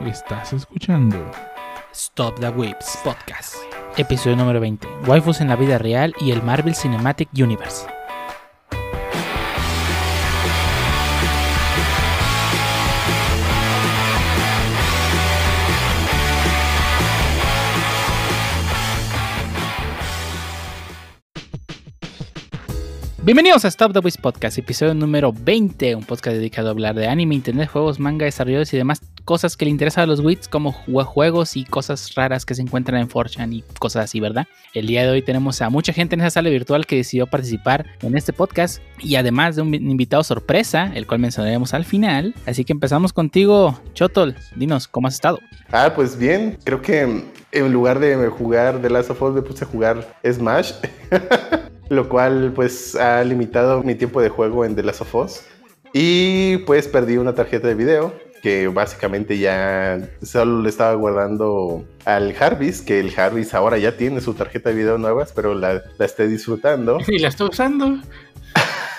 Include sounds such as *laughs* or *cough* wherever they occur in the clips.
Estás escuchando Stop the Whips Podcast. Episodio número 20. Waifus en la vida real y el Marvel Cinematic Universe. Bienvenidos a Stop the Whips Podcast, episodio número 20, un podcast dedicado a hablar de anime, internet, juegos, manga, desarrolladores y demás cosas que le interesan a los Wits, como juegos y cosas raras que se encuentran en Fortune y cosas así, ¿verdad? El día de hoy tenemos a mucha gente en esa sala virtual que decidió participar en este podcast y además de un invitado sorpresa, el cual mencionaremos al final. Así que empezamos contigo, Chotol. Dinos, ¿cómo has estado? Ah, pues bien, creo que en lugar de jugar The Last of Us me puse a jugar Smash. *laughs* lo cual pues ha limitado mi tiempo de juego en The Last of Us. Y pues perdí una tarjeta de video que básicamente ya solo le estaba guardando al Jarvis, que el Jarvis ahora ya tiene su tarjeta de video nueva, espero la, la esté disfrutando. *laughs* Y la está usando.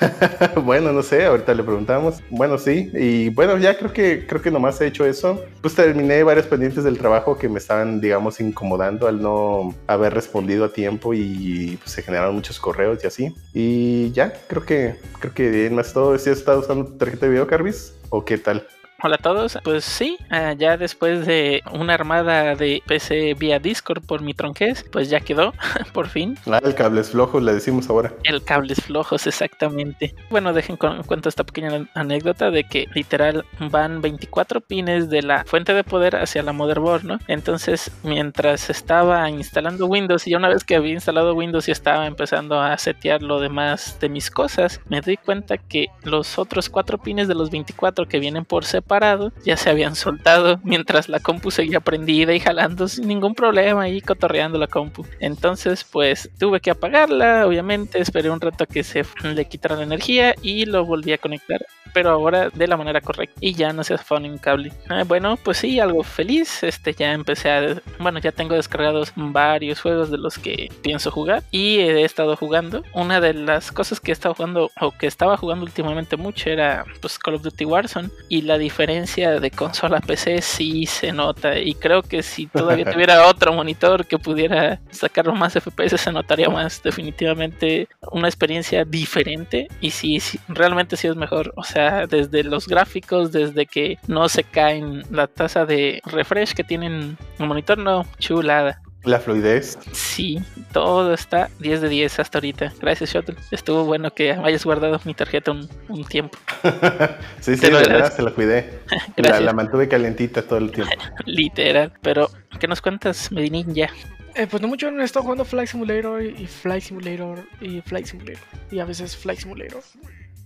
*laughs* bueno, no sé, ahorita le preguntamos. Bueno, sí, y bueno, ya creo que creo que nomás he hecho eso. Pues terminé varios pendientes del trabajo que me estaban, digamos, incomodando al no haber respondido a tiempo y pues, se generaron muchos correos y así. Y ya, creo que creo que más todo. ¿Si has estado usando tu tarjeta de video, Carvis? ¿O qué tal? Hola a todos, pues sí, ah, ya después de una armada de PC vía Discord por mi tronqués, pues ya quedó, *laughs* por fin. Ah, el cables flojos le decimos ahora. El cables flojos, exactamente. Bueno, dejen con, cuento esta pequeña anécdota de que literal van 24 pines de la fuente de poder hacia la motherboard, ¿no? Entonces, mientras estaba instalando Windows y ya una vez que había instalado Windows y estaba empezando a setear lo demás de mis cosas, me doy cuenta que los otros cuatro pines de los 24 que vienen por separado parado, ya se habían soltado mientras la compu seguía prendida y jalando sin ningún problema y cotorreando la compu. Entonces, pues tuve que apagarla, obviamente, esperé un rato a que se le quitara la energía y lo volví a conectar, pero ahora de la manera correcta y ya no se fue un cable. Ah, bueno, pues sí, algo feliz, este ya empecé a, bueno, ya tengo descargados varios juegos de los que pienso jugar y he estado jugando. Una de las cosas que he estado jugando o que estaba jugando últimamente mucho era pues Call of Duty Warzone y la diferencia diferencia de consola PC sí se nota y creo que si todavía tuviera *laughs* otro monitor que pudiera sacar más FPS se notaría más definitivamente una experiencia diferente y sí, realmente sí es mejor. O sea desde los gráficos desde que no se caen la tasa de refresh que tienen el monitor no chulada la fluidez. Sí, todo está 10 de 10 hasta ahorita. Gracias, Shuttle. Estuvo bueno que hayas guardado mi tarjeta un, tiempo. *laughs* sí, sí, la verdad, se la cuidé. *laughs* la, la, mantuve calentita todo el tiempo. *laughs* Literal. Pero, ¿qué nos cuentas, Medinin, ya? Eh, pues no mucho, he estado jugando Flight Simulator y Flight Simulator y Flight Simulator. Y a veces Flight Simulator.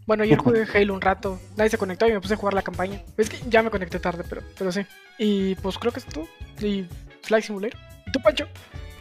Bueno, ayer jugué Halo un rato. Nadie se conectó y me puse a jugar la campaña. Es que ya me conecté tarde, pero, pero sí. Y pues creo que es todo. Y Flight Simulator. ¿Y tú, Pancho?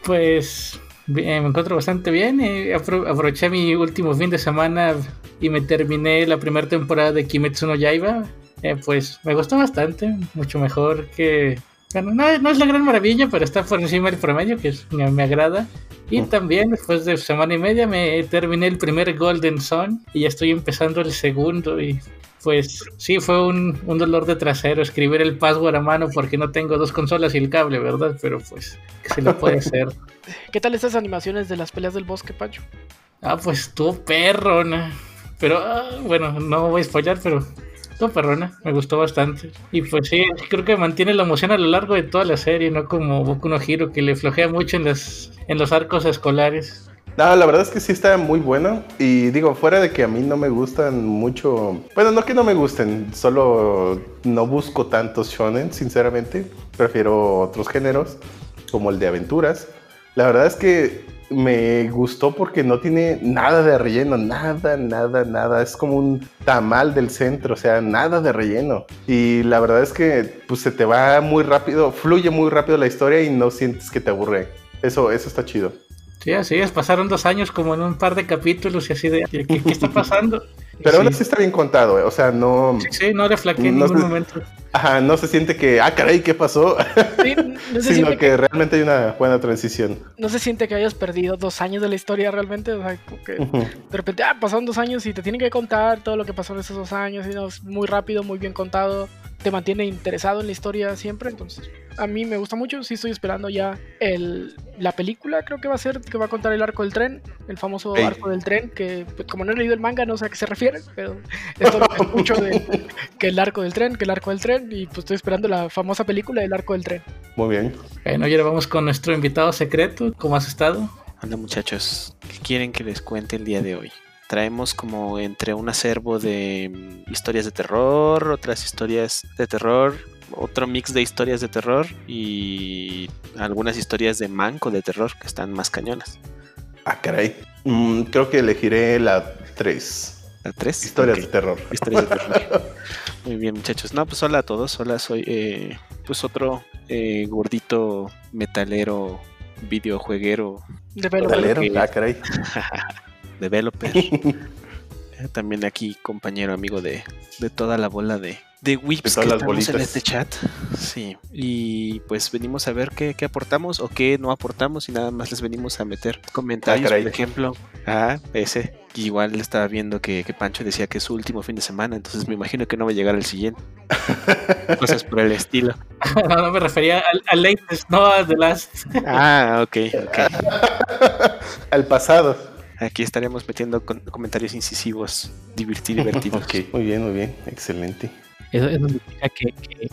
Pues me encuentro bastante bien. Eh, aproveché mi último fin de semana y me terminé la primera temporada de Kimetsu no Yaiba. Eh, pues me gustó bastante, mucho mejor que... Bueno, no, es la gran maravilla, pero está por encima del promedio, que me, me, agrada. Y también después de semana y media me terminé el primer Golden Sun y ya estoy empezando el segundo y pues sí, fue un, dolor de trasero escribir el password a mano porque no tengo dos consolas y el cable, ¿verdad? Pero pues, que se lo puede *laughs* hacer. ¿Qué tal estas animaciones de las peleas del bosque, Pancho? Ah, pues tú perrona. Pero, ah, bueno, no voy a spoiler, pero perrona, me gustó bastante. Y pues sí, creo que mantiene la emoción a lo largo de toda la serie, no como Boku no Hiro, que le flojea mucho en, en los arcos escolares. No, la verdad es que sí está muy bueno. Y digo, fuera de que a mí no me gustan mucho. Bueno, no que no me gusten, solo no busco tantos shonen, sinceramente. Prefiero otros géneros, como el de aventuras. La verdad es que me gustó porque no tiene nada de relleno, nada, nada, nada. Es como un tamal del centro, o sea, nada de relleno. Y la verdad es que pues se te va muy rápido, fluye muy rápido la historia y no sientes que te aburre. Eso, eso está chido. Sí, así es, pasaron dos años como en un par de capítulos y así de, ¿qué, está pasando? Pero aún así está bien contado, o sea, no... Sí, sí no le en ningún momento. Ajá, no se siente que, ah, caray, ¿qué pasó? Sí, no se *laughs* Sino que, realmente hay una buena transición. No se siente que hayas perdido dos años de la historia realmente, o sea, que de repente, ah, pasaron dos años y te tienen que contar todo lo que pasó en esos dos años, y no, es muy rápido, muy bien contado. te mantiene interesado en la historia siempre, entonces a mí me gusta mucho, sí estoy esperando ya el, la película, creo que va a ser, que va a contar el arco del tren, el famoso arco del tren, que pues, como no he leído el manga no sé a qué se refiere, pero esto lo que escucho de que el arco del tren, que el arco del tren, y pues estoy esperando la famosa película del arco del tren. Muy bien. Bueno, y ahora vamos con nuestro invitado secreto. ¿Cómo has estado? Hola muchachos, ¿qué quieren que les cuente el día de hoy? Traemos como entre un acervo de mm, historias de terror, otras historias de terror, otro mix de historias de terror y algunas historias de manco de terror que están más cañonas. Ah, caray. Mm, creo que elegiré la 3. ¿La tres? Historias Ok, de terror. Historias de terror. *laughs* Muy bien muchachos. No, pues hola a todos. Hola, soy eh, pues otro eh, gordito metalero videojueguero De pelo, Metalero. ok. Ah, caray. *laughs* developer. *laughs* Eh, También aquí compañero amigo de, de toda la bola de, de whips De que estamos en este chat. Sí. Y pues venimos a ver qué, qué aportamos o qué no aportamos y nada más les venimos a meter comentarios, Ah, por ejemplo. Ah, ese. Igual estaba viendo que, que Pancho decía que es su último fin de semana, entonces me imagino que no va a llegar el siguiente. *laughs* Cosas por el estilo. *laughs* no, no me refería al, al latest, no a The Last. Ah, ok, ok. *laughs* Al pasado. Aquí estaremos metiendo con- comentarios incisivos, divertir, divertidos. Ok, muy bien, muy bien. Excelente. Eso, eso significa que, que,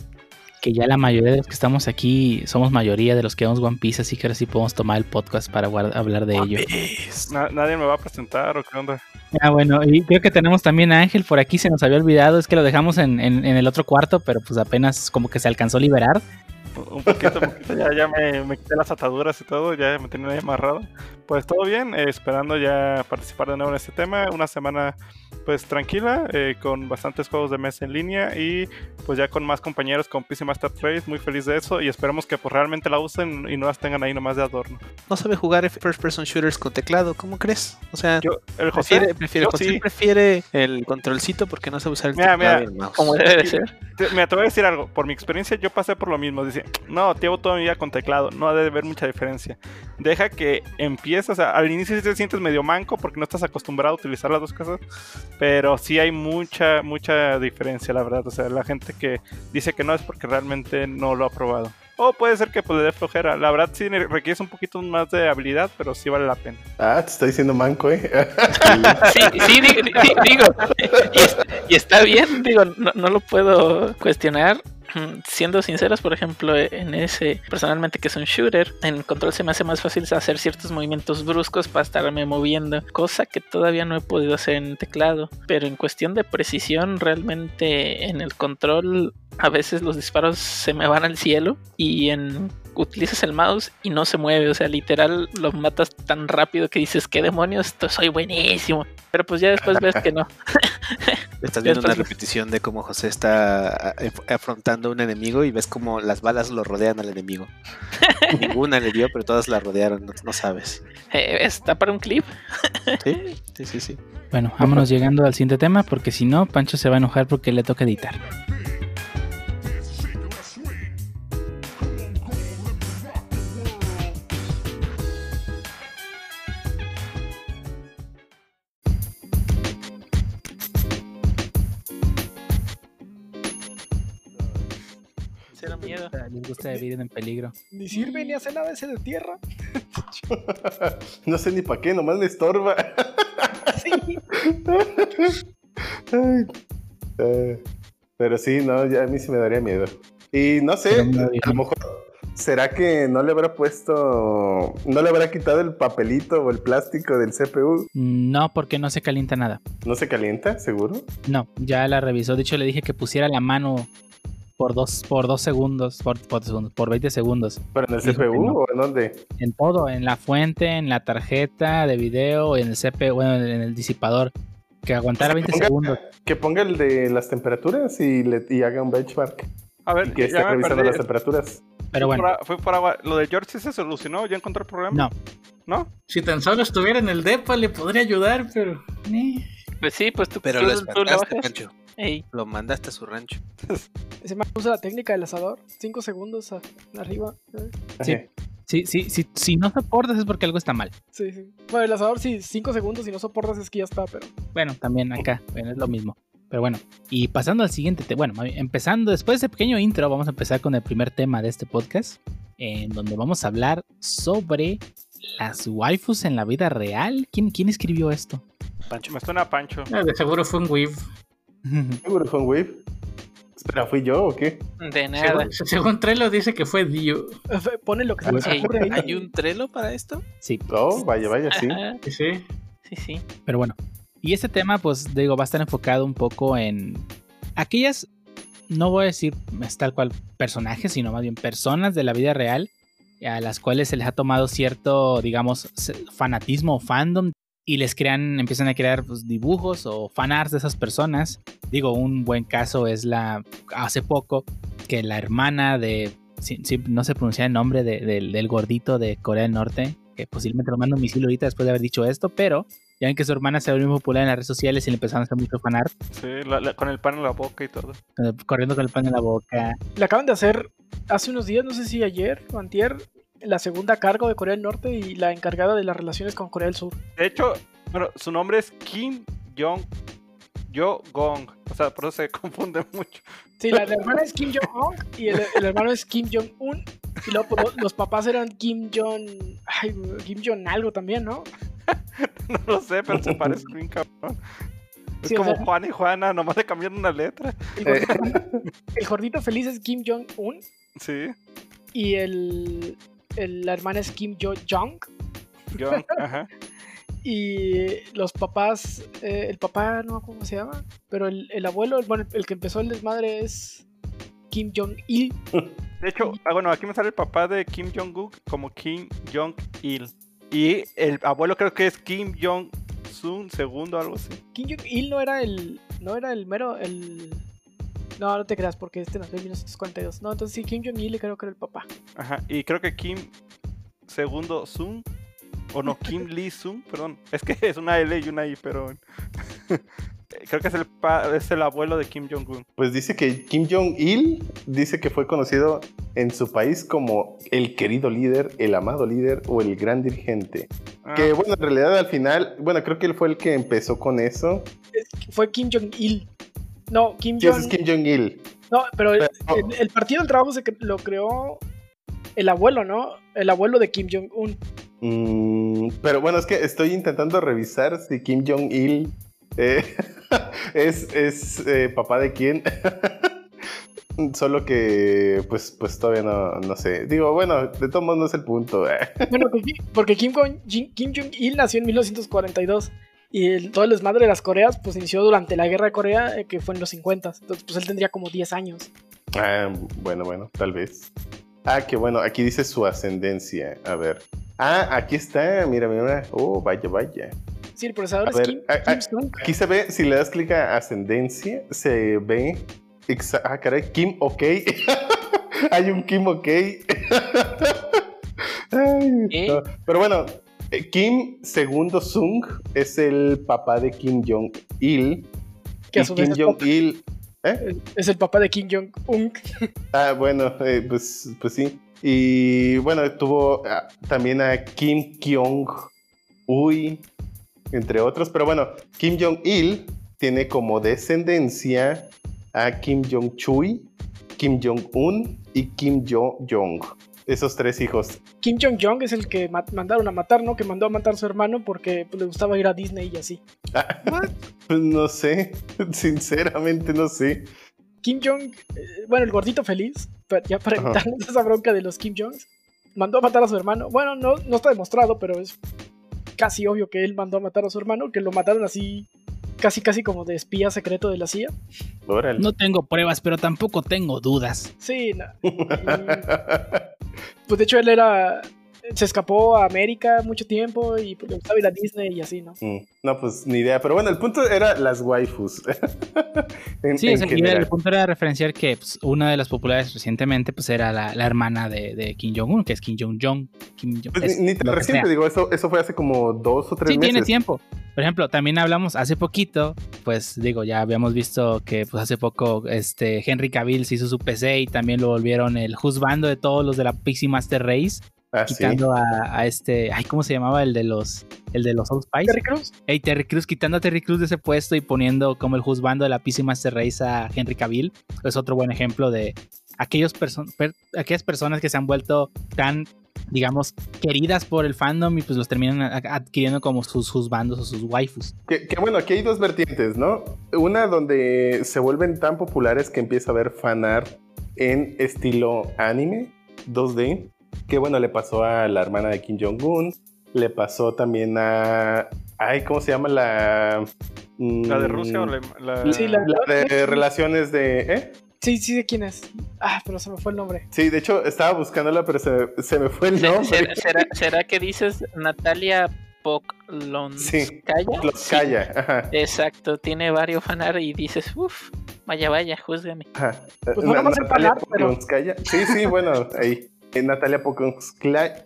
que ya la mayoría de los que estamos aquí somos mayoría de los que vemos One Piece, así que ahora sí podemos tomar el podcast para hablar de ello. Pues, Na- ¿Nadie me va a presentar o qué onda? Ah, bueno, y creo que tenemos también a Ángel por aquí, se nos había olvidado, es que lo dejamos en, en- en el otro cuarto, pero pues apenas como que se alcanzó a liberar. Un poquito, poquito, ya, ya me, me quité las ataduras y todo, ya me tenía ahí amarrado. Pues todo bien, eh, esperando ya participar de nuevo en este tema. Una semana pues tranquila, eh, con bastantes juegos de mesa en línea y pues ya con más compañeros con PC Master Race, muy feliz de eso y esperemos que pues realmente la usen y no las tengan ahí nomás de adorno. no sabe jugar first person shooters con teclado, ¿cómo crees? O sea, Yo, el José, prefiere, prefiere, yo José sí. prefiere el controlcito porque no sabe usar el Mira, teclado mira. Como debe de *laughs* ser. Te voy a decir algo. Por mi experiencia, yo pasé por lo mismo. Dice, no, llevo toda mi vida con teclado. No ha de haber mucha diferencia. Deja que empieces. O sea, al inicio sí te sientes medio manco porque no estás acostumbrado a utilizar las dos cosas. Pero sí hay mucha, mucha diferencia, la verdad. O sea, la gente que dice que no es porque realmente no lo ha probado. O puede ser que pues, le dé flojera. La verdad sí ne- requiere un poquito más de habilidad, pero sí vale la pena. Ah, te estoy diciendo manco, ¿eh? *laughs* Sí, sí, di- di- di- digo, y, es- y está bien, digo, no, no lo puedo cuestionar. Siendo sinceros, por ejemplo, en ese, personalmente que es un shooter, en control se me hace más fácil hacer ciertos movimientos bruscos para estarme moviendo, cosa que todavía no he podido hacer en teclado. Pero en cuestión de precisión, realmente en el control a veces los disparos se me van al cielo y en utilizas el mouse y no se mueve, o sea, literal lo matas tan rápido que dices, ¿qué demonios? Esto soy buenísimo. Pero pues ya después ves que no. *laughs* Estás viendo una repetición de cómo José está a- a- afrontando a un enemigo y ves como las balas lo rodean al enemigo. *laughs* Ninguna le dio, pero todas la rodearon, no, no sabes. Eh, está para un clip. *laughs* Sí, sí, sí, sí. Bueno, vámonos llegando al siguiente tema, porque si no, Pancho se va a enojar porque le toca editar. Les gusta vivir en peligro. Ni sirve ni hace nada ese de tierra. *laughs* no sé ni para qué, nomás me estorba. *laughs* Sí. *laughs* Ay, eh, pero sí, no, ya a mí sí me daría miedo. Y no sé, a lo mejor, ¿será que no le habrá puesto, no le habrá quitado el papelito o el plástico del CPU? No, porque no se calienta nada. ¿No se calienta, seguro? No, ya la revisó. De hecho, le dije que pusiera la mano por dos, por dos segundos, por, por, segundos, por 20 segundos. ¿Pero en el CPU no. o en dónde? En todo, en la fuente, en la tarjeta de video, en el CPU, bueno, en el disipador. Que aguantara 20 Ponga- segundos. Que ponga el de las temperaturas y, le, y haga un benchmark. A ver, Y que esté revisando las temperaturas. Pero bueno, por a- Fui por agua. ¿Lo de George sí se solucionó? ¿Ya encontró el programa? no. ¿No? Si tan solo estuviera en el DEPA le podría ayudar, pero... eh. Pues sí, pues tú, Pero tú- lo tú lo espantaste, bajas. Pancho. Ey, Lo mandaste a su rancho. *laughs* Ese man usa la técnica del asador. 5 segundos a- arriba. ¿eh? Sí. Sí, sí, sí, si no soportas es porque algo está mal. Sí, sí. Bueno, el asador sí, 5 segundos y no soportas es que ya está, pero. Bueno, también acá, bueno, es lo mismo. Pero bueno, y pasando al siguiente, te- bueno, empezando después de ese pequeño intro, vamos a empezar con el primer tema de este podcast, en donde vamos a hablar sobre las waifus en la vida real. ¿Quién, quién escribió esto? Pancho. Me suena a Pancho. Ah, de seguro fue un Weave. ¿Seguro fue un wave? Espera, ¿fui yo o qué? De nada. Según, según Trello dice que fue Dio. Pone lo que se les Ey, ocurre ahí. ¿Hay un Trello para esto? Sí, Oh, vaya, vaya, sí. Sí, sí. Sí, pero bueno. Y este tema, pues digo, va a estar enfocado un poco en aquellas, no voy a decir es tal cual personajes, sino más bien personas de la vida real a las cuales se les ha tomado cierto, digamos, fanatismo o fandom y les crean, empiezan a crear pues, dibujos o fanarts de esas personas. Digo, un buen caso es la, hace poco, que la hermana de, sí, no se pronuncia el nombre de- del- del gordito de Corea del Norte, que posiblemente lo manda un misil ahorita después de haber dicho esto, pero ya ven que su hermana se volvió muy popular en las redes sociales y le empezaron a hacer mucho fanart, Sí, la- la- con el pan en la boca y todo. eh, corriendo con el pan en la boca. Le acaban de hacer hace unos días, no sé si ayer o antier, la segunda a cargo de Corea del Norte y la encargada de las relaciones con Corea del Sur. De hecho, bueno, su nombre es Kim Jong Yo Gong. O sea, por eso se *laughs* confunde mucho. Sí, la, la hermana es Kim Jong-un y el, el hermano es Kim Jong-un. Y luego pues, los papás eran Kim Jong... Ay, Kim Jong algo también, ¿no? *laughs* No lo sé, pero se parece bien cabrón. Es Sí, o como sea- Juan y Juana, nomás le cambiaron una letra. El gordito, el gordito feliz es Kim Jong-un Sí, y el, el- la hermana es Kim Jo-jong. Jong, *laughs* ajá. Y los papás, eh, el papá no cómo se llama, pero el, el abuelo, el, bueno, el que empezó el desmadre es Kim Jong-il. *laughs* De hecho, ah, bueno, aquí me sale el papá de Kim Jong-un como Kim Jong-il. Y el abuelo creo que es Kim Jong-sun segundo, algo así. Kim Jong-il no era el, no era el mero, el... No, no te creas, porque este nació en 1942. No, entonces sí, Kim Jong-il creo que era el papá. Ajá. Y creo que Kim segundo Sun. O no, Kim *laughs* Lee Sun, perdón. Es que es una L y una I, pero. *laughs* creo que es el, pa- es el abuelo de Kim Jong-un. Pues dice que Kim Jong-il dice que fue conocido en su país como el querido líder, el amado líder o el gran dirigente. Ah, Que bueno, en realidad al final, bueno, creo que él fue el que empezó con eso. Fue Kim Jong-il. No, Kim Sí, ese Jong... es Kim Jong-il. No, pero el, Pero- el- el Partido del Trabajo se cre- lo creó el abuelo, ¿no? El abuelo de Kim Jong-un. Mm, pero bueno, es que estoy intentando revisar si Kim Jong-il eh, *laughs* es, es eh, papá de quién. *laughs* Solo que, pues, pues todavía no, no sé. Digo, bueno, de todos modos no es el punto. eh. Bueno, porque Kim, Kim Jong-il nació en 1942 y el- todo el desmadre de las Coreas pues inició durante la guerra de Corea eh, que fue en los 50. Entonces pues él tendría como 10 años. Ah, bueno, bueno, tal vez. Ah, que bueno, aquí dice su ascendencia. A ver. Ah, aquí está, mira, mira. Oh, vaya, vaya. Sí, el procesador A es ver, Kim, Kim Sung. Aquí se ve, si le das clic a ascendencia, se ve. ah, caray, Kim OK. *laughs* Hay un Kim OK. *laughs* Ay, ¿Eh? no. Pero bueno, Kim segundo Sung es el papá de Kim Jong-il. Que a su Kim Jong-il. ¿Eh? Es el papá de Kim Jong-un. Ah, bueno, eh, pues, pues sí. Y bueno, tuvo ah, también a Kim Kyong-uy, entre otros. Pero bueno, Kim Jong-il tiene como descendencia a Kim Jong-chui, Kim Jong-un y Kim Jo-jong. Esos tres hijos. Kim Jong-jong es el que ma- mandaron a matar, ¿no? Que mandó a matar a su hermano porque pues, le gustaba ir a Disney y así. Ah, *laughs* pues no sé, *laughs* sinceramente no sé. Kim Jong, eh, bueno, el gordito feliz, pero ya para Ajá. evitarnos *laughs* esa bronca de los Kim Jongs, mandó a matar a su hermano. Bueno, no, no está demostrado, pero es casi obvio que él mandó a matar a su hermano, que lo mataron así, casi casi como de espía secreto de la CIA. Órale. No tengo pruebas, pero tampoco tengo dudas. Sí, na- pues de hecho se escapó a América mucho tiempo y pues, le gustaba ir a Disney y así, ¿no? Mm, No, pues ni idea. Pero bueno, el punto era las waifus. *laughs* En- Sí, en o sea, y general. el punto era referenciar que pues, una de las populares recientemente pues era la, la hermana de, de Kim Jong-un, que es Kim Jong-jong. Kim Jong- Pues es ni, ni tan reciente, sea. digo, eso, eso fue hace como dos o tres Sí, meses. tiene tiempo. Por ejemplo, también hablamos hace poquito, pues digo, ya habíamos visto que pues hace poco este Henry Cavill se hizo su PC y también lo volvieron el juzgando de todos los de la Pixie Master Race. Ah, sí. quitando a, a este, ay, ¿cómo se llamaba el de los, el de los Old Spice? Terry Crews. Ey, Terry Crews, quitando a Terry Crews de ese puesto y poniendo como el juzgando de la PC Master Race a Henry Cavill. Es otro buen ejemplo de aquellos perso- per- aquellas personas que se han vuelto tan, digamos, queridas por el fandom y pues los terminan adquiriendo como sus juzbandos o sus waifus. Que, que bueno, aquí hay dos vertientes, ¿no? Una donde se vuelven tan populares que empieza a haber fanart en estilo anime, 2D, que bueno, le pasó a la hermana de Kim Jong-un, le pasó también a... Ay, ¿cómo se llama la... ¿La de Rusia o mm, la, la- Sí, la- la de relaciones de... ¿eh? Sí, sí, de quién es. Ah, pero se me fue el nombre. Sí, de hecho estaba buscándola, pero se, se me fue el ¿Será, nombre. será- será que dices Natalia Poklonskaya? Sí. Ajá, Exacto, tiene varios fanar y dices, uff, vaya, vaya, júzgame. ajá. Pues no Natalia fanart, pero- Poklonskaya. Sí, sí, bueno, ahí. Natalia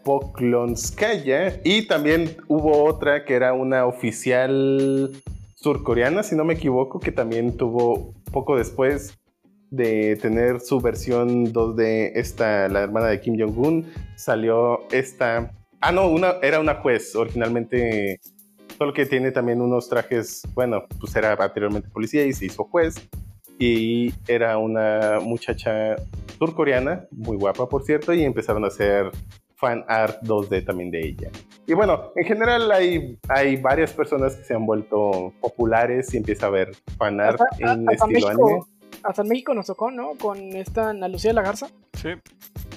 Poklonskaya. Y también hubo otra que era una oficial surcoreana, si no me equivoco, que también tuvo poco después de tener su versión 2D, esta, la hermana de Kim Jong-un, salió esta... Ah, no, una, era una juez, originalmente, solo que tiene también unos trajes, bueno, pues era anteriormente policía y se hizo juez, y era una muchacha surcoreana, muy guapa por cierto, y empezaron a hacer fan art 2D también de ella. Y bueno, en general hay, hay varias personas que se han vuelto populares y empieza a haber fan art Hasta- en hasta estilo México. anime. Hasta en México nos tocó, ¿no? Con esta Ana Lucía la Garza. Sí.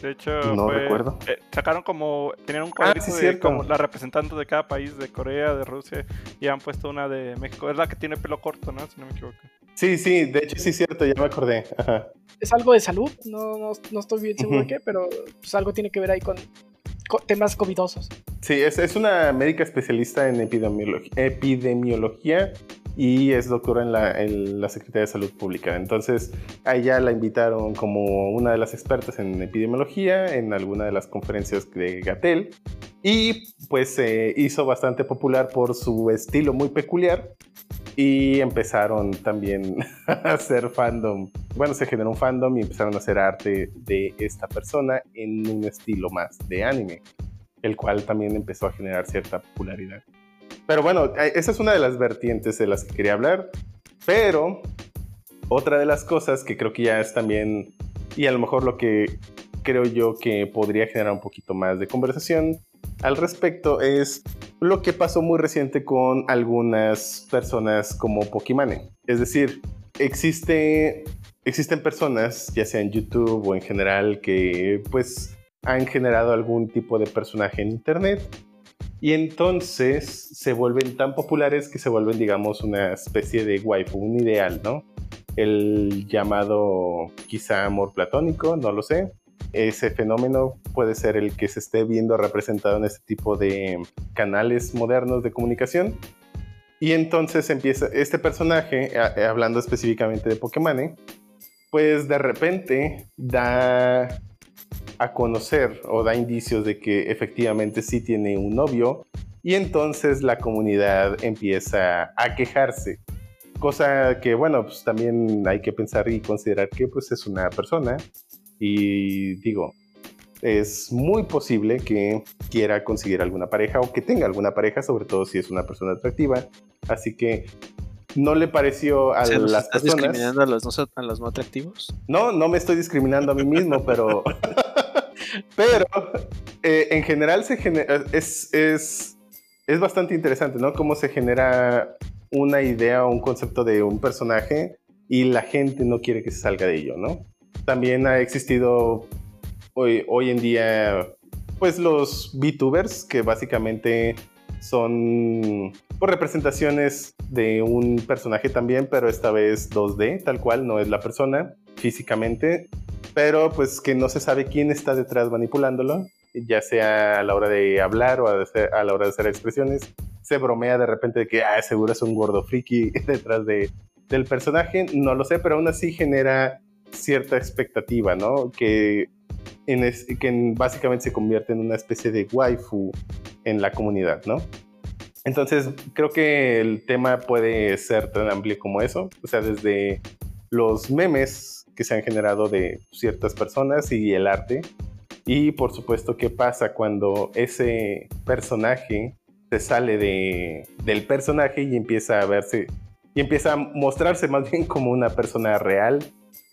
De hecho, No fue- recuerdo. eh, sacaron como. Tenían un Ah, cuadrito sí, de cierto. como la representante de cada país, de Corea, de Rusia, y han puesto una de México. Es la que tiene pelo corto, ¿no? Si no me equivoco. Sí, sí, de hecho sí es cierto, ya me acordé. Ajá. Es algo de salud, no, no, no estoy bien seguro de qué, pero pues algo tiene que ver ahí con temas covidosos. Sí, es, es una médica especialista en epidemiología, epidemiología y es doctora en la, en la Secretaría de Salud Pública. Entonces, a ella la invitaron como una de las expertas en epidemiología en alguna de las conferencias de Gatel y pues se hizo bastante popular por su estilo muy peculiar y empezaron también *laughs* a hacer fandom. Bueno, se generó un fandom y empezaron a hacer arte de esta persona en un estilo más de anime el cual también empezó a generar cierta popularidad. Pero bueno, eh, esa es una de las vertientes de las que quería hablar. Pero otra de las cosas que creo que ya es también, y a lo mejor lo que creo yo que podría generar un poquito más de conversación al respecto es lo que pasó muy reciente con algunas personas como Pokimane. Es decir, existe, existen personas, ya sea en YouTube o en general, que pues han generado algún tipo de personaje en internet y entonces se vuelven tan populares que se vuelven, digamos, una especie de waifu, un ideal, ¿no? El llamado quizá amor platónico, no lo sé. Ese fenómeno puede ser el que se esté viendo representado en este tipo de canales modernos de comunicación. Y entonces empieza este personaje, a- hablando específicamente de Pokémon, pues de repente da a conocer o da indicios de que efectivamente sí tiene un novio y entonces la comunidad empieza a quejarse. Cosa que, bueno, pues también hay que pensar y considerar que pues es una persona y digo, es muy posible que quiera conseguir alguna pareja o que tenga alguna pareja, sobre todo si es una persona atractiva. Así que no le pareció a O sea, ¿nos las estás personas. discriminando a los, no, a los no atractivos? No, no me estoy discriminando a mí mismo, pero. *laughs* pero eh, en general se genera. Es, es, es bastante interesante, ¿no? Cómo se genera una idea o un concepto de un personaje y la gente no quiere que se salga de ello, ¿no? También ha existido hoy, hoy en día, pues los VTubers, que básicamente son representaciones de un personaje también, pero esta vez 2D, tal cual, no es la persona físicamente, pero pues que no se sabe quién está detrás manipulándolo, ya sea a la hora de hablar o a, a la hora de hacer expresiones. Se bromea de repente de que, ah, seguro es un gordo friki *laughs* detrás de, del personaje, no lo sé, pero aún así genera cierta expectativa, ¿no? Que, en es- que en- básicamente se convierte en una especie de waifu en la comunidad, ¿no? Entonces, creo que el tema puede ser tan amplio como eso, o sea, desde los memes que se han generado de ciertas personas y el arte, Y por supuesto, ¿qué pasa cuando ese personaje se sale de, del personaje y empieza a verse, y empieza a mostrarse más bien como una persona real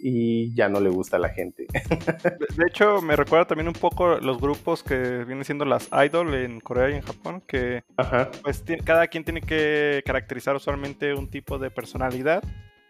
y ya no le gusta a la gente. *laughs* De, hecho, me recuerda también un poco los grupos que vienen siendo las idol en Corea y en Japón, que Ajá. pues cada quien tiene que caracterizar usualmente un tipo de personalidad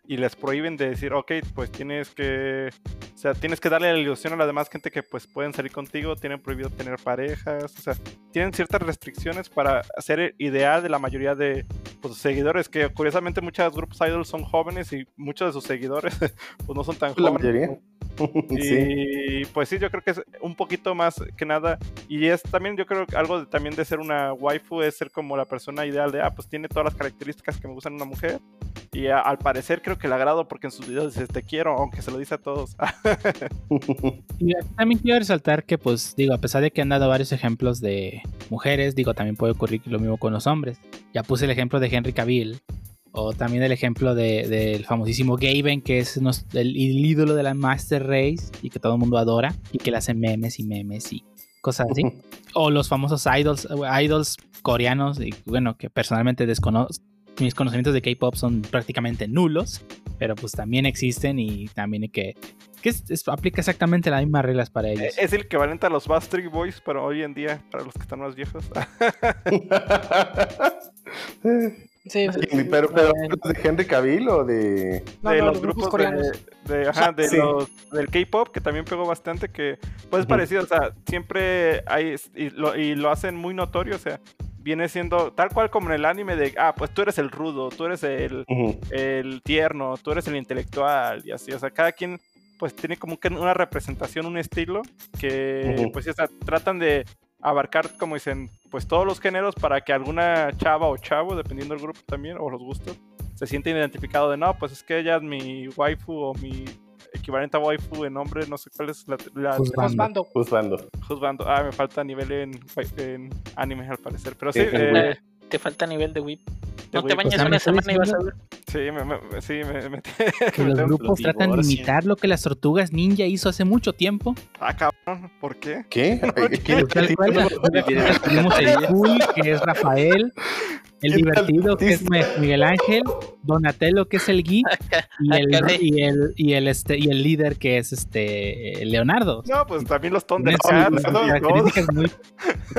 y les prohíben de decir, ok, pues tienes que, o sea, tienes que darle la ilusión a la demás gente que pues pueden salir contigo, tienen prohibido tener parejas, o sea, tienen ciertas restricciones para ser el ideal de la mayoría de pues, sus seguidores, que curiosamente muchos grupos idol son jóvenes y muchos de sus seguidores *laughs* pues no son tan La jóvenes. mayoría. *laughs* sí. Y pues sí, yo creo que es un poquito más que nada. Y es también, yo creo que algo de, también de ser una waifu es ser como la persona ideal de, ah, pues tiene todas las características que me gustan en una mujer. Y a- al parecer creo que le agrado porque en sus videos dice te quiero, aunque se lo dice a todos. *laughs* Y también quiero resaltar que, pues, digo, a pesar de que han dado varios ejemplos de mujeres, digo, también puede ocurrir lo mismo con los hombres. Ya puse el ejemplo de Henry Cavill, o también el ejemplo de- del famosísimo Gaben, que es nos- el, el ídolo de la Master Race y que todo el mundo adora, y que le hacen memes y memes y cosas así. *laughs* o los famosos idols, idols coreanos, y bueno, que personalmente desconozco. Mis conocimientos de K-pop son prácticamente nulos, pero pues también existen y también hay que. que es- es- aplica exactamente las mismas reglas para ellos. es el equivalente a los Backstreet Boys, pero hoy en día, para los que están más viejos. *laughs* Sí, pero. ¿de Henry Cavill o de...? No, de no, los los grupos grupos coreanos. de, de- ajá, de Sí. los- del K-pop que también pegó bastante que pues es parecido o sea siempre hay y lo, y lo hacen muy notorio o sea viene siendo tal cual como en el anime de ah pues tú eres el rudo tú eres el, el tierno tú eres el intelectual y así o sea cada quien pues tiene como que una representación un estilo que pues o sea, tratan de abarcar como dicen pues todos los géneros para que alguna chava o chavo dependiendo del grupo también o los gustos se siente identificado de no, pues es que ella es mi waifu o mi equivalente a waifu en nombre, no sé cuál es la, la Juzgando. Juzgando. Juzgando. juzgando. Ah, me falta nivel en, en anime al parecer, pero sí, Sí, eh, Eh, te falta nivel de whip. de No te whip. bañes O sea, me una semana y vas a ver. sí, me, me- sí, me, me- *laughs* Que los grupos los tratan de imitar lo que las tortugas ninja hizo hace mucho tiempo. Ah, cabrón, ¿por qué? ¿Qué? *laughs* Ay, ¿quién- Pues *laughs* tenemos el cool, que es Rafael, el ¿Qué tal divertido, que es? Miguel Ángel, Donatello, que es el geek, y el, y el, y el, este, y el líder, que es este Leonardo. No, pues también los Thundercats.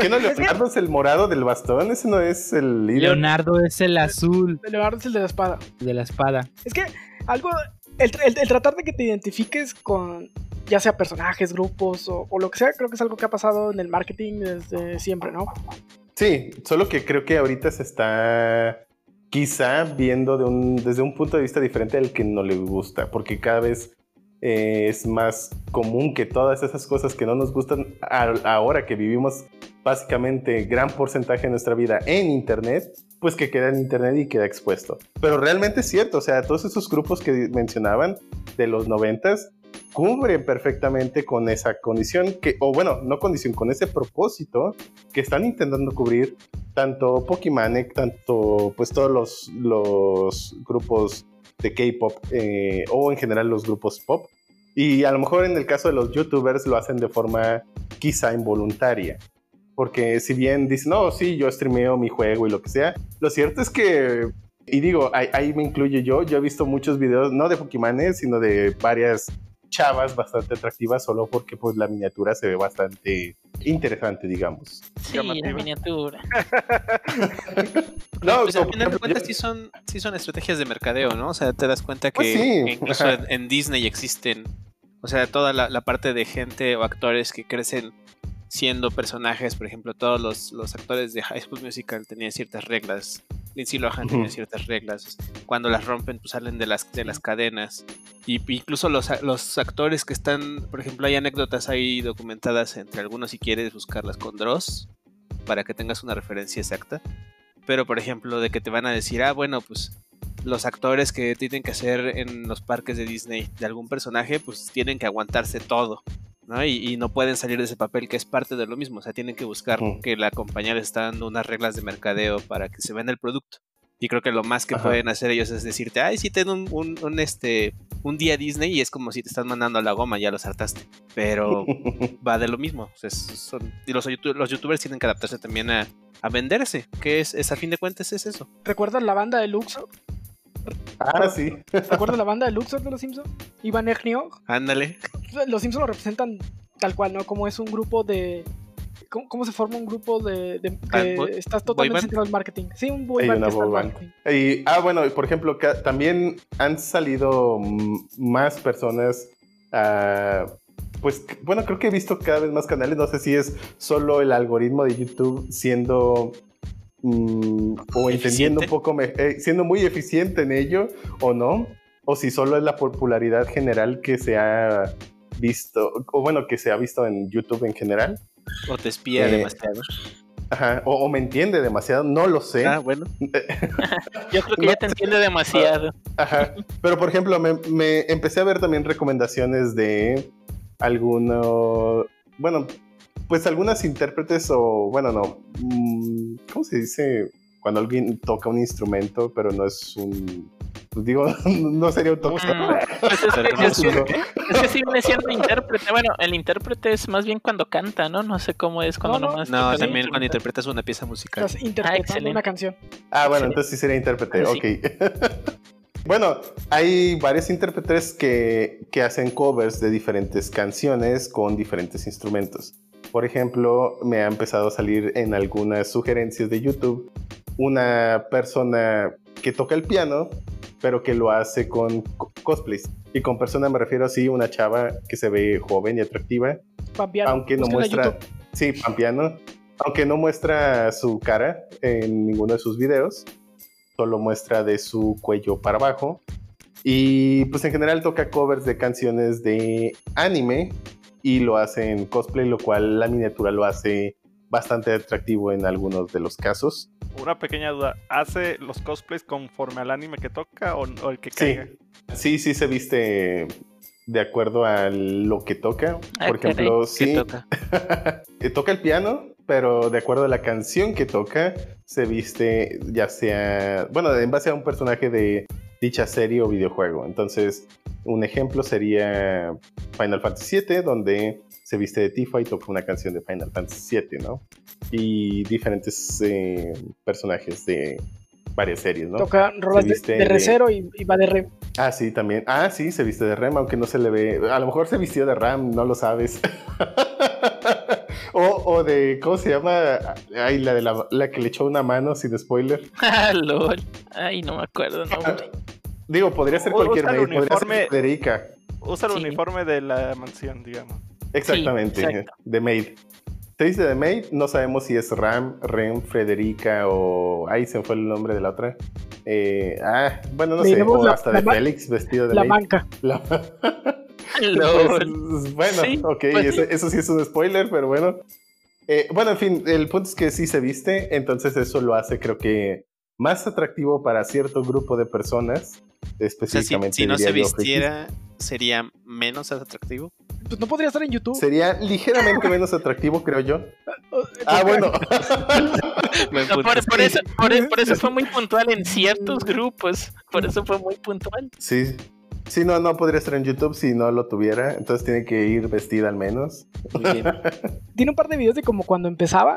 ¿Qué no? Leonardo es el morado del bastón, ese no es el líder. Leonardo es el azul Leonardo es el de la espada. de la espada. Es que algo. El, el- el tratar de que te identifiques con ya sea personajes, grupos o, o lo que sea, creo que es algo que ha pasado en el marketing desde siempre, ¿no? Sí, solo que creo que ahorita se está quizá viendo de un, desde un punto de vista diferente al que no le gusta, porque cada vez eh, es más común que todas esas cosas que no nos gustan a- ahora que vivimos básicamente gran porcentaje de nuestra vida en Internet, pues que queda en Internet y queda expuesto. Pero realmente es cierto, o sea, todos esos grupos que mencionaban de los noventas cubren perfectamente con esa condición que, o bueno, no condición, con ese propósito que están intentando cubrir tanto Pokimane, tanto pues todos los, los grupos de K-pop eh, o en general los grupos pop. Y a lo mejor en el caso de los youtubers lo hacen de forma quizá involuntaria. Porque si bien dicen, no, sí, yo streameo mi juego y lo que sea, lo cierto es que, y digo, ahí, ahí me incluyo yo, yo he visto muchos videos, no de Pokémon, sino de varias chavas bastante atractivas, solo porque pues la miniatura se ve bastante interesante, digamos. Sí, la Llamativa. miniatura. *laughs* No, Pues al final de cuentas sí son, sí son estrategias de mercadeo, ¿no? O sea, te das cuenta que, Pues sí, que incluso en, en Disney existen, o sea, toda la, la parte de gente o actores que crecen siendo personajes, por ejemplo, todos los, los actores de High School Musical tenían ciertas reglas, Lindsay Lohan tenía ciertas reglas, cuando las rompen pues salen de las, de las cadenas, y incluso los, los actores que están, por ejemplo, hay anécdotas ahí documentadas entre algunos si quieres buscarlas con Dross, para que tengas una referencia exacta. Pero, por ejemplo, de que te van a decir, ah, bueno, pues los actores que tienen que hacer en los parques de Disney de algún personaje, pues tienen que aguantarse todo, ¿no? Y, y no pueden salir de ese papel que es parte de lo mismo. O sea, tienen que buscar que la compañía les está dando unas reglas de mercadeo para que se venda el producto. Y creo que lo más que Ajá. pueden hacer ellos es decirte, ay, sí, ten un, un, un, este, un día Disney y es como si te están mandando a la goma, ya los hartaste. Pero *laughs* va de lo mismo. O sea, son- y los, los youtubers tienen que adaptarse también a, a venderse, que es, es a fin de cuentas es eso. ¿Recuerdas la banda de Luxor? Ah, sí. ¿Recuerdas la banda de Luxor de los Simpsons? Ivan Egniog. Ándale. Los Simpsons lo representan tal cual, ¿no? Como es un grupo de. ¿Cómo, cómo se forma un grupo de. de Ah, que boy- está boy totalmente centrado al marketing? Sí, un boy Hay band boy band. marketing. Y, ah, bueno, y por ejemplo, también han salido más personas. ah, pues bueno, creo que he visto cada vez más canales. No sé si es solo el algoritmo de YouTube siendo. Mm, o entendiendo un poco, eh, siendo muy eficiente en ello o no. O si solo es la popularidad general que se ha visto, o bueno, que se ha visto en YouTube en general. O te espía Eh, demasiado. Ajá, o, o me entiende demasiado, no lo sé. Ah, bueno. *laughs* Yo creo que No ya te sé. entiende demasiado. Ajá. Pero por ejemplo, me, me empecé a ver también recomendaciones de algunos, bueno, pues algunas intérpretes o, bueno, no, mm, ¿cómo se dice? Cuando alguien toca un instrumento, pero no es un, pues digo, *laughs* no sería un toque. Mm, *laughs* pues es, que, es, es un- que- es que sí viene siendo intérprete. Bueno, el intérprete es más bien cuando canta, ¿no? No sé cómo es cuando No, no. nomás. No, también cuando interpretas una pieza musical. Estás interpretando excelente. una canción. Ah, bueno, Sí. entonces sí sería intérprete, Ah, sí. ok. *laughs* bueno, hay varios intérpretes que, que hacen covers de diferentes canciones con diferentes instrumentos. Por ejemplo, me ha empezado a salir en algunas sugerencias de YouTube una persona que toca el piano, pero que lo hace con co- cosplays. Y con persona me refiero así, una chava que se ve joven y atractiva, Pampiano. aunque no muestra, sí, pampiano, aunque no muestra su cara en ninguno de sus videos, solo muestra de su cuello para abajo. Y pues en general toca covers de canciones de anime y lo hace en cosplay, lo cual la miniatura lo hace bastante atractivo en algunos de los casos. Una pequeña duda. ¿Hace los cosplays conforme al anime que toca o, o el que Sí, caiga? sí, sí se viste de acuerdo a lo que toca. Ah, Por ejemplo, ¿Qué sí, toca? *laughs* Toca el piano, pero de acuerdo a la canción que toca, se viste ya sea, bueno, en base a un personaje de dicha serie o videojuego. Entonces, un ejemplo sería Final Fantasy VII, donde se viste de Tifa y toca una canción de Final Fantasy VII, ¿no? Y diferentes eh, personajes de varias series, ¿no? Toca rolas de, de de- recero y, y va de re. Ah, sí, también. Ah, sí, se viste de Rem, aunque no se le ve. A lo mejor se vistió de Ram, no lo sabes. *laughs* o, o de, ¿cómo se llama? Ay, la de la, la que le echó una mano sin spoiler. Ah, *laughs* lol. Ay, no me acuerdo, no. Digo, podría ser O- cualquier usa el podría ser Federica. Usa el Sí. uniforme de la mansión, digamos. Exactamente, de Maid. Se dice de Maid, no sabemos si es Ram, Rem, Federica o. Ahí se fue el nombre de la otra. Eh, ah, bueno, no Le sé. O la- hasta la de Félix vestido de La Maid. manca. La-. *laughs* *laughs* Pues, bueno, Sí, ok, pues eso, eso sí es un spoiler, pero bueno. Eh, bueno, en fin, el punto es que sí se viste, entonces eso lo hace creo que más atractivo para cierto grupo de personas, O sea, si, específicamente. si no se vistiera, sería menos atractivo. Pues no podría estar en YouTube. Sería ligeramente menos atractivo, creo yo. *laughs* Oh, Ah, bueno. *laughs* Por, por eso, por, por eso fue muy puntual en ciertos grupos. Por eso fue muy puntual. sí. Sí, no, no podría estar en YouTube si no lo tuviera, entonces tiene que ir vestida al menos. Muy bien. *laughs* Tiene un par de videos de como cuando empezaba.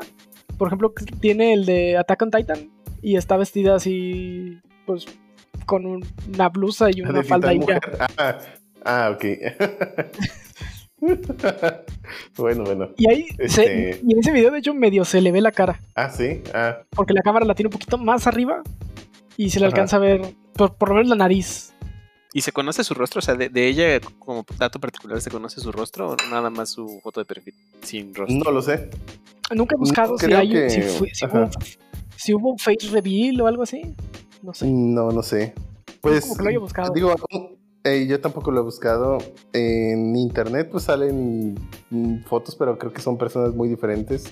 Por ejemplo, tiene el de Attack on Titan y está vestida así, pues, con un- una blusa y una De falda Titán y ya. Mujer. Ah, ah, ok. *laughs* bueno, bueno. Y ahí, se- Este- y en ese video, de hecho, medio se le ve la cara. Ah, sí. Ah, Porque la cámara la tiene un poquito más arriba y se le Ajá. alcanza a ver, por, por lo menos la nariz. ¿Y se conoce su rostro? O sea, de, de ella, como dato particular, ¿se conoce su rostro o nada más su foto de perfil sin rostro? no lo sé. Nunca he buscado No, si, hay, que- si, fue- si ajá. hubo, si hubo un face reveal o algo así. No sé. No, no sé. Pues como que lo haya buscado. digo, eh, yo tampoco lo he buscado. En internet pues salen fotos, pero creo que son personas muy diferentes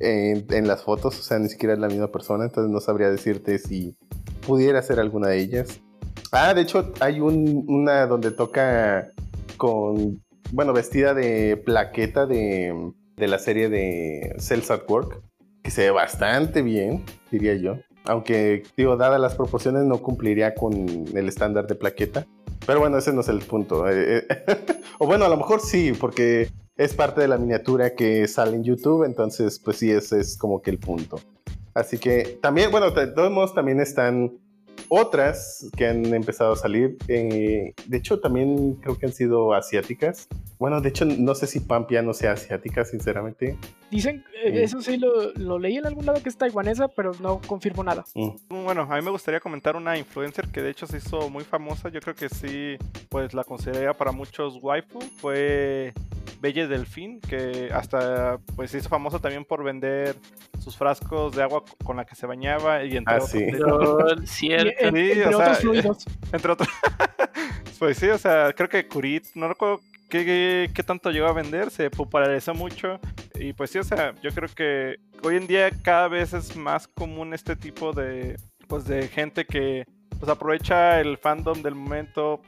en, en las fotos. O sea, ni siquiera es la misma persona, entonces no sabría decirte si pudiera ser alguna de ellas. Ah, de hecho hay un, una donde toca con, bueno, vestida de plaqueta de, de la serie de Cells at Work, que se ve bastante bien, diría yo. aunque, digo, dadas las proporciones, no cumpliría con el estándar de plaqueta. Pero bueno, ese no es el punto. Eh, eh, *laughs* o bueno, a lo mejor sí, porque es parte de la miniatura que sale en YouTube, entonces, pues sí, ese es como que el punto. Así que también, bueno, de todos modos, también están otras que han empezado a salir. eh, de hecho, también creo que han sido asiáticas. Bueno, de hecho, no sé si Pampia no sea asiática, sinceramente. Dicen, eh, eso sí lo, lo leí en algún lado que es taiwanesa, pero no confirmo nada. Mm. Bueno, a mí me gustaría comentar una influencer que de hecho se hizo muy famosa. Yo creo que sí, pues la consideraría para muchos waifu. Fue Belle Delfín, que hasta pues se hizo famosa también por vender sus frascos de agua con la que se bañaba y entre Ah, otros. sí. En- Sí, entre o sea, otros fluidos. *laughs* Entre otros. *laughs* pues sí, o sea, creo que Kurit, no recuerdo qué, qué, qué tanto llegó a vender, se popularizó mucho. Y pues sí, o sea, yo creo que hoy en día cada vez es más común este tipo de, pues de gente que pues aprovecha el fandom del momento.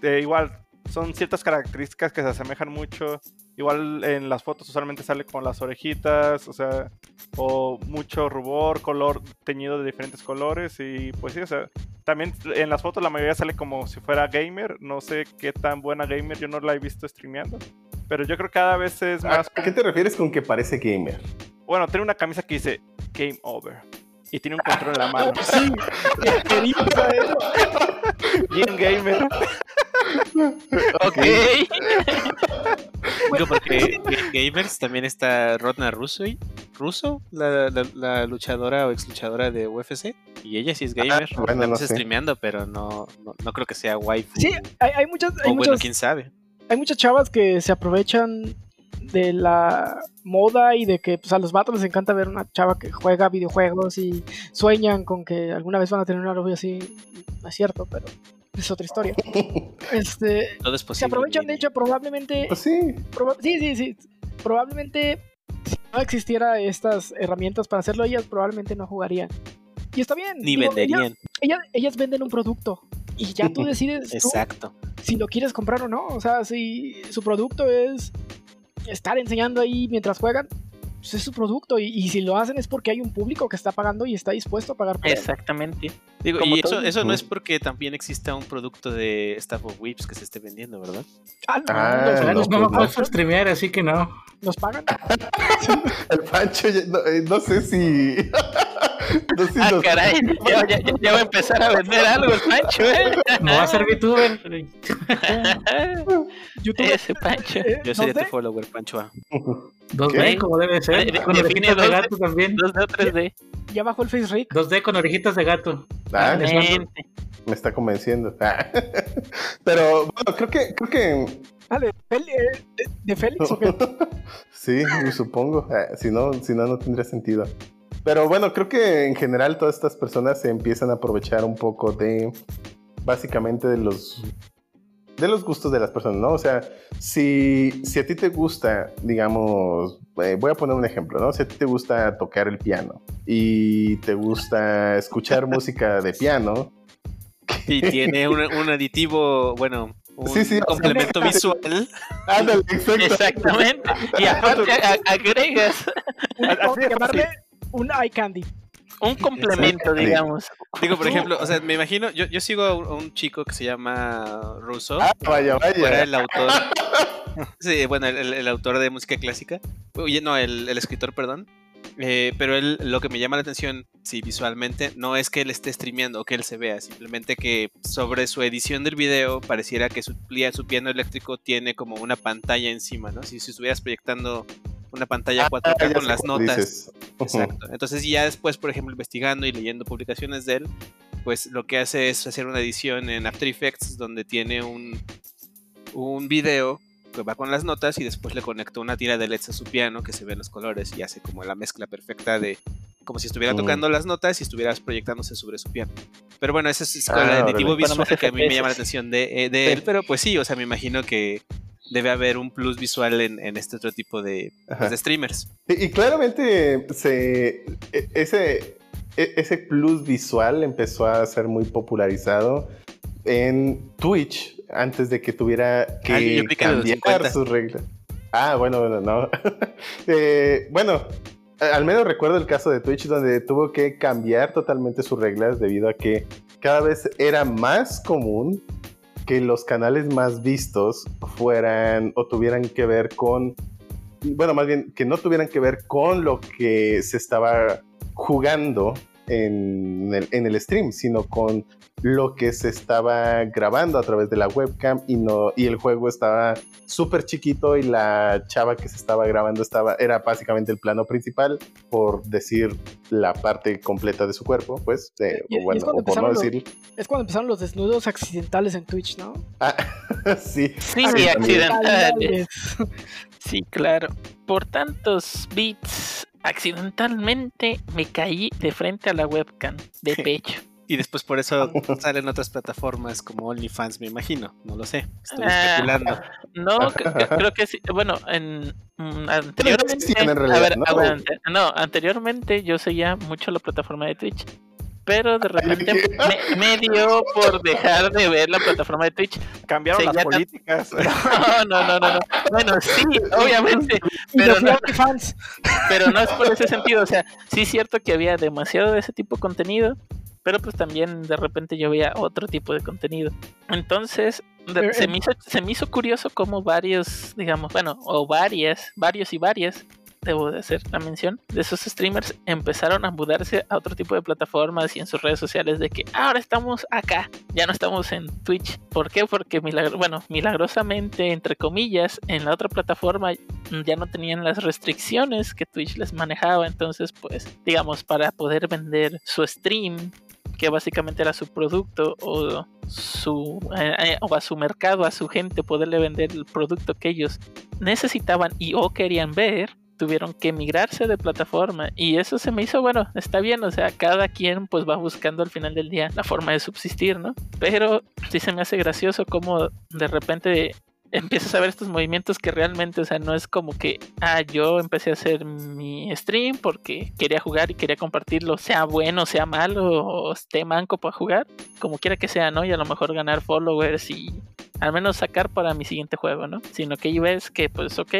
De igual, son ciertas características que se asemejan mucho. Igual en las fotos usualmente sale con las orejitas, o sea, o mucho rubor, color teñido de diferentes colores y pues sí, o sea, también en las fotos la mayoría sale como si fuera gamer, no sé qué tan buena gamer, yo no la he visto streameando, pero yo creo que cada vez es ¿A más, a qué te refieres con que parece gamer? bueno, tiene una camisa que dice Game Over y tiene un control en la mano, *laughs* Sí, bien gamer. *laughs* Ok. *laughs* Digo, porque Ga- Gamers también está Rodna Russo, Russo la, la- la luchadora o ex luchadora de UFC. Y ella sí es gamer. Ah, bueno, no sé. streameando, pero no, no, no creo que sea waifu. Sí, hay, hay muchas, hay, o bueno, muchas, quién sabe. hay muchas chavas que se aprovechan de la moda y de que pues, a los vatos les encanta ver una chava que juega videojuegos y sueñan con que alguna vez van a tener una novia así. No es cierto, pero es otra historia. *laughs* Este, Todo es se aprovechan, de hecho, probablemente Pues sí. Proba- sí, sí, sí. Probablemente si no existiera estas herramientas para hacerlo, ellas probablemente no jugarían. Y está bien. Ni digo, venderían. Ellas, ellas, ellas venden un producto y ya tú *laughs* decides tú Exacto. si lo quieres comprar o no. O sea, si su producto es estar enseñando ahí mientras juegan, pues es su producto. Y, y si lo hacen es porque hay un público que está pagando y está dispuesto a pagar por él. Exactamente. Digo, Como y eso, eso no es porque también exista un producto de Staff of Whips que se esté vendiendo, ¿verdad? Ah, no, Ah, no, no me streamear, así que no. nos pagan. *laughs* El Pancho, ya- no, eh, no sé si. *laughs* Ah, caray. Ya, ya- ya- va a empezar a vender algo el Pancho, ¿eh? *laughs* No va a ser VTuber. *laughs* YouTube. Ese Pancho. eh, Yo sería tu follower, Pancho A. 2D, Ok. como debe ser. Con orejitas de 2D. gato también. 2D o 3D. ya bajó el face rate. 2D con orejitas de gato. Ah, me está convenciendo. Ah. *laughs* Pero bueno, creo que, creo que Ah, de, Fel- eh, de- de Félix. ¿o qué? sí, supongo. Ah, si no, si no, no tendría sentido. Pero bueno, creo que en general todas estas personas se empiezan a aprovechar un poco de básicamente de los de los gustos de las personas, ¿no? O sea, si, si a ti te gusta, digamos, eh, voy a poner un ejemplo, ¿no? Si a ti te gusta tocar el piano y te gusta escuchar *laughs* música de piano, Y tiene un, un aditivo, bueno, un Sí, sí, o sea, complemento visual. ándale, exacto. Exactamente. Y aparte agregas *laughs* llamarle un eye candy. un complemento, digamos. Digo, por ejemplo, o sea, me imagino, yo, yo sigo a un, a un chico que se llama Russo. Ah, vaya, vaya. el autor. *laughs* Sí, bueno, el, el- el autor de música clásica. Oye, no, el, el escritor, perdón. Eh, pero él, lo que me llama la atención, sí, visualmente, no es que él esté streameando o que él se vea, simplemente que sobre su edición del video pareciera que su, su piano eléctrico tiene como una pantalla encima, ¿no? Si, si estuvieras proyectando una pantalla 4K Ah, con las notas. dices. Exacto. Entonces ya después, por ejemplo, investigando y leyendo publicaciones de él, pues lo que hace es hacer una edición en After Effects donde tiene un, un video que va con las notas y después le conecta una tira de LEDs a su piano que se ven los colores y hace como la mezcla perfecta de como si estuviera Mm. tocando las notas y estuvieras proyectándose sobre su piano. Pero bueno, ese es Ah, el órale. aditivo visual que a mí me llama la atención de, eh, de él, pero pues sí, o sea, me imagino que debe haber un plus visual en, en este otro tipo de, pues, de streamers. Y, y claramente se, e- ese, e- ese plus visual empezó a ser muy popularizado en Twitch antes de que tuviera que Ah, cambiar 50. sus reglas. Ah, bueno, bueno, no. *laughs* Eh, bueno, al menos recuerdo el caso de Twitch donde tuvo que cambiar totalmente sus reglas debido a que cada vez era más común que los canales más vistos fueran o tuvieran que ver con, bueno, más bien que no tuvieran que ver con lo que se estaba jugando en el, en el stream, sino con lo que se estaba grabando a través de la webcam y no y el juego estaba súper chiquito y la chava que se estaba grabando estaba era básicamente el plano principal por decir la parte completa de su cuerpo pues eh, Y- o bueno o por no empezaron los- decir Es cuando empezaron los desnudos accidentales en Twitch, ¿no? Ah, *laughs* sí Sí, Ah, sí, accidentales. Sí, claro. Por tantos bits, accidentalmente me caí de frente a la webcam de *laughs* pecho. Y después por eso salen otras plataformas como OnlyFans, me imagino. No lo sé. Estoy Ah. especulando. No, *laughs* creo que sí. Bueno, en mm, anteriormente, en realidad, a ver, ¿no? aguante. no, anteriormente yo seguía mucho la plataforma de Twitch, pero de repente me, me dio por dejar de ver la plataforma de Twitch. Cambiaron las políticas. *laughs* No, no, no, no, no. Bueno, sí, obviamente, *laughs* pero no, pero no es por ese sentido. O sea, sí es cierto que había demasiado de ese tipo de contenido, pero pues también de repente yo veía otro tipo de contenido. Entonces, de- Pero, se, eh, me hizo, se me hizo curioso cómo varios, digamos, bueno, o varias, varios y varias, debo de hacer la mención, de esos streamers empezaron a mudarse a otro tipo de plataformas y en sus redes sociales de que ahora estamos acá, ya no estamos en Twitch. ¿Por qué? Porque milagro, bueno, milagrosamente, entre comillas, en la otra plataforma ya no tenían las restricciones que Twitch les manejaba. Entonces, pues, digamos, para poder vender su stream, que básicamente era su producto o su eh, eh, o a su mercado, a su gente, poderle vender el producto que ellos necesitaban y o querían ver, tuvieron que migrarse de plataforma y eso se me hizo bueno, está bien, o sea, cada quien pues va buscando al final del día la forma de subsistir, ¿no? Pero sí se me hace gracioso como de repente empiezas a ver estos movimientos que realmente, o sea, no es como que, ah, yo empecé a hacer mi stream porque quería jugar y quería compartirlo, sea bueno, sea malo, o esté manco para jugar, como quiera que sea, ¿no? Y a lo mejor ganar followers y al menos sacar para mi siguiente juego, ¿no? Sino que ahí ves que, pues, ok,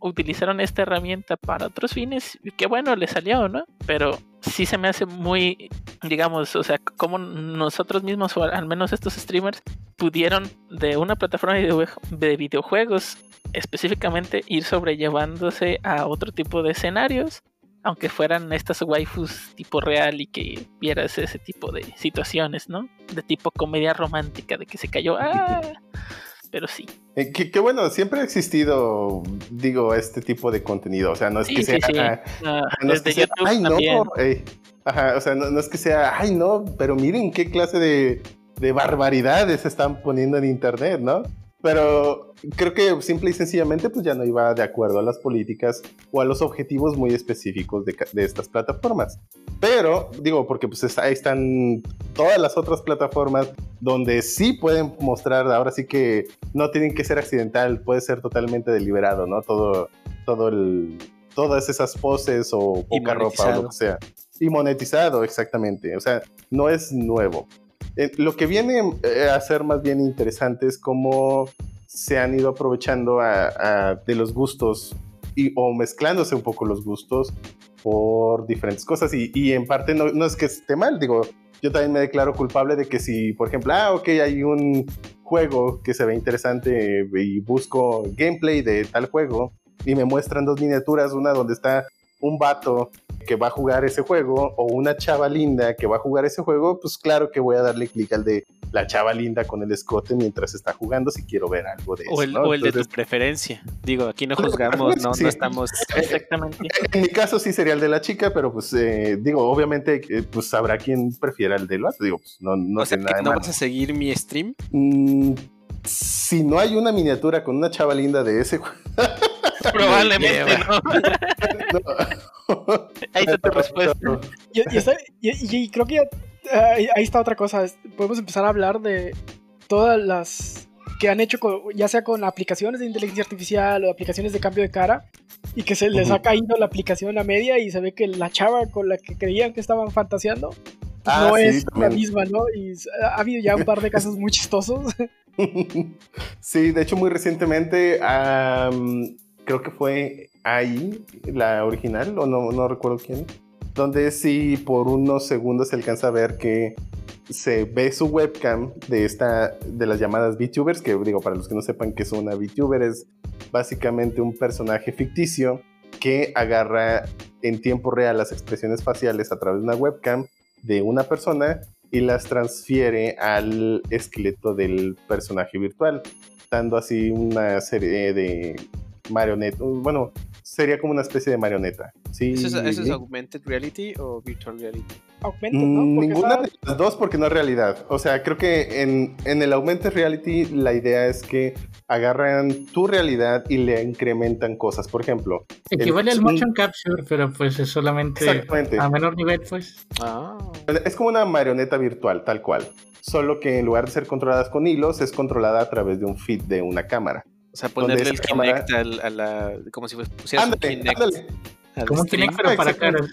utilizaron esta herramienta para otros fines, y qué bueno, le salió, ¿no? Pero sí se me hace muy, digamos, o sea, como nosotros mismos, o al menos estos streamers, pudieron de una plataforma de, videojue- de videojuegos específicamente ir sobrellevándose a otro tipo de escenarios, aunque fueran estas waifus tipo real y que vieras ese tipo de situaciones, ¿no? De tipo comedia romántica, de que se cayó, *laughs* ah, pero sí. Eh, que, que bueno, siempre ha existido, digo, este tipo de contenido. O sea, no es Sí, que sea. sí. Ah, no es desde que sea, YouTube ay, también. no. eh, ajá, o sea, no, no es que sea, ay, no, pero miren qué clase de, de barbaridades se están poniendo en internet, ¿no? Pero creo que simple y sencillamente, pues ya no iba de acuerdo a las políticas o a los objetivos muy específicos de, de estas plataformas. Pero, digo, porque pues está- ahí están todas las otras plataformas donde sí pueden mostrar, ahora sí que no tienen que ser accidental, puede ser totalmente deliberado, ¿no? Todo, todo el, todas esas poses o poca ropa o lo que sea. Y monetizado, exactamente. O sea, no es nuevo. Eh, lo que viene eh, a ser más bien interesante es cómo se han ido aprovechando a- de los gustos y, o mezclándose un poco los gustos por diferentes cosas. Y, y en parte no, no es que esté mal, digo, yo también me declaro culpable de que si, por ejemplo, ah, ok, hay un juego que se ve interesante y busco gameplay de tal juego y me muestran dos miniaturas, una donde está un vato que va a jugar ese juego o una chava linda que va a jugar ese juego, pues claro que voy a darle clic al de la chava linda con el escote mientras está jugando si quiero ver algo de eso. O el, ¿no? o el de tu preferencia. Digo, aquí no juzgamos, *laughs* no, sí. no estamos. *laughs* Exactamente. en mi caso sí sería el de la chica, pero pues eh, digo, obviamente eh, pues habrá quien prefiera el del vato, digo, pues no, no o sea, tiene que nada de no vas a seguir mi stream. Mm, si no hay una miniatura con una chava linda de ese *laughs* juego, *laughs* Probablemente no. no. *laughs* Ahí está tu respuesta. Y, y está- y- y- y creo que ya- ahí, ahí está otra cosa. Podemos empezar a hablar de todas las que han hecho, con- ya sea con aplicaciones de inteligencia artificial o aplicaciones de cambio de cara, y que se les ha caído la aplicación a media y se ve que la chava con la que creían que estaban fantaseando pues, Ah, no sí, es la misma, ¿no? Y ha habido ya un par de casos muy chistosos. *laughs* Sí, de hecho muy recientemente, creo que fue AI, la original, o no, no recuerdo quién, donde sí por unos segundos se alcanza a ver que se ve su webcam de esta de las llamadas VTubers, que digo, para los que no sepan que es una VTuber, es básicamente un personaje ficticio que agarra en tiempo real las expresiones faciales a través de una webcam de una persona y las transfiere al esqueleto del personaje virtual, dando así una serie de marionetas, bueno, sería como una especie de marioneta. ¿sí? ¿Eso es, eso es augmented reality o virtual reality? Augmented, ¿no? Mm, Porque Ninguna estaba- de las dos porque no es realidad. O sea, creo que en, en el Augmented Reality la idea es que agarran tu realidad y le incrementan cosas. Por ejemplo, Equivale el- al motion capture, pero pues es solamente Exactamente. a menor nivel, pues. Ah, es como una marioneta virtual, tal cual. Solo que en lugar de ser controladas con hilos, es controlada a través de un feed de una cámara. O sea, ponerle el Kinect al- a la. como si pusieras un Kinect. ándale. al Como un. Kinect, pero para caras.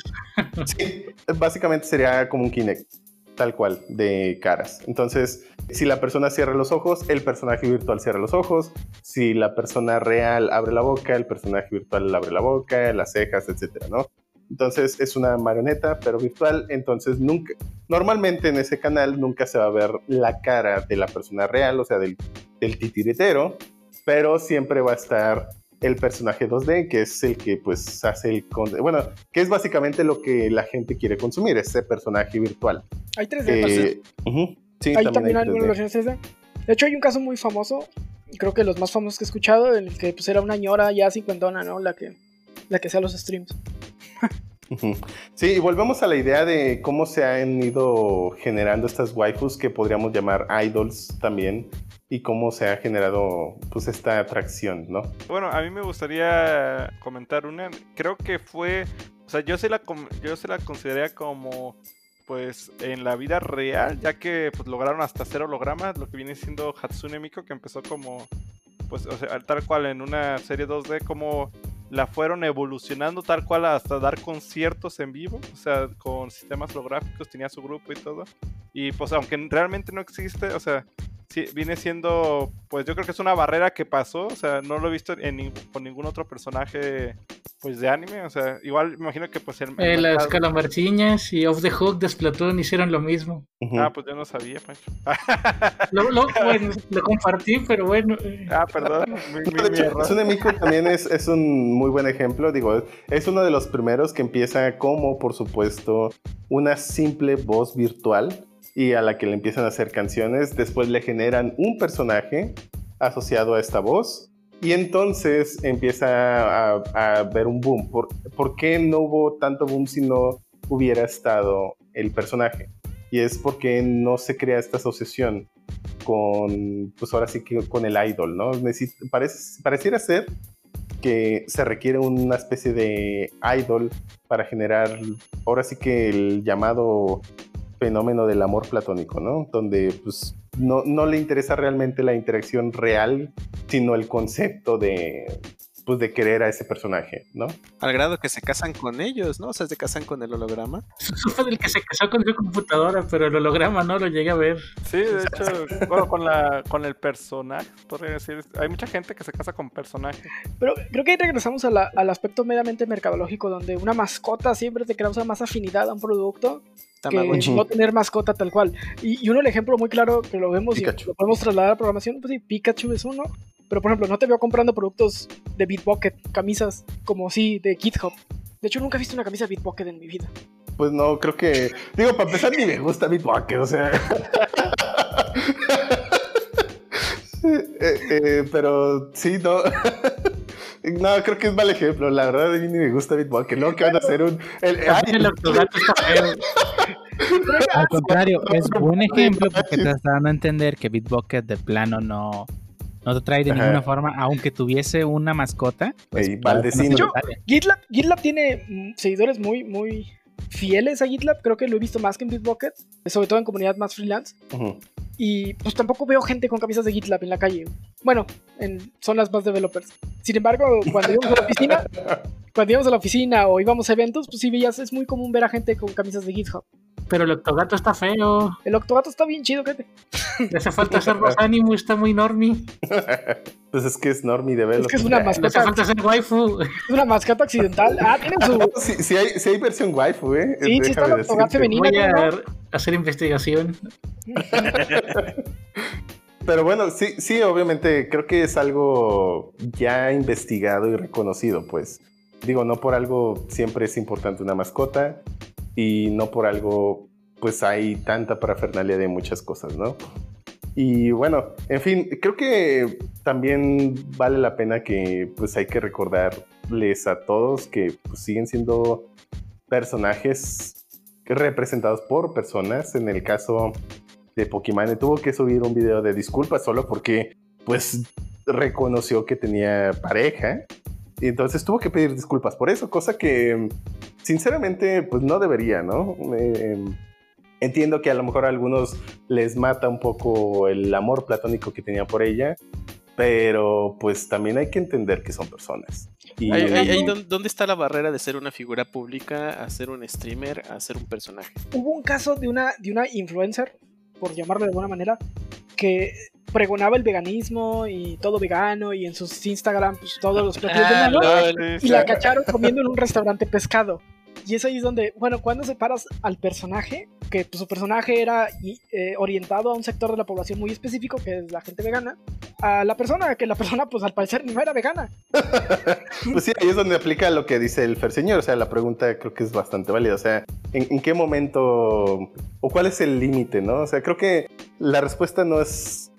Sí, básicamente sería como un Kinect, tal cual, de caras. Entonces, si la persona cierra los ojos, el personaje virtual cierra los ojos. Si la persona real abre la boca, el personaje virtual abre la boca, las cejas, etcétera, ¿no? Entonces es una marioneta, pero virtual. Entonces nunca, normalmente en ese canal nunca se va a ver la cara de la persona real, o sea, del, del titiritero, pero siempre va a estar el personaje 2D, que es el que pues hace el... Bueno, que es básicamente lo que la gente quiere consumir, ese personaje virtual. Hay 3D. Eh, ujú, sí, hay también hay algunas 3D. versiones 3D. De hecho, hay un caso muy famoso, creo que los más famosos que he escuchado, en el que pues era una ñora ya cincuentona, ¿no? La que, la que hacía los streams. *laughs* *laughs* Sí, y volvemos a la idea de cómo se han ido generando estas waifus que podríamos llamar idols también y cómo se ha generado pues esta atracción, ¿no? Bueno, a mí me gustaría comentar una. Creo que fue. O sea, yo se la, yo se la consideraría como. Pues en la vida real, ya que pues, lograron hasta hacer hologramas, lo que viene siendo Hatsune Miku, que empezó como. Pues, o sea, tal cual en una serie 2D, como la fueron evolucionando tal cual hasta dar conciertos en vivo, o sea, con sistemas holográficos, tenía su grupo y todo. Y pues aunque realmente no existe, o sea, sí, viene siendo, pues yo creo que es una barrera que pasó, o sea, no lo he visto en con ningún otro personaje, pues de anime, o sea, igual me imagino que pues el... el Eh, las calamarciñas y Off the Hook de Splatoon hicieron lo mismo. Ujú. Ah, pues yo no sabía, Pancho. *laughs* Lo, lo- bueno, lo compartí, pero bueno. eh, ah, perdón, mi, mi- No, mi hecho, también es, es un muy buen ejemplo. Digo, es uno de los primeros que empieza como, por supuesto, una simple voz virtual y a la que le empiezan a hacer canciones. Después le generan un personaje asociado a esta voz. Y entonces empieza a, a haber un boom. ¿Por, ¿Por qué no hubo tanto boom si no hubiera estado el personaje? Y es porque no se crea esta asociación con, pues ahora sí que con el idol, ¿no? Parece, pareciera ser que se requiere una especie de idol para generar, ahora sí que el llamado fenómeno del amor platónico, ¿no? Donde pues no, no le interesa realmente la interacción real, sino el concepto de, pues, de querer a ese personaje, ¿no? Al grado que se casan con ellos, ¿no? O sea, se casan con el holograma. Supe del que se casó con su computadora, pero el holograma no lo llegué a ver. Sí, de hecho, bueno, con, la, con el personaje, podría decir, hay mucha gente que se casa con personajes. Pero creo que ahí regresamos a la- al aspecto meramente mercadológico, donde una mascota siempre te causa más afinidad a un producto Tamagotchi. no tener mascota tal cual. Y, y uno, el ejemplo muy claro que lo vemos Pikachu. y lo podemos trasladar a programación, pues sí, Pikachu es uno. Pero por ejemplo, no te veo comprando productos de Bitbucket, camisas como sí de GitHub. De hecho, nunca he visto una camisa de Bitbucket en mi vida. Pues no, creo que. Digo, para empezar, ni me gusta Bitbucket, o sea. *laughs* Eh, eh, pero sí, no. *laughs* No, creo que es mal ejemplo. La verdad, a mí ni me gusta Bitbucket. Luego que van a hacer un. el- También el ay, octogato está *laughs* feo. Al contrario, es buen ejemplo porque te *laughs* está dando a entender que Bitbucket de plano no, no te trae de Ajá. ninguna forma, aunque tuviese una mascota. Pues, Ey, claro que no. GitLab, GitLab tiene mm, seguidores muy, muy fieles a GitLab. Creo que lo he visto más que en Bitbucket, sobre todo en comunidad más freelance. Ujú. Y pues tampoco veo gente con camisas de GitLab en la calle. Bueno, en zonas más developers. Sin embargo, cuando íbamos a la oficina, *laughs* cuando íbamos a la oficina o íbamos a eventos, pues sí veías, es muy común ver a gente con camisas de GitHub. Pero el Octogato está feo. El Octogato está bien chido, fíjate. Le hace falta hacer más ánimo, está muy normie. *laughs* Pues es que es Normie de Velo. Es que es una Le hace mascota, falta hacer waifu. es una mascota accidental. Ah, tienen su. *laughs* Sí, sí hay, sí hay versión waifu, ¿eh? Sí, sí está Déjame el Octogato femenino. Voy a ¿no? hacer investigación. *laughs* Pero bueno, sí, sí, obviamente creo que es algo ya investigado y reconocido, pues. Digo, no por algo siempre es importante una mascota y no por algo pues hay tanta parafernalia de muchas cosas, ¿no? Y bueno, en fin, creo que también vale la pena que pues hay que recordarles a todos que pues, siguen siendo personajes representados por personas. En el caso de Pokémon tuvo que subir un video de disculpas solo porque pues reconoció que tenía pareja y entonces tuvo que pedir disculpas por eso, cosa que sinceramente pues no debería, ¿no? Eh, entiendo que a lo mejor a algunos les mata un poco el amor platónico que tenía por ella, pero pues también hay que entender que son personas. Y ahí ¿dónde, dónde está la barrera de ser una figura pública a ser un streamer, a ser un personaje? Hubo un caso de una, de una influencer, por llamarlo de alguna manera, que pregonaba el veganismo y todo vegano y en sus Instagram pues, todos los platillos Ah, veganos. lol. y la cacharon comiendo en un restaurante pescado. Y es ahí donde, bueno, cuando separas al personaje, que pues, su personaje era eh, orientado a un sector de la población muy específico, que es la gente vegana, a la persona, que la persona pues al parecer no era vegana. *laughs* Pues sí, ahí es donde aplica lo que dice el Fer Señor. O sea, la pregunta creo que es bastante válida. O sea, ¿en, qué momento o cuál es el límite, no? O sea, creo que la respuesta no es,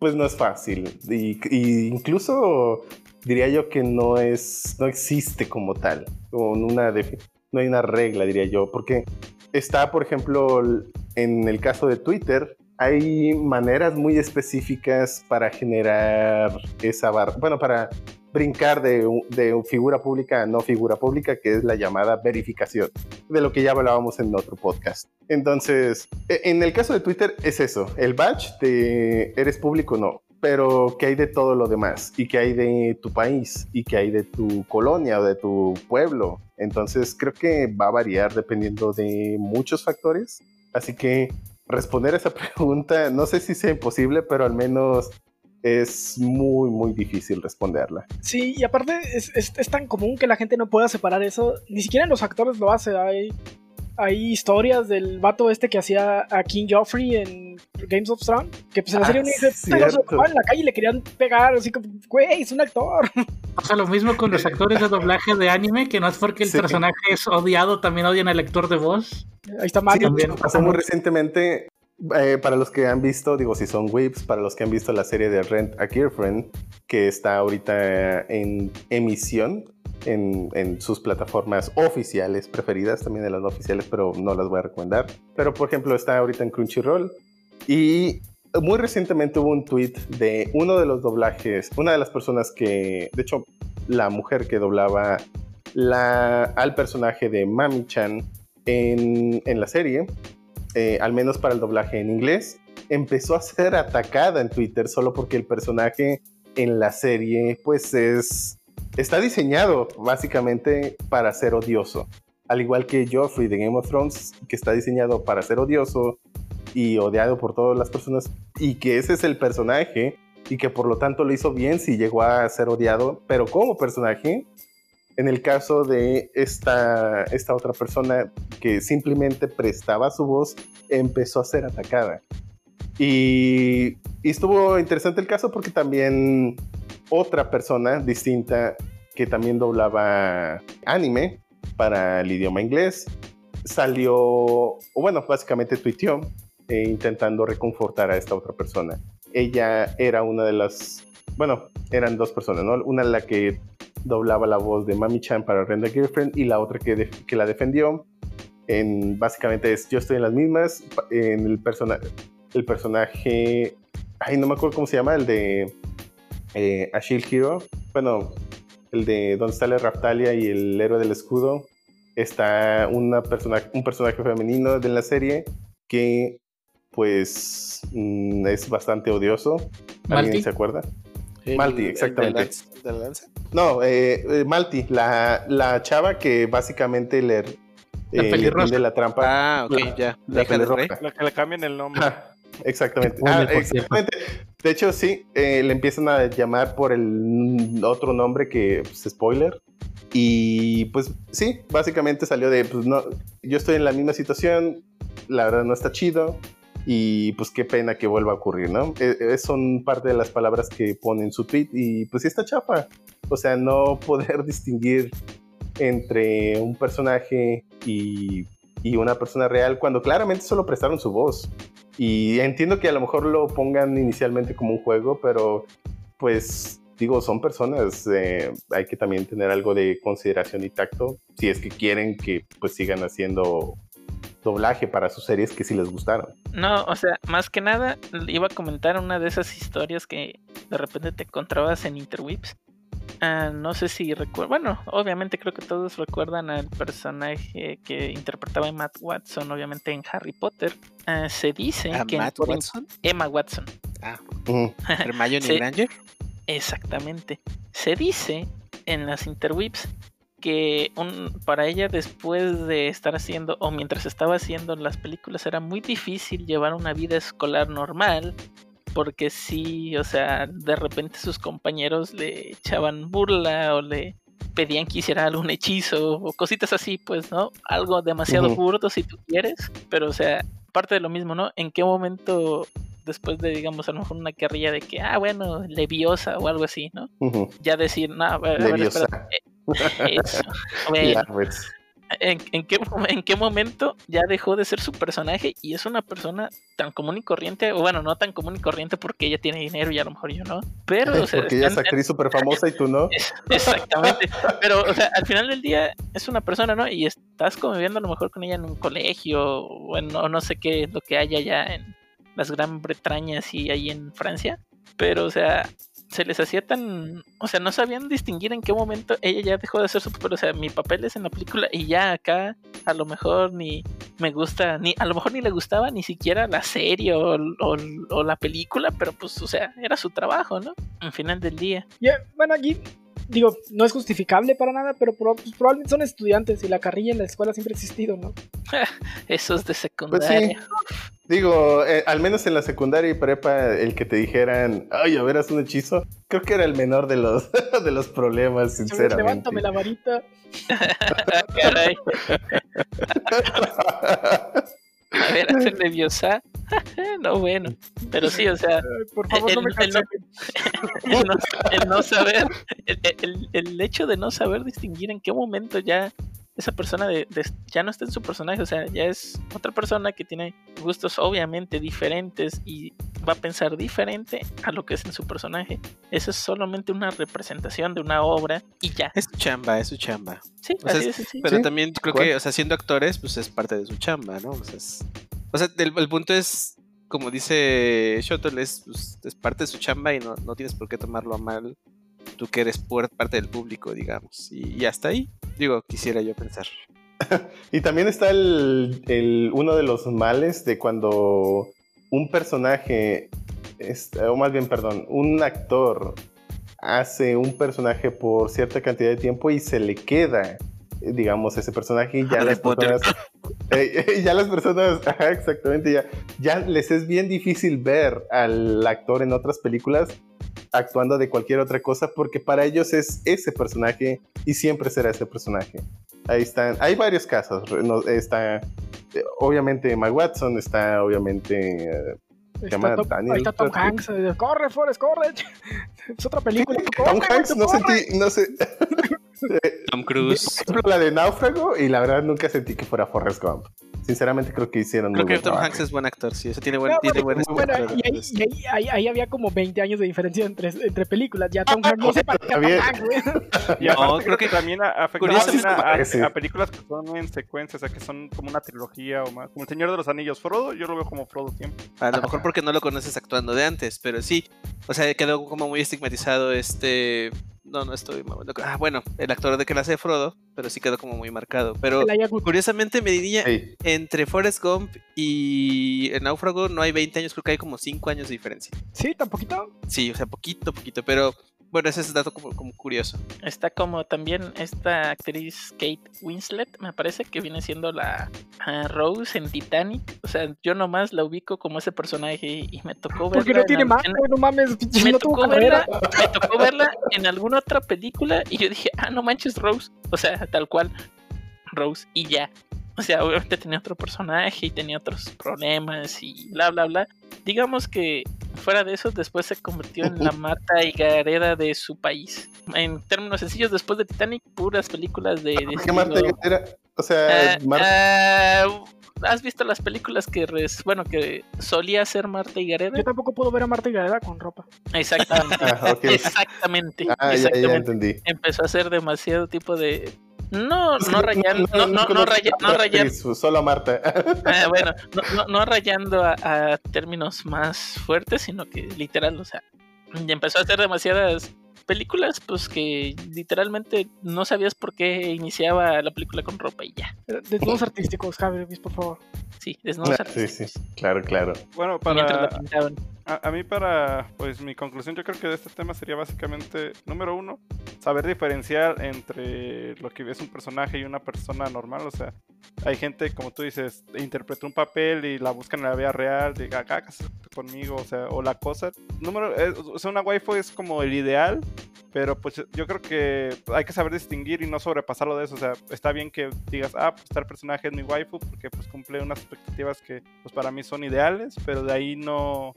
pues no es fácil. Y, y incluso diría yo que no es, no existe como tal. Con una no hay una regla, diría yo. Porque está, por ejemplo, en el caso de Twitter, hay maneras muy específicas para generar esa barra. Bueno, para brincar de, de figura pública a no figura pública, que es la llamada verificación, de lo que ya hablábamos en otro podcast. Entonces, e- en el caso de Twitter es eso, el badge de eres público no, pero que hay de todo lo demás y que hay de tu país y que hay de tu colonia o de tu pueblo. Entonces, creo que va a variar dependiendo de muchos factores. Así que responder esa *laughs* pregunta, no sé si sea imposible, pero al menos es muy, muy difícil responderla. Sí, y aparte es, es- tan común que la gente no pueda separar eso. Ni siquiera los actores lo hace. Hay, hay historias del vato este que hacía a King Joffrey en Games of Thrones. Que pues en la Ah, serie uno dice, sí, "Puta, lo cierto. tomaban en la calle y le querían pegar. Así como, güey, es un actor. Pasa lo mismo con los actores de doblaje de anime, que no es porque el Sí. personaje es odiado, también odian al actor de voz. Ahí está Sí, Mario. también. pasó muy recientemente. eh, para los que han visto, digo, si son whips, para los que han visto la serie de Rent a Girlfriend, que está ahorita en emisión en, en sus plataformas oficiales preferidas, también en las no oficiales, pero no las voy a recomendar. Pero, por ejemplo, está ahorita en Crunchyroll. Y muy recientemente hubo un tweet de uno de los doblajes, una de las personas que, de hecho, la mujer que doblaba la, al personaje de Mami-chan en la serie, eh, al menos para el doblaje en inglés, empezó a ser atacada en Twitter solo porque el personaje en la serie, pues es. Está diseñado básicamente para ser odioso. Al igual que Joffrey de Game of Thrones, que está diseñado para ser odioso y odiado por todas las personas, y que ese es el personaje, y que por lo tanto lo hizo bien si llegó a ser odiado, pero como personaje, en el caso de esta, esta otra persona que simplemente prestaba su voz, empezó a ser atacada. Y, y estuvo interesante el caso porque también otra persona distinta que también doblaba anime para el idioma inglés salió, o bueno, básicamente tuiteó eh, intentando reconfortar a esta otra persona. Ella era una de las, bueno, eran dos personas, ¿no? Una la que doblaba la voz de Mami Chan para Renda Girlfriend y la otra que, la defendió. En, básicamente es yo estoy en las mismas. En el, el personaje, ay, no me acuerdo cómo se llama, el de eh, A Shield Hero. Bueno, el de donde sale Raftalia y el héroe del escudo. Está una persona, un personaje femenino de la serie que, pues, mm, es bastante odioso. ¿Alguien Malti. se acuerda? El- Malti, el de exactamente. Lance- de la lanza. No, eh, eh, Malti, la, la chava que básicamente le eh, la trampa. Ah, ok, ya. La La que le cambian el nombre. *laughs* Exactamente. Ah, exactamente. De hecho, sí, eh, le empiezan a llamar por el otro nombre que pues, spoiler. Y pues sí, básicamente salió de, pues no, yo estoy en la misma situación, la verdad no está chido. Y pues qué pena que vuelva a ocurrir, ¿no? Eh, eh, son parte de las palabras que pone en su tweet y pues sí está chapa. O sea, no *laughs* poder distinguir entre un personaje y, y una persona real cuando claramente solo prestaron su voz. Y entiendo que a lo mejor lo pongan inicialmente como un juego, pero pues digo, son personas, eh, hay que también tener algo de consideración y tacto si es que quieren que pues sigan haciendo doblaje para sus series que sí les gustaron. No, o sea, más que nada, iba a comentar una de esas historias que de repente te encontrabas en Interwebs. Ah, no sé si recuerdo, bueno, obviamente creo que todos recuerdan al personaje que interpretaba a Matt Watson, obviamente en Harry Potter. Ah, se dice ¿A que Matt Watson? Emma Watson, Ujú. *laughs* Hermione Sí. Granger. exactamente. Se dice en las interwebs que un, para ella después de estar haciendo o mientras estaba haciendo las películas era muy difícil llevar una vida escolar normal porque sí, o sea, de repente sus compañeros le echaban burla o le pedían que hiciera algún hechizo o cositas así, pues, ¿no? Algo demasiado Ujú. burdo si tú quieres, pero o sea, parte de lo mismo, ¿no? ¿En qué momento después de, digamos, a lo mejor una carrilla de que, ah, bueno, leviosa o algo así, ¿no? Ya decir, no, a ver, a ver, espera, eso. *laughs* Bueno, pues. ¿En, en qué, ¿En qué momento ya dejó de ser su personaje y es una persona tan común y corriente? O bueno, no tan común y corriente porque ella tiene dinero y a lo mejor yo no. Pero, *laughs* o sea, Porque ella es actriz súper famosa y tú no. exactamente. Pero, o sea, al final del día es una persona, ¿no? Y estás conviviendo a lo mejor con ella en un colegio o en, o no sé qué es lo que haya ya en las Gran Bretañas y ahí en Francia. Pero, o sea, se les hacía tan. O sea, no sabían distinguir en qué momento ella ya dejó de ser su papel. O sea, mi papel es en la película y ya acá a lo mejor ni me gusta, ni a lo mejor ni le gustaba ni siquiera la serie o, o- o la película, pero pues, o sea, era su trabajo, ¿no? Al final del día. Ya, bueno, aquí, digo, no es justificable para nada, pero pro- pues, probablemente son estudiantes y la carrilla en la escuela siempre ha existido, ¿no? *laughs* Esos de Pues secundaria. sí. Digo, eh, al menos en la secundaria y prepa, el que te dijeran, ay, a ver, haz un hechizo, creo que era el menor de los, *laughs* de los problemas, sinceramente. Levántame la varita. *laughs* Caray, *laughs* a ver, hacer leviosa. no, bueno. Pero sí, o sea, Por favor, no El- me el- el no, el no saber, el, el- el hecho de no saber distinguir en qué momento ya esa persona de, de- ya no está en su personaje, o sea, ya es otra persona que tiene gustos obviamente diferentes y va a pensar diferente a lo que es en su personaje. Eso es solamente una representación de una obra y ya. Es su chamba, es su chamba. Sí, O sea, así es- de sencillo. Pero Sí, también creo ¿cuál? que, o sea, siendo actores, pues es parte de su chamba, ¿no? O sea, es- o sea, el, el punto es, como dice Shottle, es, pues, es parte de su chamba y no, no tienes por qué tomarlo a mal. Tú que eres por- parte del público, digamos. Y, y hasta ahí, digo, quisiera yo pensar. *laughs* Y también está el, el- uno de los males de cuando un personaje, o más bien, perdón, un actor hace un personaje por cierta cantidad de tiempo y se le queda, digamos, ese personaje y ya *laughs* las personas, eh, *laughs* eh, ya las personas, ajá, exactamente, ya, ya les es bien difícil ver al actor en otras películas actuando de cualquier otra cosa porque para ellos es ese personaje y siempre será ese personaje. Ahí están, hay varios casos. no, está, eh, obviamente, Emma Watson, está obviamente. eh, llama Tom, Daniel ahí está Tom. Hanks. Corre, Forrest, corre. Es otra película. Tom Hanks, no corre. sentí, no sé. *laughs* *laughs* Tom Cruise. por ejemplo, la de Náufrago y la verdad nunca sentí que fuera Forrest Gump. Sinceramente creo que hicieron Creo muy que buen Tom trabajo. Hanks es buen actor, sí. Eso tiene buen, No, tiene bueno, y ahí, películas. y ahí, ahí- ahí había como 20 años de diferencia entre, entre películas. Ya Tom Hanks no se *laughs* parecía a. Hanks, güey. Y No, creo que también a- afecta más curiosamente bien a, a- a películas que son en secuencia, o sea, que son como una trilogía o más. Como El Señor de los Anillos. Frodo, yo lo veo como Frodo siempre. A lo mejor porque no lo conoces actuando de antes, pero sí. O sea, quedó como muy estigmatizado este. No, no estoy. mamando. Ah, bueno, el actor de que la hace Frodo, pero sí quedó como muy marcado. Pero curiosamente me diría, Sí, entre Forrest Gump y El Náufrago no hay 20 años, creo que hay como 5 años de diferencia. Sí, tan poquito. Sí, o sea, poquito, poquito, pero Bueno, ese es dato como, como curioso. Está como también esta actriz Kate Winslet, me parece que viene siendo la ah, Rose en Titanic. O sea, yo nomás la ubico como ese personaje y me tocó verla. Porque no en tiene más, no mames, me no tocó verla, me tocó verla en alguna otra película y yo dije, ah, no manches, Rose. O sea, tal cual, Rose y ya. *laughs* O sea, obviamente tenía otro personaje y tenía otros problemas y bla, bla, bla. Digamos que fuera de eso, después se convirtió en la *laughs* Marta Higareda de su país. En términos sencillos, después de Titanic, puras películas de... de ¿Por qué Marta estilo- era? O sea, Ah, Marta. ah, ¿Has visto las películas que, res- bueno, que solía ser Marta Higareda? Yo tampoco puedo ver a Marta Gareda con ropa. Exactamente. *laughs* Ah. Exactamente. Ah, ya, ya exactamente. entendí. Empezó a hacer demasiado tipo de. No, no rayando, no, no, no, rayando, actriz, Solo a Marta. *laughs* ah, bueno, no, no, no rayando a, a términos más fuertes, sino que literal, o sea, y empezó a hacer demasiadas películas, pues que literalmente no sabías por qué iniciaba la película con ropa y ya. Desnudos artísticos, Javier, por favor. Sí, desnudos sí, artísticos. sí, claro, claro. Bueno, Mientras la para, pintaban. A, a mí para, pues mi conclusión yo creo que de este tema sería básicamente, número uno, saber diferenciar entre lo que es un personaje y una persona normal, o sea, hay gente, como tú dices, interpreta un papel y la buscan en la vida real, diga, acá cásate conmigo, o sea, o la cosa. Número, es- o sea, una waifu es como el ideal, pero pues yo creo que hay que saber distinguir y no sobrepasarlo de eso. O sea, está bien que digas, ah, pues tal personaje es mi waifu porque pues cumple unas expectativas que pues para mí son ideales, pero de ahí no,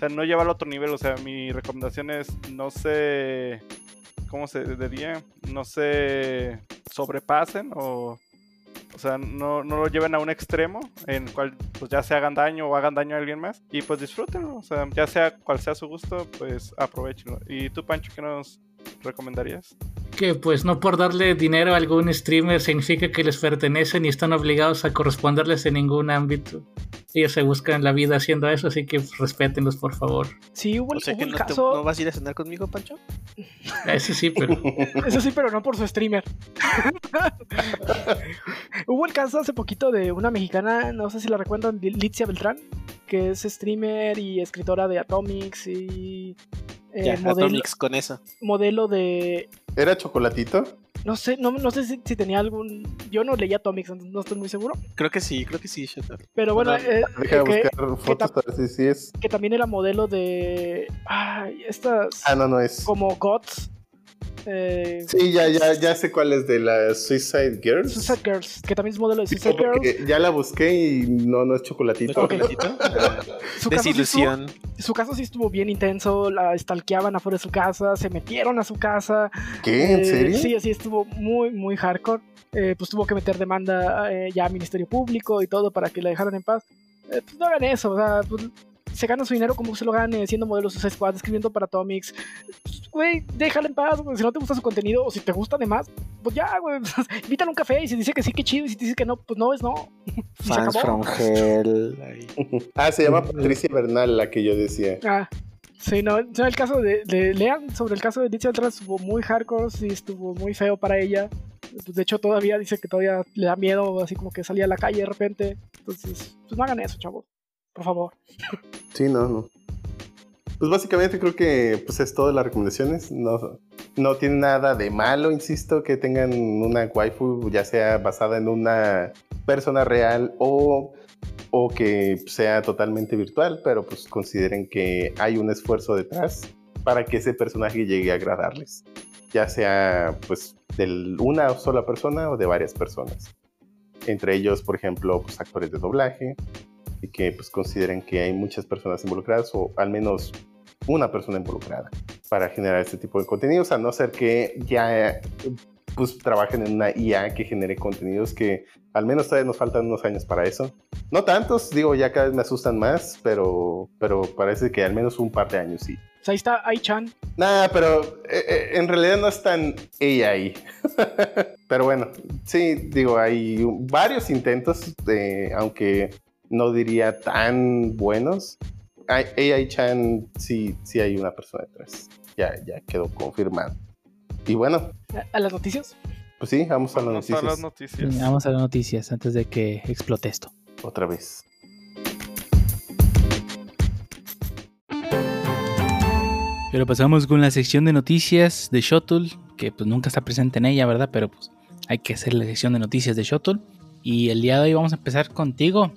sea, no lleva al otro nivel. O sea, mi recomendación es no se, ¿cómo se diría? No se sobrepasen o... O sea, no, no lo lleven a un extremo en el cual pues ya se hagan daño o hagan daño a alguien más. Y pues disfrútenlo. O sea, ya sea cual sea su gusto, pues aprovechenlo. ¿Y tú, Pancho, qué nos recomendarías? Que pues no por darle dinero a algún streamer significa que les pertenecen y están obligados a corresponderles en ningún ámbito. Ellos se buscan la vida haciendo eso, así que pues, respétenlos por favor. Sí, hubo, O sea hubo que el no, te- caso. ¿no vas a ir a cenar conmigo, Pancho. Eso sí, pero *laughs* Eso sí, pero no por su streamer. *laughs* Hubo el caso hace poquito de una mexicana, no sé si la recuerdan, Litzia Beltrán, que es streamer y escritora de Atomics y eh, ya, modelo, Atomics con eso. modelo de... ¿Era chocolatito? No sé, no, no sé si, si tenía algún... Yo no leía Atomics, entonces no estoy muy seguro. Creo que sí, creo que sí, Shatter. Pero bueno, Bueno, eh, Deja de que, buscar fotos a ver si sí es. que también era modelo de... Ay, estas... Ah, no, no es. Como GOTS. Eh, Sí, ya, ya, ya sé cuál es de la Suicide Girls. Suicide Girls, que también es modelo de Sí, Suicide Girls. ya la busqué y no, no es chocolatito. ¿Chocolatito? *laughs* Su caso sí estuvo- *laughs* Desilusión. su caso sí estuvo bien intenso, la stalkeaban afuera de su casa, se metieron a su casa. ¿Qué? ¿En eh, serio? Sí, así estuvo muy, muy hardcore. Eh, pues tuvo que meter demanda eh, ya a Ministerio Público y todo para que la dejaran en paz. Eh, pues no hagan eso, o sea, pues, se gana su dinero como se lo gane, siendo modelo de Suicide Squad, escribiendo para Atomics. Pues, Güey, déjala en paz. Si no te gusta su contenido o si te gusta además, pues ya, güey. *laughs* Invítale a un café y si dice que sí, que chido. Y si dice que no, pues no es no. *laughs* Fans from Hell. *laughs* Ah, se llama Patricia Bernal, la que yo decía. Ah, sí, no, el caso de, de- Lean sobre el caso de Alicia Beltrán estuvo muy hardcore, sí, estuvo muy feo para ella. Pues, De hecho, todavía dice que todavía le da miedo, así como que salía a la calle de repente. Entonces, pues no hagan eso, chavos. Por favor. Sí, no, no. Pues básicamente creo que pues es todas las recomendaciones. No, no tiene nada de malo, insisto, que tengan una waifu ya sea basada en una persona real o, o que sea totalmente virtual, pero pues consideren que hay un esfuerzo detrás para que ese personaje llegue a agradarles. Ya sea pues de una sola persona o de varias personas. Entre ellos, por ejemplo, pues actores de doblaje, y que pues consideren que hay muchas personas involucradas o al menos una persona involucrada para generar este tipo de contenidos, a no ser que ya pues trabajen en una IA que genere contenidos que al menos todavía nos faltan unos años para eso. No tantos, digo, ya cada vez me asustan más, pero, pero parece que al menos un par de años sí. Ahí está Ai-chan. Nada, pero eh, eh, en realidad no es tan AI. *laughs* pero bueno, sí, digo, hay varios intentos, de, aunque no diría tan buenos. Ai- AI-chan sí, sí hay una persona detrás. Ya, ya quedó confirmado. Y bueno, A, a las noticias. pues sí, vamos a las Vamos a noticias las noticias. Vamos a las noticias antes de que explote esto. otra vez. Pero pasamos con la sección de noticias de Shuttle, que pues nunca está presente en ella, ¿verdad? Pero pues hay que hacer la sección de noticias de Shuttle. Y el día de hoy vamos a empezar contigo.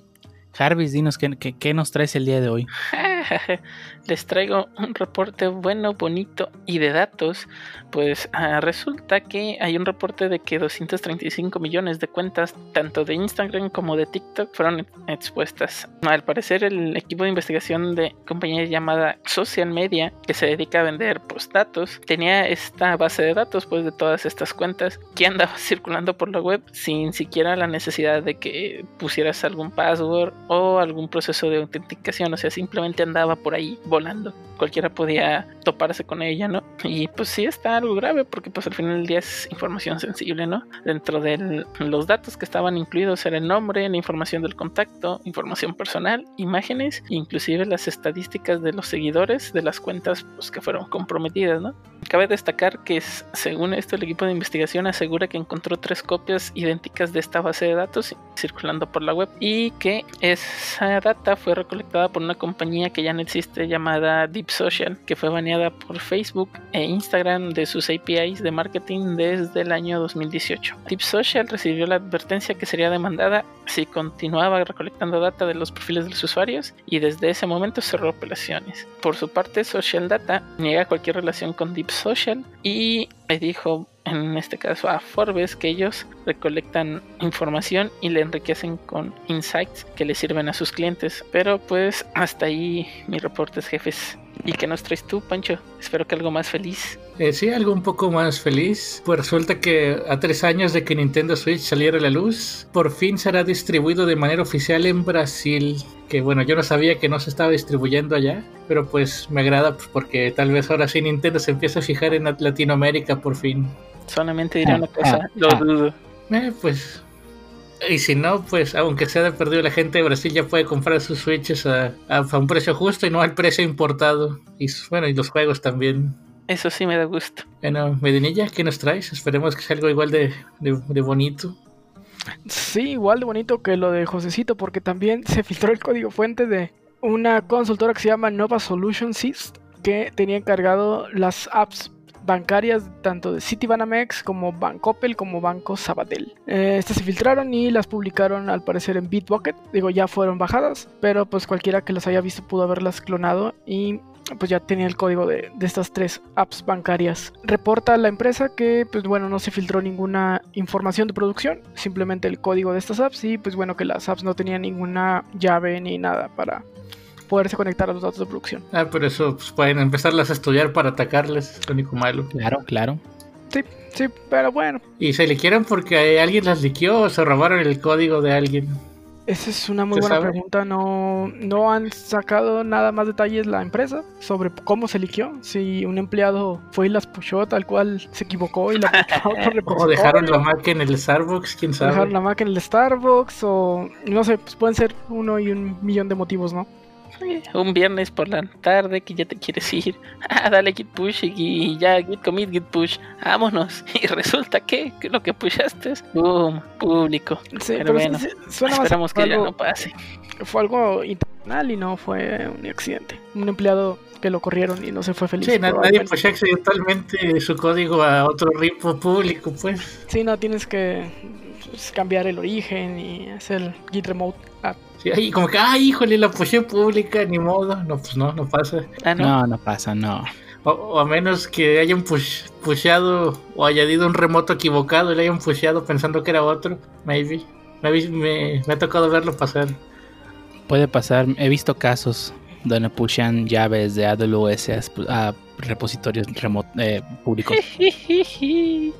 Jarvis, dinos qué, qué- qué nos traes el día de hoy. *laughs* Les traigo un reporte bueno, bonito y de datos. Pues ah, resulta que hay un reporte de que 235 millones de cuentas, tanto de Instagram como de TikTok, fueron ex- expuestas. Al parecer, el equipo de investigación de compañía llamada Social Media, que se dedica a vender pues, datos, tenía esta base de datos pues, de todas estas cuentas que andaba *laughs* circulando por la web sin siquiera la necesidad de que pusieras algún password o algún proceso de autenticación. O sea, simplemente andaba por ahí volando. Cualquiera podía toparse con ella, ¿no? Y pues sí está algo grave porque pues al final del día es información sensible, ¿no? Dentro de los datos que estaban incluidos era el nombre, la información del contacto, información personal, imágenes, inclusive las estadísticas de los seguidores de las cuentas pues, que fueron comprometidas, ¿no? Cabe destacar que según esto el equipo de investigación asegura que encontró tres copias idénticas de esta base de datos circulando por la web y que esa data fue recolectada por una compañía que ya no existe llamada Deep Social que fue baneada por Facebook e Instagram de sus APIs de marketing desde el año 2018. Deep Social recibió la advertencia que sería demandada si continuaba recolectando data de los perfiles de los usuarios y desde ese momento cerró operaciones. Por su parte, Social Data niega cualquier relación con Deep Social y le dijo en este caso a Forbes que ellos recolectan información y le enriquecen con insights que le sirven a sus clientes. Pero pues hasta ahí mis reportes jefes. ¿Y qué nos traes tú, Pancho? Espero que algo más feliz. Eh, sí, algo un poco más feliz. Pues resulta que a tres años de que Nintendo Switch saliera a la luz, por fin será distribuido de manera oficial en Brasil. Que bueno, yo no sabía que no se estaba distribuyendo allá, pero pues me agrada pues, porque tal vez ahora sí Nintendo se empieza a fijar en Lat- Latinoamérica por fin. Solamente diré Ah, una cosa, ah, lo ah. dudo. Eh, pues. Y si no, pues aunque sea de perdido, la gente de Brasil ya puede comprar sus Switches a, a- a un precio justo y no al precio importado. Y bueno, y los juegos también. Eso sí me da gusto. Bueno, Medinilla, ¿qué nos traes? Esperemos que sea algo igual de, de- de bonito. Sí, igual de bonito que lo de Josecito, porque también se filtró el código fuente de una consultora que se llama Nova Solutions, que tenía encargado las apps bancarias tanto de Citibanamex como Bancoppel como Banco Sabadell. Eh, estas se filtraron y las publicaron al parecer en Bitbucket. Digo, ya fueron bajadas, pero pues cualquiera que las haya visto pudo haberlas clonado y pues ya tenía el código de, de estas tres apps bancarias. Reporta la empresa que, pues bueno, no se filtró ninguna información de producción, simplemente el código de estas apps y pues bueno, que las apps no tenían ninguna llave ni nada para poderse conectar a los datos de producción. Ah, pero eso pues, pueden empezarlas a estudiar para atacarles, es lo único malo. Claro, claro. Sí, sí, pero bueno, Y se liquieron porque alguien las liqueó o se robaron el código de alguien. esa es una muy ¿Se buena sabe? pregunta. No, no han sacado nada más detalles la empresa sobre cómo se liquió. Si un empleado fue y las pushó tal cual se equivocó y la *laughs* otro O dejaron la Mac en el Starbucks, quién sabe. dejar la Mac en el Starbucks o no sé, pues pueden ser uno y un millón de motivos, ¿no? Un viernes por la tarde que ya te quieres ir. *laughs* Ah, dale git push y, ya git commit, git push. Vámonos. *laughs* Y resulta que, que lo que pushaste es boom, público. Sí, Pero pero, bueno, sí, suena Esperamos fue que ya algo, no pase. fue algo intencional y no fue un accidente. Un empleado que lo corrieron y no se fue feliz. Sí, na- nadie probablemente. pushea accidentalmente su código a otro repo público, pues. Sí, no, tienes que cambiar el origen y hacer git remote. Ah, Sí, ahí como que, ay, híjole, la pushé pública, ni modo. No, pues no, no pasa. Ah, no. No, no pasa, no. O, o a menos que hayan push, pusheado o añadido un remoto equivocado y le hayan pusheado pensando que era otro. Maybe. Maybe me, me ha tocado verlo pasar. Puede pasar. He visto casos donde pushan llaves de AWS a, a repositorios remo- eh, públicos. *laughs* sí,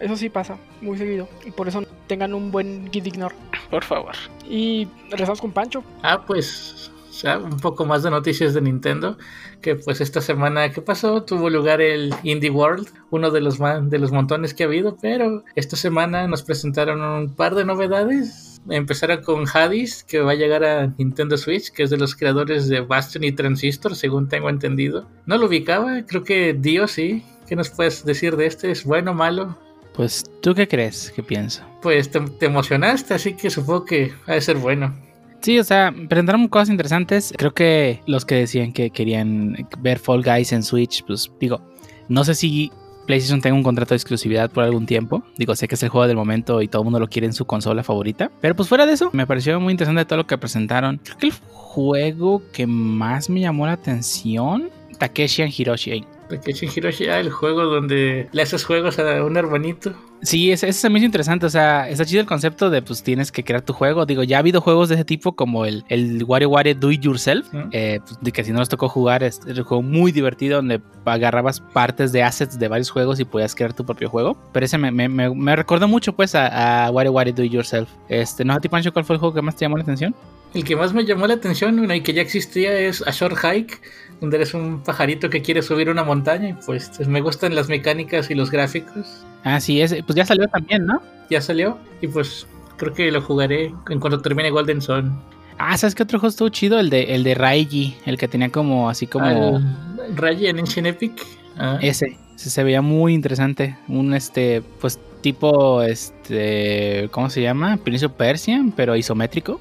eso sí pasa muy seguido. Y por eso tengan un buen git ignore. Por favor. Y regresamos con Pancho. Ah, pues o sea, un poco más de noticias de Nintendo. Que pues esta semana, ¿qué pasó? Tuvo lugar el Indie World, uno de los, de los montones que ha habido. Pero esta semana nos presentaron un par de novedades. Empezaron con Hades, que va a llegar a Nintendo Switch, que es de los creadores de Bastion y Transistor, según tengo entendido. No lo ubicaba, creo que Dio sí. ¿Qué nos puedes decir de este? ¿Es bueno o malo? Pues, ¿tú qué crees? ¿Qué pienso? Pues te, te emocionaste, así que supongo que ha de ser bueno. Sí, o sea, presentaron cosas interesantes. Creo que los que decían que querían ver Fall Guys en Switch, pues digo, no sé si PlayStation tenga un contrato de exclusividad por algún tiempo. Digo, sé que es el juego del momento y todo el mundo lo quiere en su consola favorita. Pero pues fuera de eso, me pareció muy interesante todo lo que presentaron. Creo que el juego que más me llamó la atención, Takeshi and Hiroshi. Takeshi Hiroshi, ah, el juego donde le haces juegos a un hermanito. Sí, ese, ese se me hizo interesante. O sea, está chido el concepto de pues tienes que crear tu juego. Digo, ya ha habido juegos de ese tipo como el, el WarioWare Do It Yourself. Mm. eh, pues, de que si no les tocó jugar, es es un juego muy divertido donde agarrabas partes de assets de varios juegos y podías crear tu propio juego. Pero ese me, me, me, me recordó mucho pues a, a WarioWare Do It Yourself. Este, ¿no a ti, Pancho, cuál fue el juego que más te llamó la atención? El que más me llamó la atención, bueno, y que ya existía, es A Short Hike, donde eres un pajarito que quiere subir una montaña. Y pues me gustan las mecánicas y los gráficos. Ah, sí, ese, pues ya salió también, ¿no? Ya salió, y pues creo que lo jugaré en cuanto termine Golden Sun. Ah, ¿sabes qué otro juego estuvo chido? El de, el de Raiji, el que tenía como así como... Al Rayi en Ancient Epic. Ah, Ese, ese se veía muy interesante. Un este, pues tipo, este, ¿cómo se llama? Prince of Persia, pero isométrico.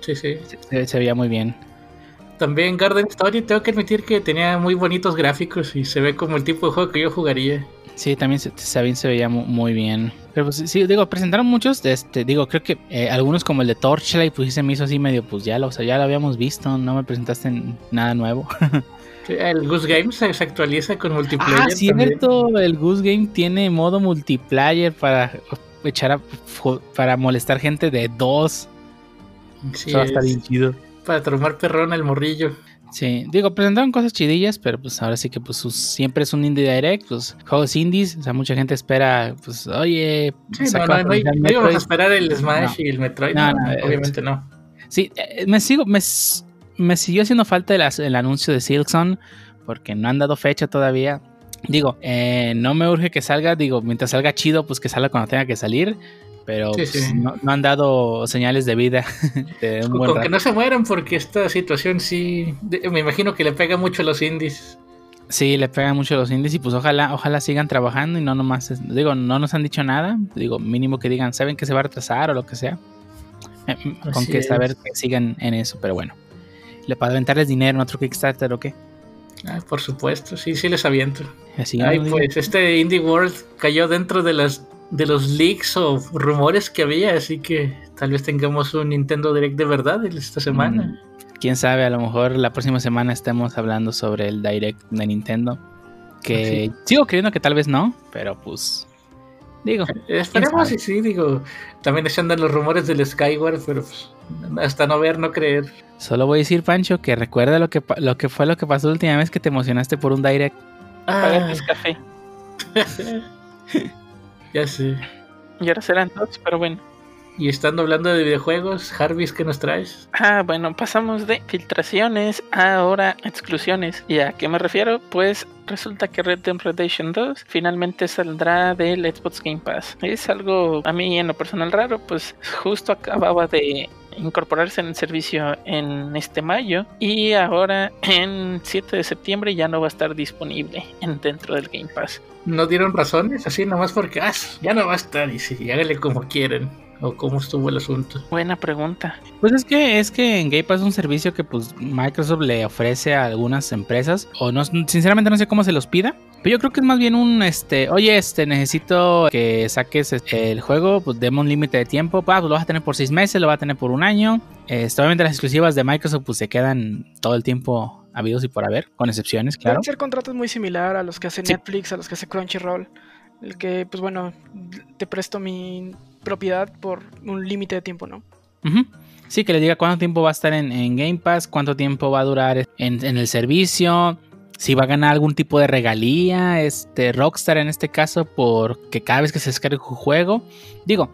Sí, sí. Se, se veía muy bien. También Garden Story, tengo que admitir que tenía muy bonitos gráficos y se ve como el tipo de juego que yo jugaría. Sí, también se, se- se veía mu- muy bien. Pero pues sí, digo, presentaron muchos, este, digo, creo que eh, algunos como el de Torchlight, pues se me hizo así medio, pues ya lo, o sea, ya lo habíamos visto, no me presentaste nada nuevo. *laughs* El Goose Game se, actualiza con multiplayer. ah, también. cierto, el Goose Game tiene modo multiplayer para echar a, para molestar gente de dos. Sí, Eso va a estar es bien chido. para tomar perrón al morrillo. Sí, digo, presentaron cosas chidillas, pero pues ahora sí que pues sus- siempre es un indie direct, pues juegos indies, o sea, mucha gente espera, pues, oye, Sí, no, no, no, no íbamos a esperar el Smash No. y el Metroid. No, no, no, eh, obviamente no. Sí, eh, me sigo, me, me siguió haciendo falta el, el anuncio de Silksong, porque no han dado fecha todavía. Digo, eh, no me urge que salga, digo, mientras salga chido, pues que salga cuando tenga que salir, pero Sí, pues, sí. No, no han dado señales de vida *laughs* de un Con, buen con que no se mueran porque esta situación sí, de- me imagino que le pega mucho a los indies. Sí, le pegan mucho los indies y pues ojalá, ojalá sigan trabajando y no nomás, digo, no nos han dicho nada, digo, mínimo que digan, saben que se va a retrasar o lo que sea. Eh, mm, con que es. saber que sigan en eso, pero bueno. Le para aventarles dinero en otro Kickstarter o qué. Ah, por supuesto, sí, sí les aviento. Así Ay, pues este Indie World cayó dentro de las de los leaks o rumores que había, así que tal vez tengamos un Nintendo Direct de verdad esta semana. Mm, Quién sabe, a lo mejor la próxima semana estemos hablando sobre el Direct de Nintendo. Que sigo creyendo que tal vez no, pero pues. Digo, Esperemos y sí, digo, también se andan los rumores del Skyward, pero pues, hasta no ver, no creer. solo voy a decir, Pancho, que recuerda lo que, lo que fue lo que pasó la última vez que te emocionaste por un Direct. Pagar Ah, mis café. *laughs* ya sé. Y ahora serán dos, pero bueno. Y estando hablando de videojuegos, Jarvis, ¿qué nos traes? Ah, bueno, pasamos de filtraciones a ahora exclusiones. ¿Y a qué me refiero? Pues resulta que Red Dead Redemption 2 finalmente saldrá del Xbox Game Pass. Es algo a mí en lo personal raro, pues justo acababa de incorporarse en el servicio en este mayo y ahora en 7 de septiembre ya no va a estar disponible en, dentro del Game Pass. ¿No dieron razones? Así nomás porque ah, ya no va a estar y sí, háganle como quieren. O cómo estuvo el asunto. Buena pregunta. Pues es que es que en Game Pass es un servicio que pues Microsoft le ofrece a algunas empresas o no sinceramente no sé cómo se los pida, pero yo creo que es más bien un este, oye, este necesito que saques este, el juego, pues demos un límite de tiempo, pues lo vas a tener por seis meses, lo vas a tener por un año. Este, obviamente las exclusivas de Microsoft pues se quedan todo el tiempo habidos y por haber, con excepciones, claro. Pueden ser contratos muy similar a los que hace Sí. Netflix, a los que hace Crunchyroll. El que, pues bueno, te presto mi propiedad por un límite de tiempo, ¿no? Sí, que le diga cuánto tiempo va a estar en, Game Pass, cuánto tiempo va a durar en, el servicio, si va a ganar algún tipo de regalía, este Rockstar en este caso, porque cada vez que se descargue un juego, digo,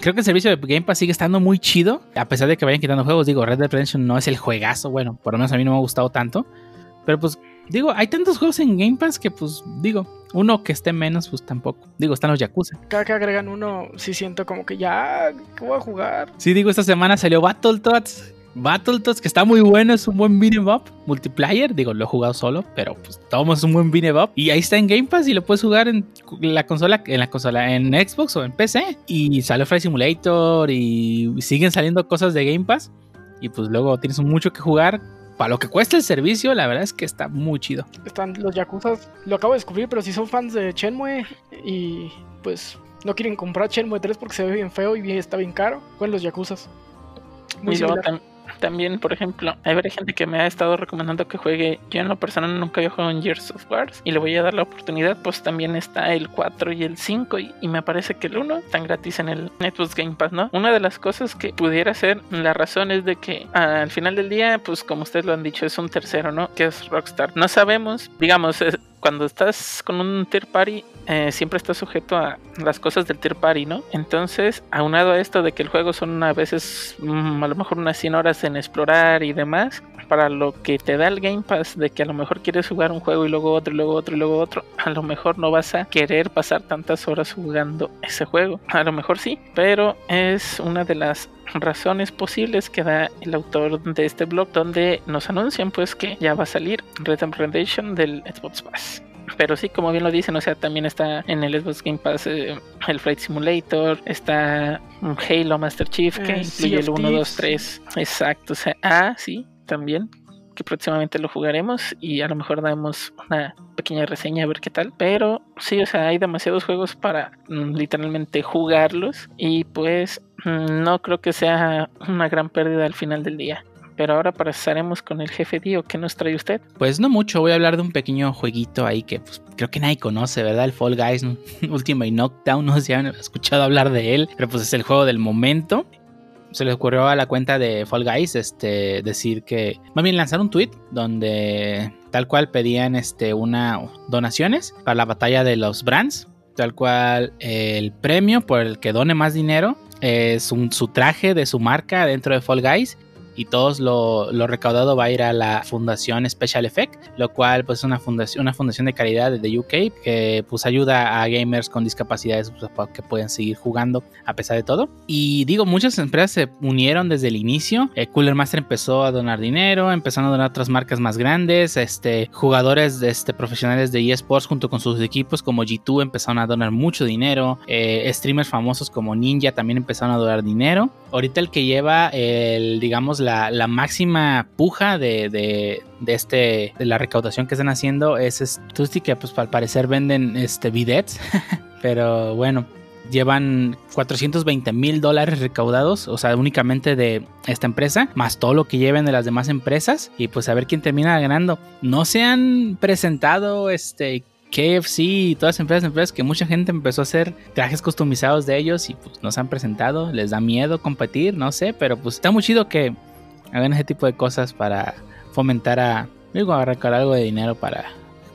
creo que el servicio de Game Pass sigue estando muy chido, a pesar de que vayan quitando juegos, digo, Red Dead Redemption no es el juegazo, bueno, por lo menos a mí no me ha gustado tanto, pero pues digo, hay tantos juegos en Game Pass que pues digo, uno que esté menos, pues tampoco, digo, están los Yakuza. Cada que agregan uno, sí siento como que ya, ¿qué voy a jugar? Sí, digo, esta semana salió Battletoads. Battletoads, que está muy bueno, es un buen beat'em up. Multiplayer, digo, lo he jugado solo, pero pues todos es un buen beat'em up. Y ahí está en Game Pass y lo puedes jugar en la consola, en la consola, en Xbox o en PC. Y sale Flight Simulator y siguen saliendo cosas de Game Pass. Y pues luego tienes mucho que jugar. Para lo que cuesta el servicio, la verdad es que está muy chido. Están los Yakuza, lo acabo de descubrir, pero si son fans de Shenmue y pues no quieren comprar Shenmue 3 porque se ve bien feo y bien, está bien caro, jueguen los Yakuza. Muy Y luego similar. tam- también, por ejemplo, hay varias gente que me ha estado recomendando que juegue. Yo en lo personal nunca había jugado en Gears of Wars y le voy a dar la oportunidad. Pues también está el 4 y el 5 y, me parece que el 1 están gratis en el Netflix Game Pass, ¿no? Una de las cosas que pudiera ser la razón es de que al final del día, pues como ustedes lo han dicho, es un tercero, ¿no? Que es Rockstar. No sabemos, digamos, es- cuando estás con un third party, eh, siempre estás sujeto a las cosas del third party, ¿no? Entonces, aunado a esto de que el juego son a veces mm, a lo mejor unas 100 horas en explorar y demás, para lo que te da el Game Pass de que a lo mejor quieres jugar un juego y luego otro y luego otro y luego otro, a lo mejor no vas a querer pasar tantas horas jugando ese juego. A lo mejor sí, pero es una de las razones posibles que da el autor de este blog donde nos anuncian pues que ya va a salir Redemption del Xbox Pass. Pero sí, como bien lo dicen, o sea, también está en el Xbox Game Pass eh, el Flight Simulator, está Halo Master Chief que Eh, incluye el 1, 2, Thieves. 3. Exacto, o sea, ah, sí, también que próximamente lo jugaremos y a lo mejor damos una pequeña reseña a ver qué tal. Pero sí, o sea, hay demasiados juegos para mm, literalmente jugarlos y pues mm, no creo que sea una gran pérdida al final del día. Pero ahora pasaremos con el jefe Dio. ¿Qué nos trae usted? Pues no mucho, voy a hablar de un pequeño jueguito ahí que pues, creo que nadie conoce, ¿verdad? El Fall Guys. *laughs* Ultimate Knockdown, no sé si han escuchado hablar de él, pero pues es el juego del momento. Se le ocurrió a la cuenta de Fall Guys este, decir que, más bien lanzar un tweet donde tal cual pedían este, una donaciones para la batalla de los brands, tal cual el premio por el que done más dinero es un, su traje de su marca dentro de Fall Guys y todos lo, lo, recaudado va a ir a la fundación Special Effect, lo cual pues es una fundación, una fundación de caridad de UK que pues ayuda a gamers con discapacidades pues, que puedan seguir jugando a pesar de todo. Y digo, muchas empresas se unieron desde el inicio. Eh, Cooler Master empezó a donar dinero, empezaron a donar otras marcas más grandes, este, jugadores este, profesionales de eSports junto con sus equipos como G2 empezaron a donar mucho dinero, eh, streamers famosos como Ninja también empezaron a donar dinero. Ahorita el que lleva el, digamos, la, la máxima puja de, de, este, de la recaudación que están haciendo es Tusti, que pues al parecer venden este, bidets, *laughs* pero bueno, llevan 420 mil dólares recaudados, o sea, únicamente de esta empresa, más todo lo que lleven de las demás empresas, y pues a ver quién termina ganando. No se han presentado este KFC y todas las empresas, empresas que mucha gente empezó a hacer trajes customizados de ellos y pues no se han presentado, les da miedo competir, no sé, pero pues está muy chido que hagan ese tipo de cosas para fomentar a, digo, a recaudar algo de dinero para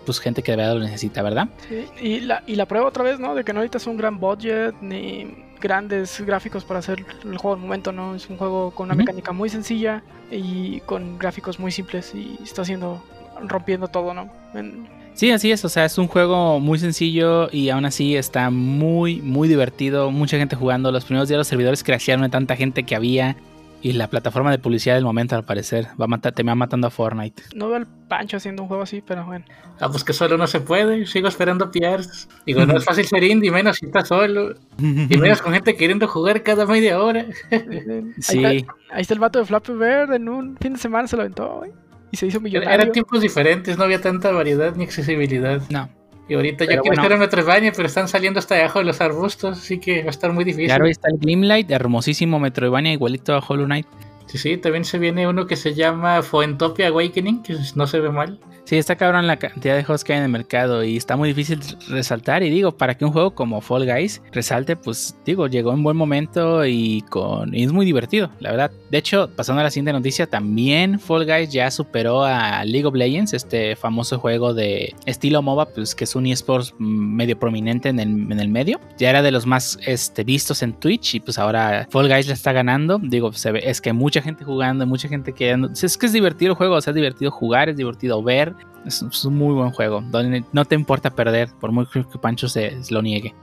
pues gente que de verdad lo necesita, ¿verdad? Sí, y la, y la prueba otra vez, ¿no? De que no necesitas un gran budget ni grandes gráficos para hacer el juego al momento, ¿no? Es un juego con una uh -huh. mecánica muy sencilla y con gráficos muy simples y está haciendo, rompiendo todo, ¿no? En, Sí, así es, o sea, es un juego muy sencillo y aún así está muy, muy divertido, mucha gente jugando, los primeros días los servidores crashearon de tanta gente que había y la plataforma de publicidad del momento al parecer va a matar, te va matando a Fortnite. No veo al Pancho haciendo un juego así, pero bueno. Ah, pues que solo no se puede, sigo esperando PRs. Digo, no es *laughs* fácil ser indie, menos si estás solo. y menos con gente queriendo jugar cada media hora. *laughs* sí. Ahí está, ahí está, el vato de Flappy Bird, en un fin de semana se lo aventó, güey y se hizo millonario. Eran tiempos diferentes, no había tanta variedad ni accesibilidad. No. Y ahorita ya quiero estar en Metroidvania, pero están saliendo hasta debajo de los arbustos, así que va a estar muy difícil. Claro, ahí está el Glimlight, hermosísimo Metroidvania, igualito a Hollow Knight. Sí, sí, también se viene uno que se llama Foentopia Awakening, que no se ve mal. Sí, está cabrón la cantidad de juegos que hay en el mercado y está muy difícil resaltar. Y digo, para que un juego como Fall Guys resalte, pues digo, llegó en buen momento y, con, es muy divertido, la verdad. De hecho, pasando a la siguiente noticia, también Fall Guys ya superó a League of Legends, este famoso juego de estilo MOBA, pues que es un eSports medio prominente en el, en el medio. Ya era de los más este, vistos en Twitch y pues ahora Fall Guys la está ganando. Digo, se ve, es que mucha gente jugando, mucha gente quedando. Es que es divertido el juego, o sea, es divertido jugar, es divertido ver. Es, es, un muy buen juego, donde no te importa perder, por muy que Pancho se, se lo niegue.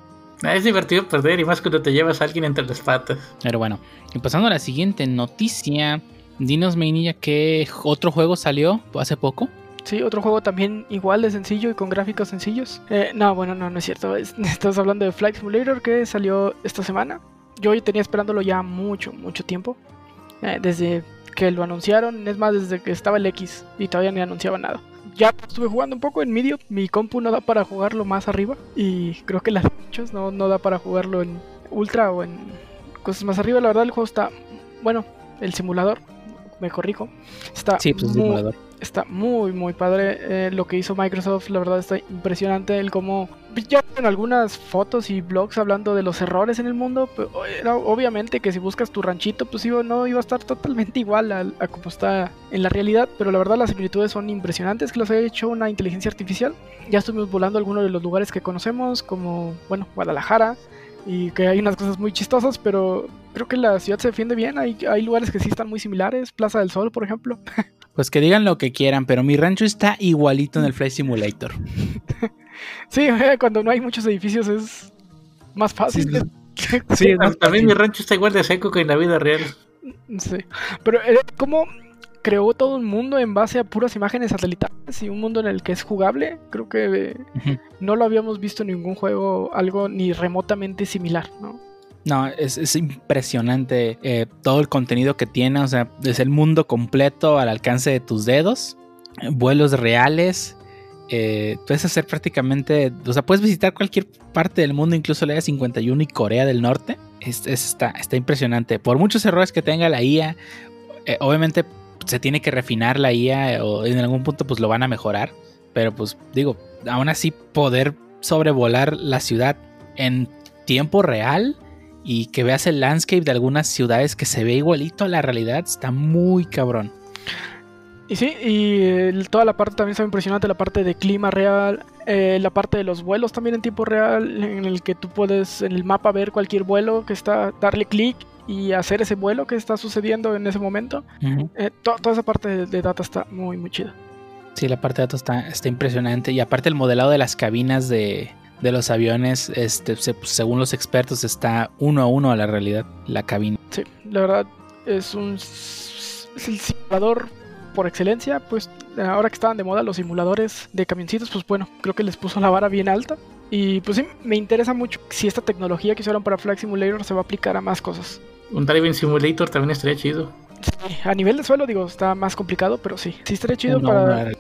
Es divertido perder y más cuando te llevas a alguien entre las patas. Pero bueno, y pasando a la siguiente noticia, Dinos, Mainilla, ¿qué otro juego salió hace poco? Sí, otro juego también igual de sencillo y con gráficos sencillos. Eh, no, bueno, no, no es cierto. Es- *laughs* estás hablando de Flight Simulator que salió esta semana. Yo tenía esperándolo ya mucho, mucho tiempo. Eh, desde que lo anunciaron, es más, desde que estaba el X y todavía ni anunciaba nada. Ya estuve jugando un poco en medio. Mi compu no da para jugarlo más arriba. Y creo que las muchos no, no da para jugarlo en ultra o en cosas más arriba. La verdad, el juego está. Bueno, el simulador, me corrijo. Está Sí, pues muy- simulador. Está muy muy padre eh, lo que hizo Microsoft la verdad está impresionante el cómo ya en algunas fotos y blogs hablando de los errores en el mundo era obviamente que si buscas tu ranchito pues no iba a estar totalmente igual al- a, como está en la realidad pero la verdad las similitudes son impresionantes que los haya hecho una inteligencia artificial. Ya estuvimos volando algunos de los lugares que conocemos como bueno Guadalajara y que hay unas cosas muy chistosas pero creo que la ciudad se defiende bien hay, hay lugares que sí están muy similares Plaza del Sol por ejemplo *laughs* Pues que digan lo que quieran, pero mi rancho está igualito en el Flight Simulator. Sí, cuando no hay muchos edificios es más fácil. Sí, Sí, *laughs* no, también mi rancho está igual de seco que en la vida real. Sí. Pero eh, ¿cómo creó todo un mundo en base a puras imágenes satelitales y un mundo en el que es jugable? Creo que eh, no lo habíamos visto en ningún juego algo ni remotamente similar, ¿no? No, es, es impresionante eh, todo el contenido que tiene. O sea, es el mundo completo al alcance de tus dedos. Vuelos reales. eh, puedes hacer prácticamente. O sea, puedes visitar cualquier parte del mundo, incluso la Área 51 y Corea del Norte. Es, es- está, está impresionante. Por muchos errores que tenga la IA, eh, obviamente se tiene que refinar la IA o en algún punto pues lo van a mejorar. Pero pues digo, aún así poder sobrevolar la ciudad en tiempo real y que veas el landscape de algunas ciudades que se ve igualito a la realidad, está muy cabrón. Y sí, y el- toda la parte también está impresionante, la parte de clima real, eh, la parte de los vuelos también en tiempo real, en el que tú puedes en el mapa ver cualquier vuelo que está, darle clic y hacer ese vuelo que está sucediendo en ese momento. Eh, to- toda esa parte de, de data está muy, muy chida. Sí, la parte de datos está, está impresionante. Y aparte el modelado de las cabinas de, de los aviones, este, se- según los expertos, está uno a uno a la realidad, la cabina. Sí, la verdad es un es el simulador por excelencia, pues ahora que estaban de moda los simuladores de camioncitos, pues bueno, creo que les puso la vara bien alta. Y pues sí, me interesa mucho si esta tecnología que usaron para Flight Simulator se va a aplicar a más cosas. Un Driving Simulator también estaría chido. Sí, a nivel de suelo, digo, está más complicado, pero sí, sí estaría chido para...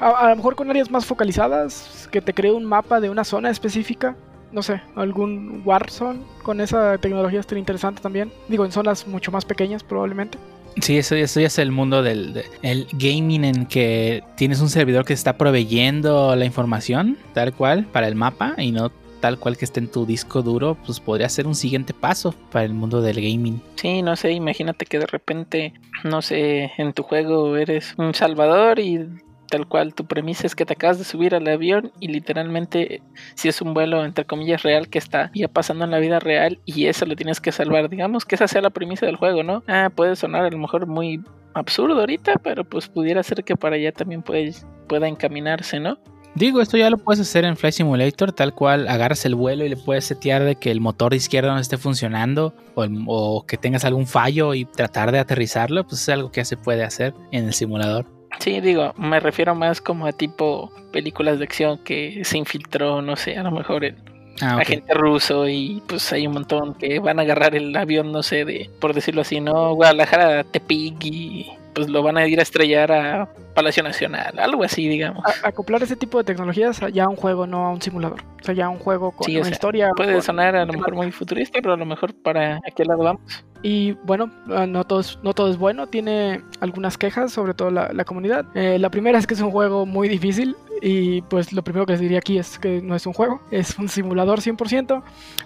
A, a lo mejor con áreas más focalizadas, que te cree un mapa de una zona específica. No sé, algún Warzone con esa tecnología estaría interesante también. Digo, en zonas mucho más pequeñas probablemente. Sí, eso, eso ya es el mundo del de- el gaming en que tienes un servidor que está proveyendo la información tal cual para el mapa y no tal cual que esté en tu disco duro, pues podría ser un siguiente paso para el mundo del gaming. Sí, no sé, imagínate que de repente, no sé, en tu juego eres un salvador y tal cual tu premisa es que te acabas de subir al avión y literalmente si es un vuelo entre comillas real que está ya pasando en la vida real y eso lo tienes que salvar, digamos que esa sea la premisa del juego, ¿no? Ah, puede sonar a lo mejor muy absurdo ahorita, pero pues pudiera ser que para allá también pueda encaminarse, ¿no? Digo, esto ya lo puedes hacer en Flight Simulator, tal cual agarras el vuelo y le puedes setear de que el motor de izquierda no esté funcionando o, o que tengas algún fallo y tratar de aterrizarlo, pues es algo que ya se puede hacer en el simulador. Sí, digo, me refiero más como a tipo películas de acción que se infiltró, no sé, a lo mejor en Ah, agente ruso y pues hay un montón que van a agarrar el avión, no sé, de por decirlo así, ¿no? Guadalajara, Tepic y pues lo van a ir a estrellar a Palacio Nacional, algo así, digamos. A- acoplar ese tipo de tecnologías ya a un juego, no a un simulador. O sea, ya a un juego con Sí, o una sea, historia. Puede con- sonar a lo mejor muy futurista, pero a lo mejor para a qué lado vamos. Y bueno, ah, no todo, es, no todo es bueno, tiene algunas quejas, sobre todo la, la comunidad. Eh, la primera es que es un juego muy difícil y pues lo primero que les diría aquí es que no es un juego, es un simulador 100%.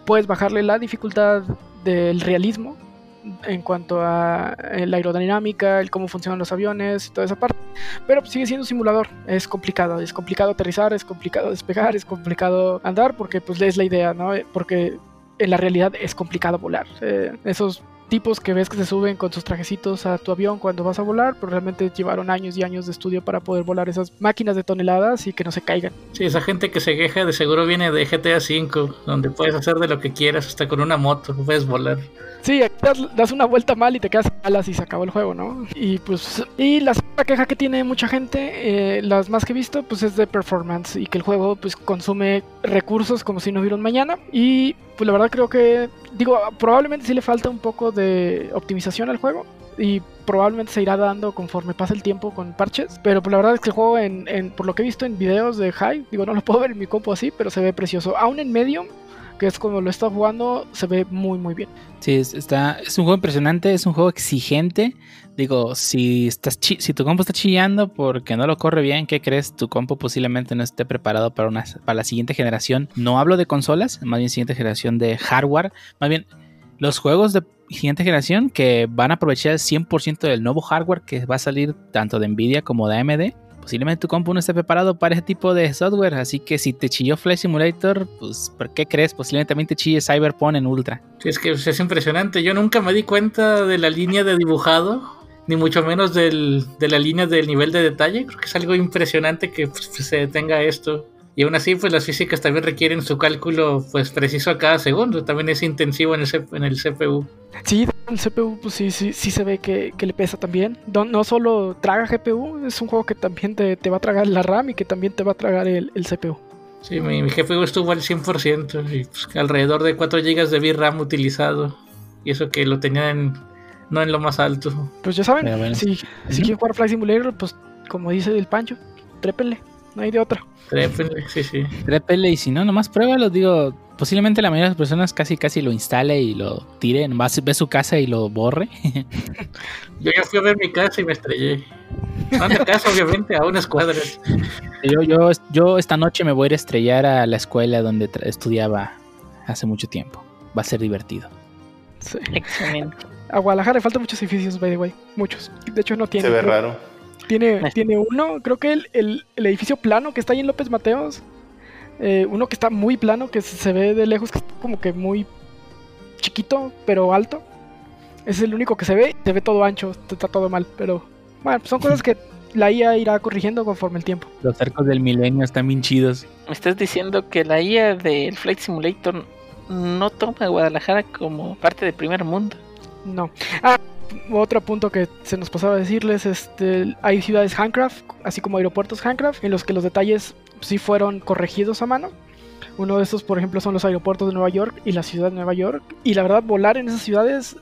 Puedes bajarle la dificultad del realismo en cuanto a eh, la aerodinámica, el cómo funcionan los aviones y toda esa parte. Pero pues, sigue siendo un simulador, es complicado, es complicado aterrizar, es complicado despegar, es complicado andar porque pues es la idea, ¿no? Porque en la realidad es complicado volar. Eh, esos tipos que ves que se suben con sus trajecitos a tu avión cuando vas a volar, pero realmente llevaron años y años de estudio para poder volar esas máquinas de toneladas y que no se caigan. Sí, esa gente que se queja de seguro viene de GTA V, donde puedes hacer de lo que quieras, hasta con una moto, puedes volar. Sí, aquí das, das una vuelta mal y te quedas alas y se acabó el juego, ¿no? Y pues, y la segunda queja que tiene mucha gente, eh, las más que he visto, pues es de performance y que el juego pues consume recursos como si no hubiera mañana. Y pues la verdad creo que, digo, probablemente sí le falta un poco de optimización al juego. Y probablemente se irá dando conforme pasa el tiempo con parches. Pero pues la verdad es que el juego, en, por lo que he visto en videos de High, digo, no lo *laughs* puedo ver en mi compu así, pero se ve precioso. Aún en Medium, que es como lo estado jugando, se ve muy, muy bien. Sí, es, está, es un juego impresionante, es un juego exigente. Digo, si, estás si tu compu está chillando porque no lo corre bien, ¿qué crees? Tu compu posiblemente no esté preparado para, una, para la siguiente generación. No hablo de consolas, más bien siguiente generación de hardware. Más bien, los juegos de siguiente generación que van a aprovechar el 100% del nuevo hardware que va a salir tanto de Nvidia como de AMD. Posiblemente tu compu no esté preparado para ese tipo de software, así que si te chilló Flight Simulator, pues ¿por qué crees? Posiblemente también te chille Cyberpunk en Ultra. Sí, es que es impresionante. Yo nunca me di cuenta de la línea de dibujado, ni mucho menos del- de la línea del nivel de detalle. Creo que es algo impresionante que pues, se detenga esto. Y aún así, pues las físicas también requieren su cálculo pues preciso a cada segundo. También es intensivo en el, C- en el CPU. Sí, el CPU pues sí, sí, sí se ve que, que le pesa también. No, no solo traga GPU, es un juego que también te, te va a tragar la RAM y que también te va a tragar el, el CPU. Sí, mi, mi GPU estuvo al 100% y pues, alrededor de 4 GB de VRAM utilizado. Y eso que lo tenía en, no en lo más alto. Pues ya saben, si, si quieren jugar Flight Simulator, pues como dice el Pancho, trépenle, no hay de otra. Trépenle, sí, sí. Trépele y si no, nomás pruébalo. Digo, posiblemente la mayoría de las personas casi casi lo instale y lo tire. Nomás ve su casa y lo borre. *laughs* Yo ya fui a ver mi casa y me estrellé. No casa, obviamente, a unas cuadras. yo, yo, yo esta noche me voy a ir a estrellar a la escuela donde estudiaba hace mucho tiempo. Va a ser divertido. Sí. Excelente. A Guadalajara le faltan muchos edificios, by the way, muchos. De hecho no tiene. Se ve raro. Tiene, *laughs* tiene uno, creo que el, el- el edificio plano que está ahí en López Mateos, eh, uno que está muy plano, que se- ve de lejos, que está como que muy chiquito, pero alto. Es el único que se ve, se ve todo ancho, está todo mal, pero bueno, son cosas que *laughs* la IA irá corrigiendo conforme el tiempo. Los cercos del milenio están bien chidos. Me estás diciendo que la IA del Flight Simulator no toma a Guadalajara como parte del primer mundo. No. Ah, otro punto que se nos pasaba a decirles, este, hay ciudades Handcraft, así como aeropuertos Handcraft, en los que los detalles sí fueron corregidos a mano. Uno de estos, por ejemplo, son los aeropuertos de Nueva York y la ciudad de Nueva York. Y la verdad, volar en esas ciudades,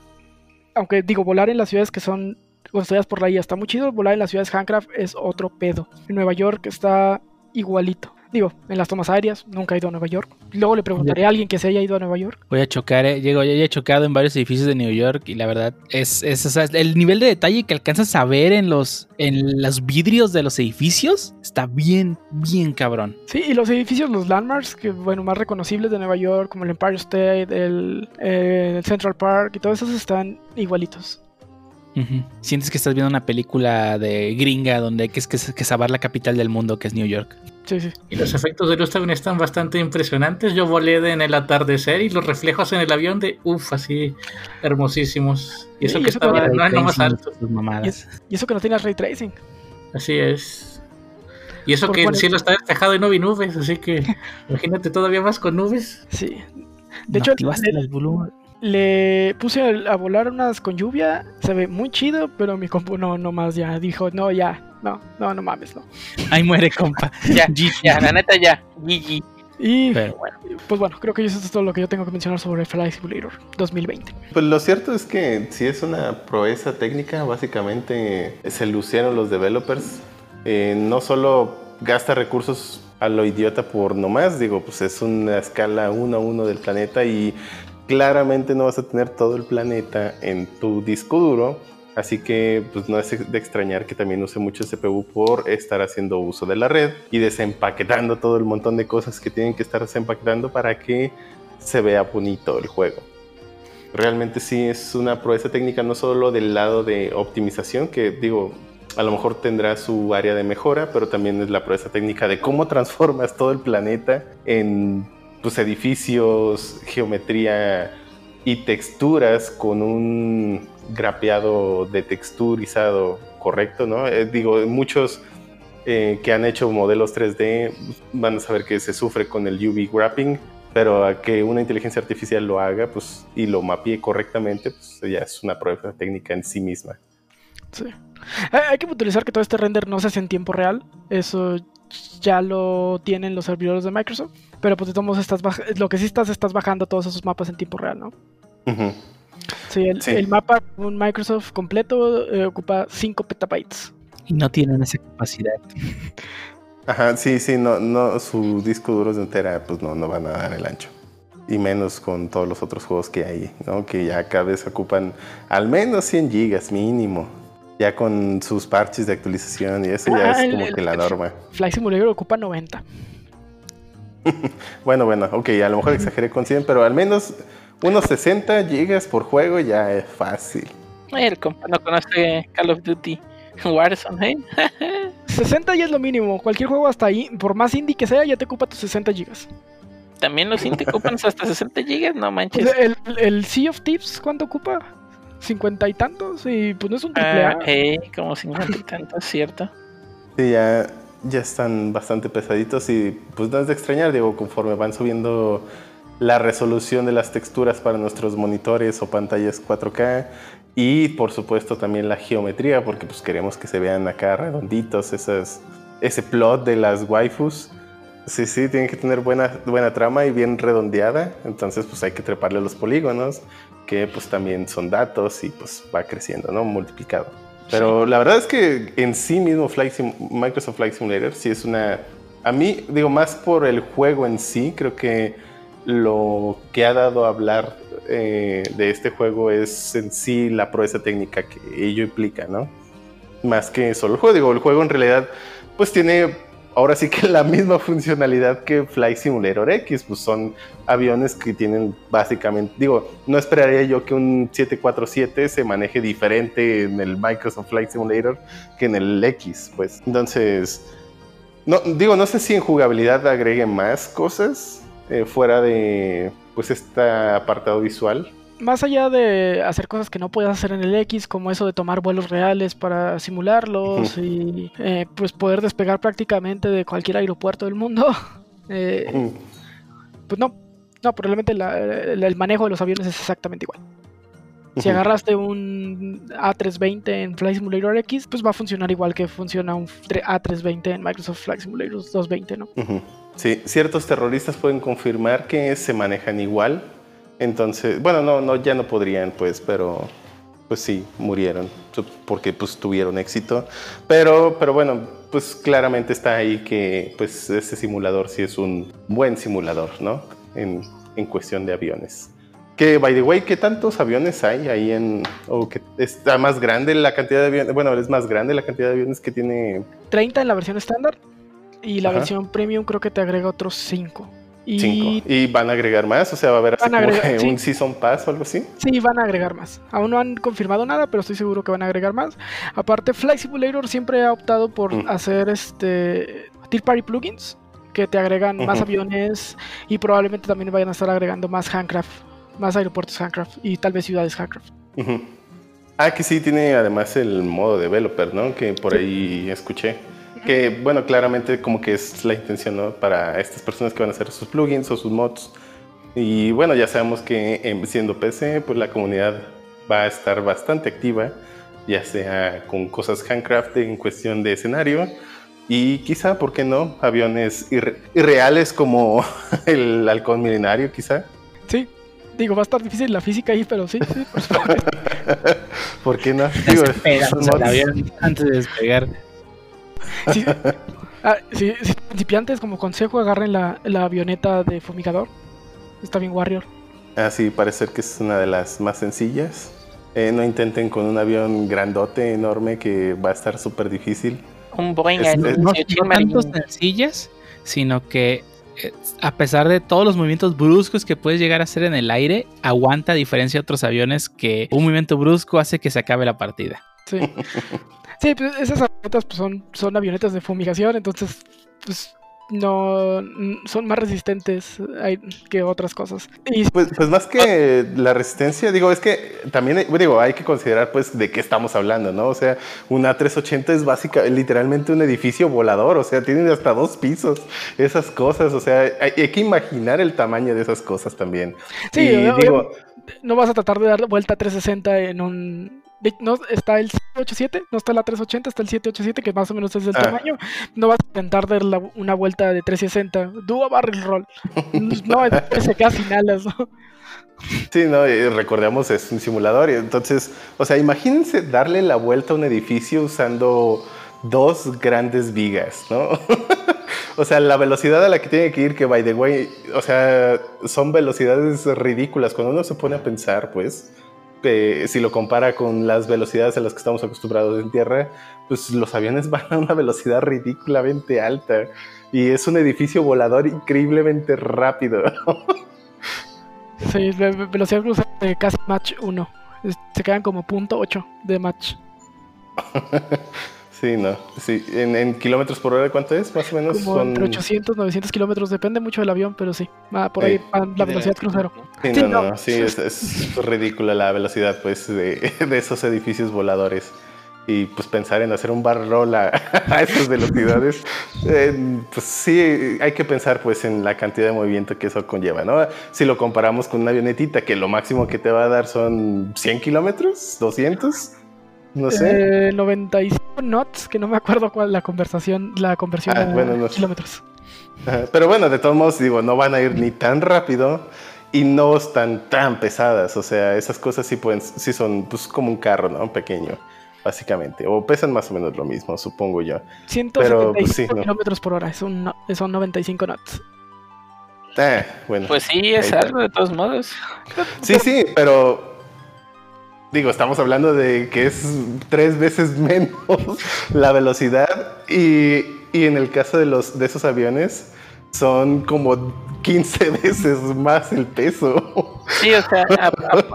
aunque digo, volar en las ciudades que son construidas por la IA está muy chido, volar en las ciudades Handcraft es otro pedo. Nueva York está igualito. Digo, en las tomas aéreas, nunca he ido a Nueva York. Luego le preguntaré a alguien que se haya ido a Nueva York. Voy a chocar, eh, llego, ya he chocado en varios edificios de New York y la verdad es, es o sea, el nivel de detalle que alcanzas a ver en los, en los vidrios de los edificios está bien, bien cabrón. Sí, y los edificios, los landmarks, que bueno, más reconocibles de Nueva York, como el Empire State, el, eh, el Central Park y todos esos están igualitos. Sientes que estás viendo una película de gringa donde hay que, que, que salvar la capital del mundo que es New York. Sí, sí. Y los efectos de luz también están bastante impresionantes. Yo volé de- en el atardecer y los reflejos en el avión de uff, así hermosísimos. Y eso Sí, que eso estaba no en lo más alto. mamadas. Y eso que no tiene ray tracing. Así es. Y eso que el cielo está despejado y no vi nubes, así que *laughs* imagínate todavía más con nubes. Sí. ¿No De hecho, activaste le, las volumen- le puse a, a volar unas con lluvia. Se ve muy chido, pero mi compu no, no más ya dijo, no, ya. No, no, no mames, no. *laughs* Ahí muere, compa. *laughs* Ya, ya, la neta ya. GG. Y Pero bueno. pues bueno, creo que eso es todo lo que yo tengo que mencionar sobre Flight Simulator 2020. Pues lo cierto es que si es una proeza técnica, básicamente se lucieron los developers. Eh, no solo gasta recursos a lo idiota por nomás, digo, pues es una escala uno a uno del planeta y claramente no vas a tener todo el planeta en tu disco duro. Así que pues no es de extrañar que también use mucho CPU por estar haciendo uso de la red y desempaquetando todo el montón de cosas que tienen que estar desempaquetando para que se vea bonito el juego. Realmente sí es una proeza técnica no solo del lado de optimización, que digo, a lo mejor tendrá su área de mejora, pero también es la proeza técnica de cómo *laughs* transformas todo el planeta en pues, edificios, geometría y texturas con un grapeado de texturizado correcto, ¿no? Eh, digo, muchos eh, que han hecho modelos 3D van a saber que se sufre con el UV wrapping, pero a que una inteligencia artificial lo haga pues, y lo mapee correctamente, pues ya es una prueba técnica en sí misma. Sí. Eh, Hay que utilizar que todo este render no se hace en tiempo real. Eso ya lo tienen los servidores de Microsoft. Pero pues de todos modos estás lo que sí estás, estás bajando todos esos mapas en tiempo real, ¿no? Sí, el, Sí. el mapa de un Microsoft completo eh, ocupa 5 petabytes. Y no tienen esa capacidad. Ajá, sí, sí, no, no, sus discos duros de entera, pues no, no van a dar el ancho. Y menos con todos los otros juegos que hay, ¿no? Que ya cada vez ocupan al menos 100 gigas mínimo. Ya con sus parches de actualización y eso ya Ah, es el- como el- que la norma. Flight Simulator ocupa 90. *laughs* Bueno, bueno, ok, a lo mejor exageré con 100, pero al menos unos 60 gigas por juego ya es fácil. El compa no conoce Call of Duty *laughs* Warzone, ¿eh? *laughs* 60 ya es lo mínimo. Cualquier juego hasta ahí, por más indie que sea, ya te ocupa tus 60 gigas. También los indie ocupan hasta 60 gigas, no O manches. sea, el, el Sea of Thieves, ¿cuánto ocupa? ¿50 y tantos? Y pues no es un triple Ah, A. eh, como 50 y tantos, ¿cierto? Sí, ya, ya están bastante pesaditos y pues no es de extrañar, digo, conforme van subiendo la resolución de las texturas para nuestros monitores o pantallas 4K y por supuesto también la geometría, porque pues queremos que se vean acá redonditos esas, ese plot de las waifus. Sí, sí, tienen que tener buena, buena trama y bien redondeada, entonces pues hay que treparle los polígonos, que pues también son datos y pues va creciendo, ¿no? Multiplicado. Pero la verdad es que en sí mismo Flight Sim- Microsoft Flight Simulator sí es una... A mí, digo, más por el juego en sí, creo que lo que ha dado a hablar eh, de este juego es en sí la proeza técnica que ello implica, ¿no? Más que solo el juego. Digo, el juego en realidad pues tiene ahora sí que *laughs* la misma funcionalidad que Flight Simulator X, pues son aviones que tienen básicamente, digo, no esperaría yo que un 747 se maneje diferente en el Microsoft Flight Simulator que en el X, pues. Entonces, no, digo, no sé si en jugabilidad agreguen más cosas eh, fuera de, pues, este apartado visual. Más allá de hacer cosas que no puedes hacer en el X, como eso de tomar vuelos reales para simularlos y eh, pues poder despegar prácticamente de cualquier aeropuerto del mundo, *laughs* eh, pues no, no, probablemente la- el, el manejo de los aviones es exactamente igual. Si agarraste un A320 en Flight Simulator X, pues va a funcionar igual que funciona un tre- A320 en Microsoft Flight Simulator 220, ¿no? Sí, ciertos terroristas pueden confirmar que se manejan igual. Entonces, bueno, no, no, ya no podrían, pues, pero pues sí, murieron porque pues tuvieron éxito. Pero, pero bueno, pues claramente está ahí que pues ese simulador sí es un buen simulador, ¿no? En, en cuestión de aviones. Que, by the way, ¿qué tantos aviones hay ahí en... o que está más grande la cantidad de aviones? Bueno, es más grande la cantidad de aviones que tiene 30 en la versión estándar y la Ajá. versión premium creo que te agrega otros 5. Y Cinco. Y van a agregar más, o sea, va a haber así agregar, sí. un Season Pass o algo así. Sí, van a agregar más. Aún no han confirmado nada, pero estoy seguro que van a agregar más. Aparte, Flight Simulator siempre ha optado por Mm. hacer este Tier Party plugins que te agregan más aviones y probablemente también vayan a estar agregando más handcraft, más aeropuertos handcraft y tal vez ciudades handcraft. Ujú. Ah, que sí, tiene además el modo developer, ¿no? Que por Sí. ahí escuché. Que, bueno, claramente como que es la intención, ¿no? Para estas personas que van a hacer sus plugins o sus mods. Y bueno, ya sabemos que en- siendo PC, pues la comunidad va a estar bastante activa, ya sea con cosas handcraft en cuestión de escenario. Y quizá, ¿por qué no? Aviones irre- irreales como *laughs* el halcón milenario, quizá. Sí, digo, va a estar difícil la física ahí, pero sí, sí, por supuesto. *laughs* ¿Por qué no? Digo, antes de despegar. *laughs* Sí, ah, sí, sí, principiantes, como consejo, agarren la, la avioneta de fumigador. Está bien, Warrior. Ah, sí, parece ser que es una de las más sencillas. Eh, no intenten con un avión grandote, enorme, que va a estar súper difícil. Un Boeing Es- es- No, 18 no tanto sencillas, sino que eh, a pesar de todos los movimientos bruscos que puedes llegar a hacer en el aire, aguanta a diferencia de otros aviones que un movimiento brusco hace que se acabe la partida. Sí. *laughs* Sí, pues esas avionetas pues, son, son avionetas de fumigación, entonces, pues no mm, son más resistentes que otras cosas. Y Pues, pues más que la resistencia, digo, es que también digo, hay que considerar pues de qué estamos hablando, ¿no? O sea, una 380 es básica, literalmente un edificio volador, o sea, tiene hasta dos pisos, esas cosas, o sea, hay, hay que imaginar el tamaño de esas cosas también. Sí, y obvio- digo, no vas a tratar de dar vuelta 360 en un... No está el 787, no está la 380, está el 787 que más o menos es del Ah. tamaño. No vas a intentar dar la- una vuelta de 360. Do a barrel roll. No, es que se queda sin alas, ¿no? Sí, no, Eh, recordemos, es un simulador. y Entonces, o sea, imagínense darle la vuelta a un edificio usando dos grandes vigas, ¿no? *laughs* o sea, la velocidad a la que tiene que ir, que by the way, o sea, son velocidades ridículas. Cuando uno se pone a pensar, pues, eh, si lo compara con las velocidades a las que estamos acostumbrados en tierra, pues los aviones *laughs* van a una velocidad ridículamente alta. Y es un edificio volador increíblemente rápido. Sí, ve- ve- velocidad crucero de casi match 1. Es- Se quedan como punto 8 de match. *laughs* Sí, no. Sí, en, en kilómetros por hora, ¿cuánto es? Más o menos Como son. entre 800, 900 kilómetros. Depende mucho del avión, pero sí. Por ahí Y la de velocidad crucero. Sí, Sí, no, no. no, sí, es, es ridícula la velocidad, pues, de, *laughs* de esos edificios voladores. Y pues pensar en hacer un bar roll a, *laughs* a esas velocidades, eh, pues sí, hay que pensar pues en la cantidad de movimiento que eso conlleva, ¿no? Si lo comparamos con una avionetita, que lo máximo que te va a dar son 100 kilómetros, 200, no sé. Eh, 95 knots, que no me acuerdo cuál la conversación, la conversión Ah, a bueno, no sé. kilómetros. Ajá, Pero bueno, de todos modos, digo, no van a ir ni tan rápido y no están tan pesadas. O sea, esas cosas sí pueden, sí son pues como un carro, ¿no? Pequeño, básicamente. O pesan más o menos lo mismo, supongo yo. 175 pues, sí, no. kilómetros por hora, es un no- son 95 knots. Ah, bueno. Pues sí, es algo de todos modos. Sí, sí, pero digo, estamos hablando de que es tres veces *laughs* menos la velocidad y, y en el caso de los de esos aviones son como 15 *laughs* veces más el peso. Sí, o sea,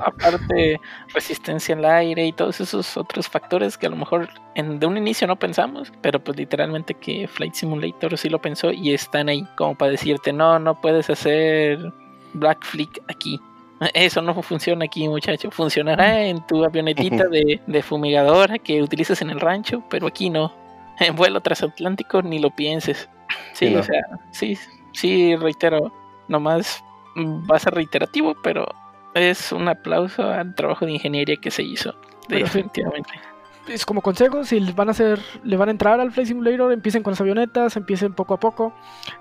aparte resistencia en el aire y todos esos otros factores que a lo mejor en, de un inicio no pensamos, pero pues literalmente que Flight Simulator sí lo pensó y están ahí como para decirte, no, no puedes hacer Black Flick aquí. Eso no funciona aquí, muchacho. Funcionará en tu avionetita de, *laughs* de fumigadora que utilices en el rancho, pero aquí no. En vuelo transatlántico ni lo pienses. Sí, Sí, no. o sea, sí, sí, reitero, nomás va a ser reiterativo, pero es un aplauso al trabajo de ingeniería que se hizo. Pero. Definitivamente. Es como consejo, si van a hacer, le van a entrar al Flight Simulator, empiecen con las avionetas, empiecen poco a poco.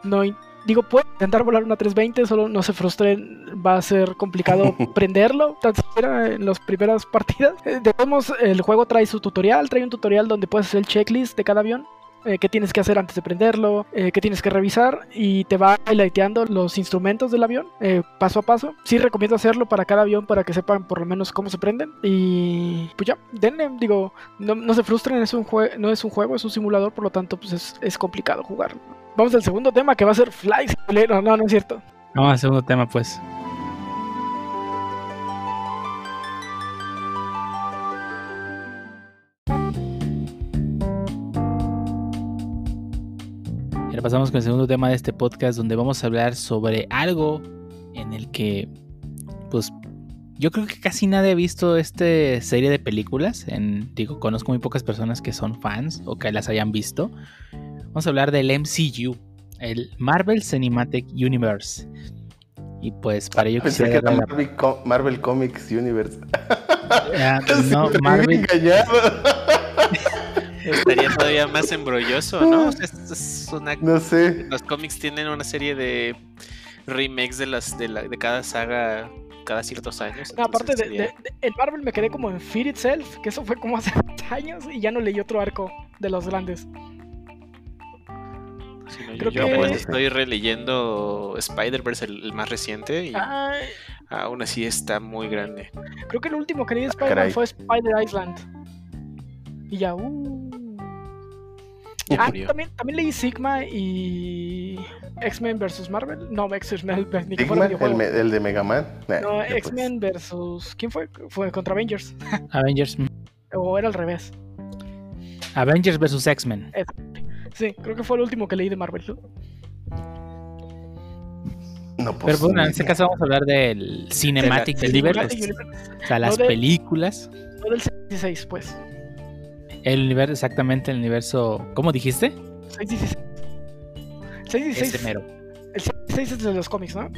No, digo, pueden intentar volar una 320, solo no se frustren, va a ser complicado *laughs* prenderlo, tan siquiera en las primeras partidas. Eh, De todos modos, el juego trae su tutorial, trae un tutorial donde puedes hacer el checklist de cada avión. eh, qué tienes que hacer antes de prenderlo, eh, qué tienes que revisar y te va highlighteando los instrumentos del avión eh, paso a paso. Sí recomiendo hacerlo para cada avión para que sepan por lo menos cómo se prenden y pues ya, denle, digo, no, no se frustren, es un no es un juego, es un simulador, por lo tanto pues es, es complicado jugarlo. Vamos al segundo tema que va a ser Fly no, no es cierto. Vamos al segundo tema, pues. Ahora pasamos con el segundo tema de este podcast, donde vamos a hablar sobre algo en el que, pues, yo creo que casi nadie ha visto esta serie de películas. Digo, conozco muy pocas personas que son fans o que las hayan visto. Vamos a hablar del MCU, el Marvel Cinematic Universe. Y pues para ello Pensé que quisiera dar la- Marvel, Co- Marvel Comics Universe. Ah, *laughs* no, me Marvel, engañado. *laughs* Estaría todavía más embrolloso, ¿no? O sea, esto es una... No sé. Los cómics tienen una serie de remakes de las de, la, de cada saga cada ciertos años. No, aparte de, entonces de- sería- de- el Marvel me quedé como en Fear Itself, que eso fue como hace *laughs* años y ya no leí otro arco de los grandes. Yo- creo yo que- pues estoy releyendo Spider-Verse, el, el más reciente, y Ay, aún así está muy grande. creo que el último que leí de caray. Spider-Man fue Spider Island. Y ya, uh. Ah, también, también leí Sigma y X-Men vs Marvel. No, X-Men, *laughs* ni que Sigma, fuera el, el de Mega Man. Nah, No, pues. X-Men versus. ¿Quién fue? Fue contra Avengers. Avengers, O era al revés. Avengers vs X-Men. Sí, creo que fue lo último que leí de Marvel, ¿no? No, pues, Pero bueno, en este caso vamos a hablar del Cinematic de la, Universe. Universe. O sea, las de, películas. No del 66, pues. El universo, exactamente, el universo. ¿Cómo dijiste? 616. 616. Este mero. El 616 es de los cómics, ¿no?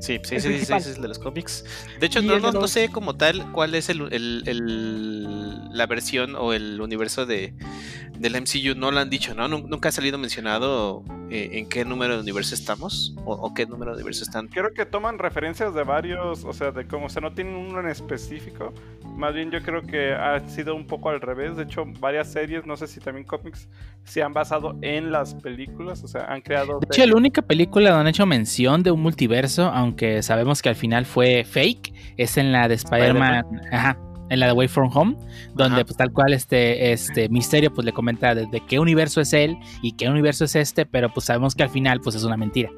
Sí, El 616 principal. es de los cómics. De hecho, no, el de no, no sé como tal cuál es el, el- el- la versión o el universo de, del MCU. No lo han dicho, ¿no? Nun- Nunca ha salido mencionado eh, en qué número de universo estamos o, o qué número de universo están. Creo que toman referencias de varios, o sea, de cómo, o sea, no tienen uno en específico. Más bien yo creo que ha sido un poco al revés. De hecho, varias series, no sé si también cómics, se han basado en las películas, o sea, han creado... De hecho, la única película donde han hecho mención de un multiverso, aunque sabemos que al final fue fake, es en la de Spider-Man, ajá, en la de Way From Home, donde Ajá. pues tal cual este, este Misterio pues le comenta desde qué universo es él y qué universo es este, pero pues sabemos que al final pues es una mentira.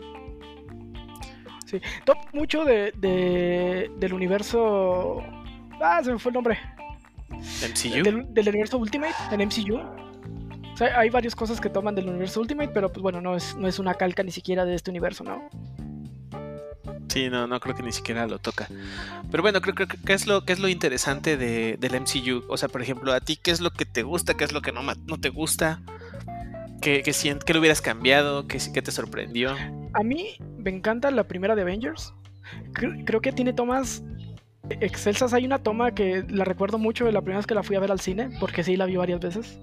Top mucho de, de- del universo. Ah, se me fue el nombre. MCU. Del, del universo Ultimate en MCU. O sea, hay varias cosas que toman del universo Ultimate, pero pues bueno, no es, no es una calca ni siquiera de este universo, ¿no? Sí, no, no creo que ni siquiera lo toca. Pero bueno, creo, que es lo que es lo interesante de, del MCU. O sea, por ejemplo, a ti, ¿qué es lo que te gusta? ¿Qué es lo que no, no te gusta? ¿Qué, qué, qué le hubieras cambiado? ¿Qué, qué te sorprendió? A mí me encanta la primera de Avengers. Cre- creo que tiene tomas excelsas. Hay una toma que la recuerdo mucho de la primera vez que la fui a ver al cine, porque sí la vi varias veces.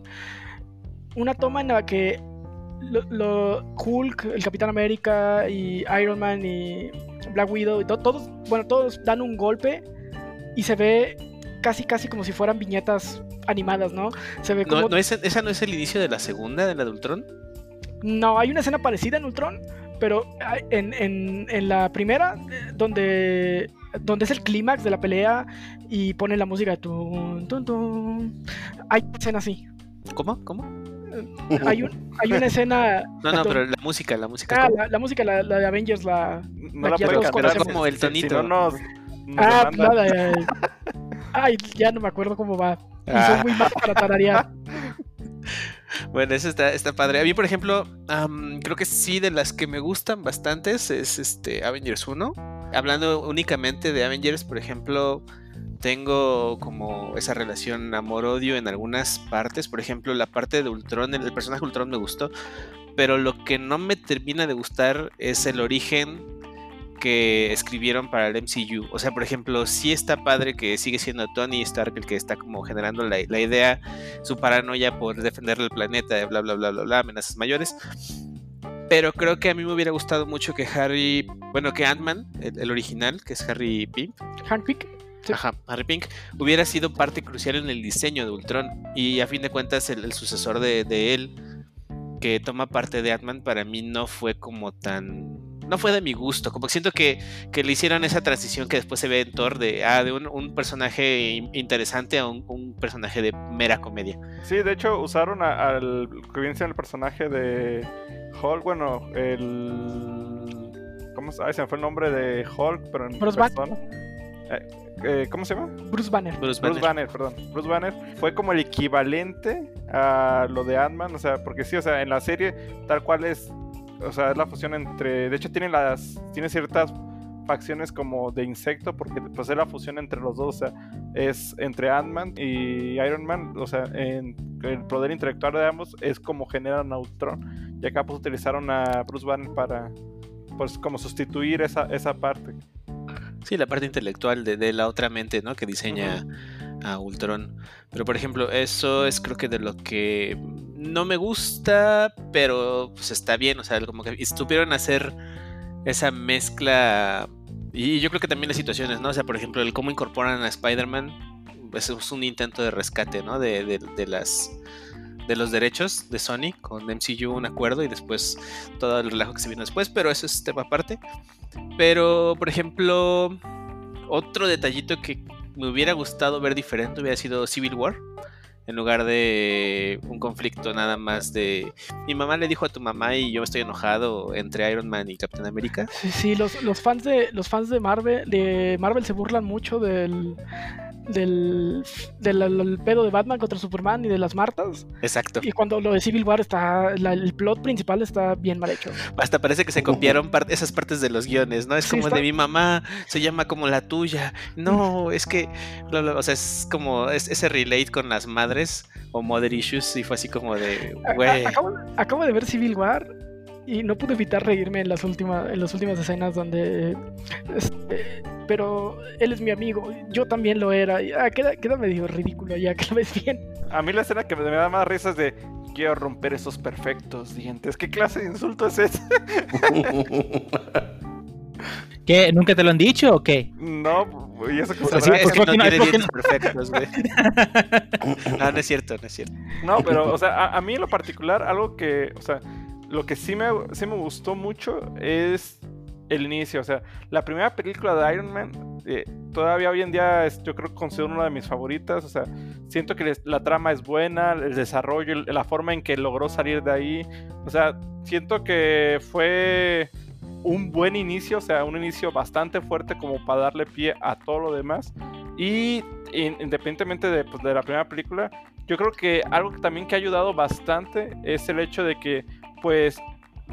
Una toma en la que lo, lo- Hulk, el Capitán América y Iron Man y Black Widow y to- todos, bueno, todos dan un golpe y se ve casi casi como si fueran viñetas animadas, ¿no? Se ve como ¿No, no es, ¿Esa no es el inicio de la segunda, de la de Ultron? no, hay una escena parecida en Ultron, pero en, en- en la primera, eh, donde, donde es el clímax de la pelea y pone la música tun, tun, hay una escena así. ¿Cómo? ¿Cómo? *laughs* Hay, un- hay una escena. No, no, pero la música, la música. Ah, la, la música, la, la de Avengers, la. No la conocemos. como el si- si tonito. no nos, nos Ah, nada. eh, *laughs* Ay, ya no me acuerdo cómo va. Y Ah. soy muy malo para tararear. *laughs* Bueno, eso está, está padre. A mí, por ejemplo, creo que sí, de las que me gustan bastantes es este Avengers 1. Hablando únicamente de Avengers, por ejemplo, tengo como esa relación amor-odio en algunas partes. Por ejemplo, la parte de Ultron, el, personaje Ultron me gustó. Pero lo que no me termina de gustar es el origen que escribieron para el MCU. O sea, por ejemplo, sí está padre que sigue siendo Tony Stark el que está como generando la, la idea su paranoia por defender el planeta, bla, bla, bla, bla, bla, amenazas mayores. Pero creo que a mí me hubiera gustado mucho que Harry, bueno, que Ant-Man, el, original, que es Harry Pym, Handpick. Sí. ajá, Harry Pink, hubiera sido parte crucial en el diseño de Ultron. Y a fin de cuentas, el, el sucesor de, de él, que toma parte de Ant-Man, para mí no fue como tan. No fue de mi gusto, como que siento que, que le hicieron esa transición que después se ve en Thor de, ah, de un, un personaje in- interesante a un, un personaje de mera comedia. Sí, de hecho usaron a- al que viene siendo el personaje de Hulk, bueno, el... ¿Cómo se, ay, se me fue el nombre de Hulk, pero en Bruce persona? Eh, ¿Cómo se llama? Bruce Banner. Bruce Bruce Banner. Perdón. Bruce Banner fue como el equivalente a lo de Ant-Man, o sea, porque sí, o sea, en la serie tal cual es, o sea, es la fusión entre, de hecho tiene las, tiene ciertas facciones como de insecto, porque pues es la fusión entre los dos, o sea, es entre Ant-Man y Iron Man, o sea, en el poder intelectual de ambos es como generan a Ultron, y acá pues utilizaron a Bruce Banner para, pues como sustituir esa, esa parte. Sí, la parte intelectual de, de la otra mente, ¿no? Que diseña a Ultron. Pero por ejemplo, eso es creo que de lo que no me gusta, pero pues está bien. O sea, como que estuvieron hacer esa mezcla. Y yo creo que también las situaciones, ¿no? O sea, por ejemplo, el cómo incorporan a Spider-Man. Pues es un intento de rescate, ¿no? De, de, de las de los derechos de Sony con MCU un acuerdo y después todo el relajo que se vino después, pero eso es tema aparte. Pero, por ejemplo, otro detallito que me hubiera gustado ver diferente hubiera sido Civil War. en lugar de un conflicto nada más de mi mamá le dijo a tu mamá y yo estoy enojado entre Iron Man y Captain America. Sí, sí, los, los fans de los fans de Marvel de Marvel se burlan mucho del del, del, del pedo de Batman contra Superman y de las Martas. Exacto. Y cuando lo de Civil War está, la- el plot principal está bien mal hecho. Hasta parece que se copiaron par- esas partes de los guiones, ¿no? Es Sí, como está- de mi mamá, se llama como la tuya. No, es que, bla, bla, o sea, es como es- ese relate con las madres o mother issues y fue así como de, güey. Acabo de ver Civil War y no pude evitar reírme en las últimas, en las últimas escenas donde este, pero él es mi amigo, yo también lo era. y, ah, queda, queda medio ridículo ya que lo ves bien. A mí la escena que me da más risa es de quiero romper esos perfectos dientes. ¿Qué clase de insulto es ese? *laughs* ¿Qué? ¿Nunca te lo han dicho o qué? No, y eso que Pues se es Es que no porque no- es tiene dientes perfectos, güey. *laughs* No, no es cierto, no es cierto. No, pero, o sea, a, a mí en lo particular, algo que, o sea, lo que sí me, sí me gustó mucho es el inicio. O sea, la primera película de Iron Man, eh, todavía hoy en día yo creo que considero una de mis favoritas. O sea, siento que la trama es buena, el desarrollo, la forma en que logró salir de ahí. O sea, siento que fue un buen inicio, o sea, un inicio bastante fuerte como para darle pie a todo lo demás. Y in- independientemente de, pues, de la primera película, yo creo que algo también que ha ayudado bastante es el hecho de que, pues,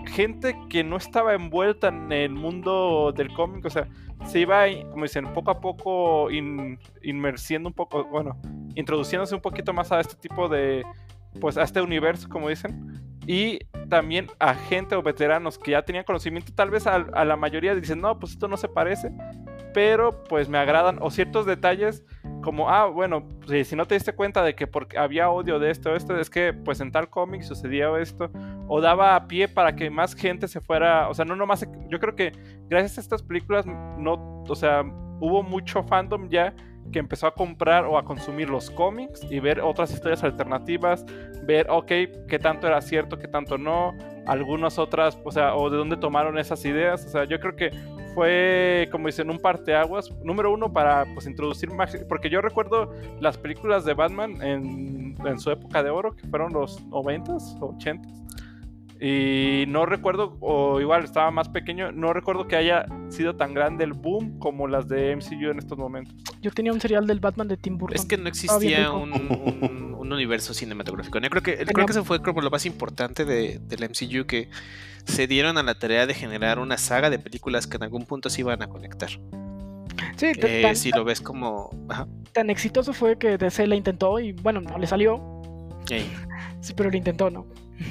gente que no estaba envuelta en el mundo del cómic, o sea, se iba, como dicen, poco a poco in- inmersiendo un poco, bueno, introduciéndose un poquito más a este tipo de, pues, a este universo, como dicen. Y también a gente o veteranos que ya tenían conocimiento, tal vez a, a la mayoría dicen, no, pues esto no se parece, pero pues me agradan, o ciertos detalles como, ah, bueno, si, no te diste cuenta de que porque había odio de esto esto, es que pues en tal cómic sucedía esto, o daba a pie para que más gente se fuera, o sea, no nomás, yo creo que gracias a estas películas, no, o sea, hubo mucho fandom ya que empezó a comprar o a consumir los cómics y ver otras historias alternativas, ver, ok, qué tanto era cierto, qué tanto no, algunas otras, o sea, o de dónde tomaron esas ideas, o sea, yo creo que fue, como dicen, un parteaguas, número uno para, pues, introducir más, porque yo recuerdo las películas de Batman en, en su época de oro, que fueron los 90s, 80s, y no recuerdo, o igual estaba más pequeño, no recuerdo que haya sido tan grande el boom como las de MCU en estos momentos. Yo tenía un serial del Batman de Tim Burton. Es que no existía un, un- un universo cinematográfico. Yo creo que, creo Tenía- que eso fue como lo más importante de, del MCU, que se dieron a la tarea de generar una saga de películas que en algún punto se iban a conectar. Sí, Eh, tan- si lo ves como... Ajá. tan exitoso fue que DC la intentó y bueno, no le salió. Sí, pero lo intentó, ¿no?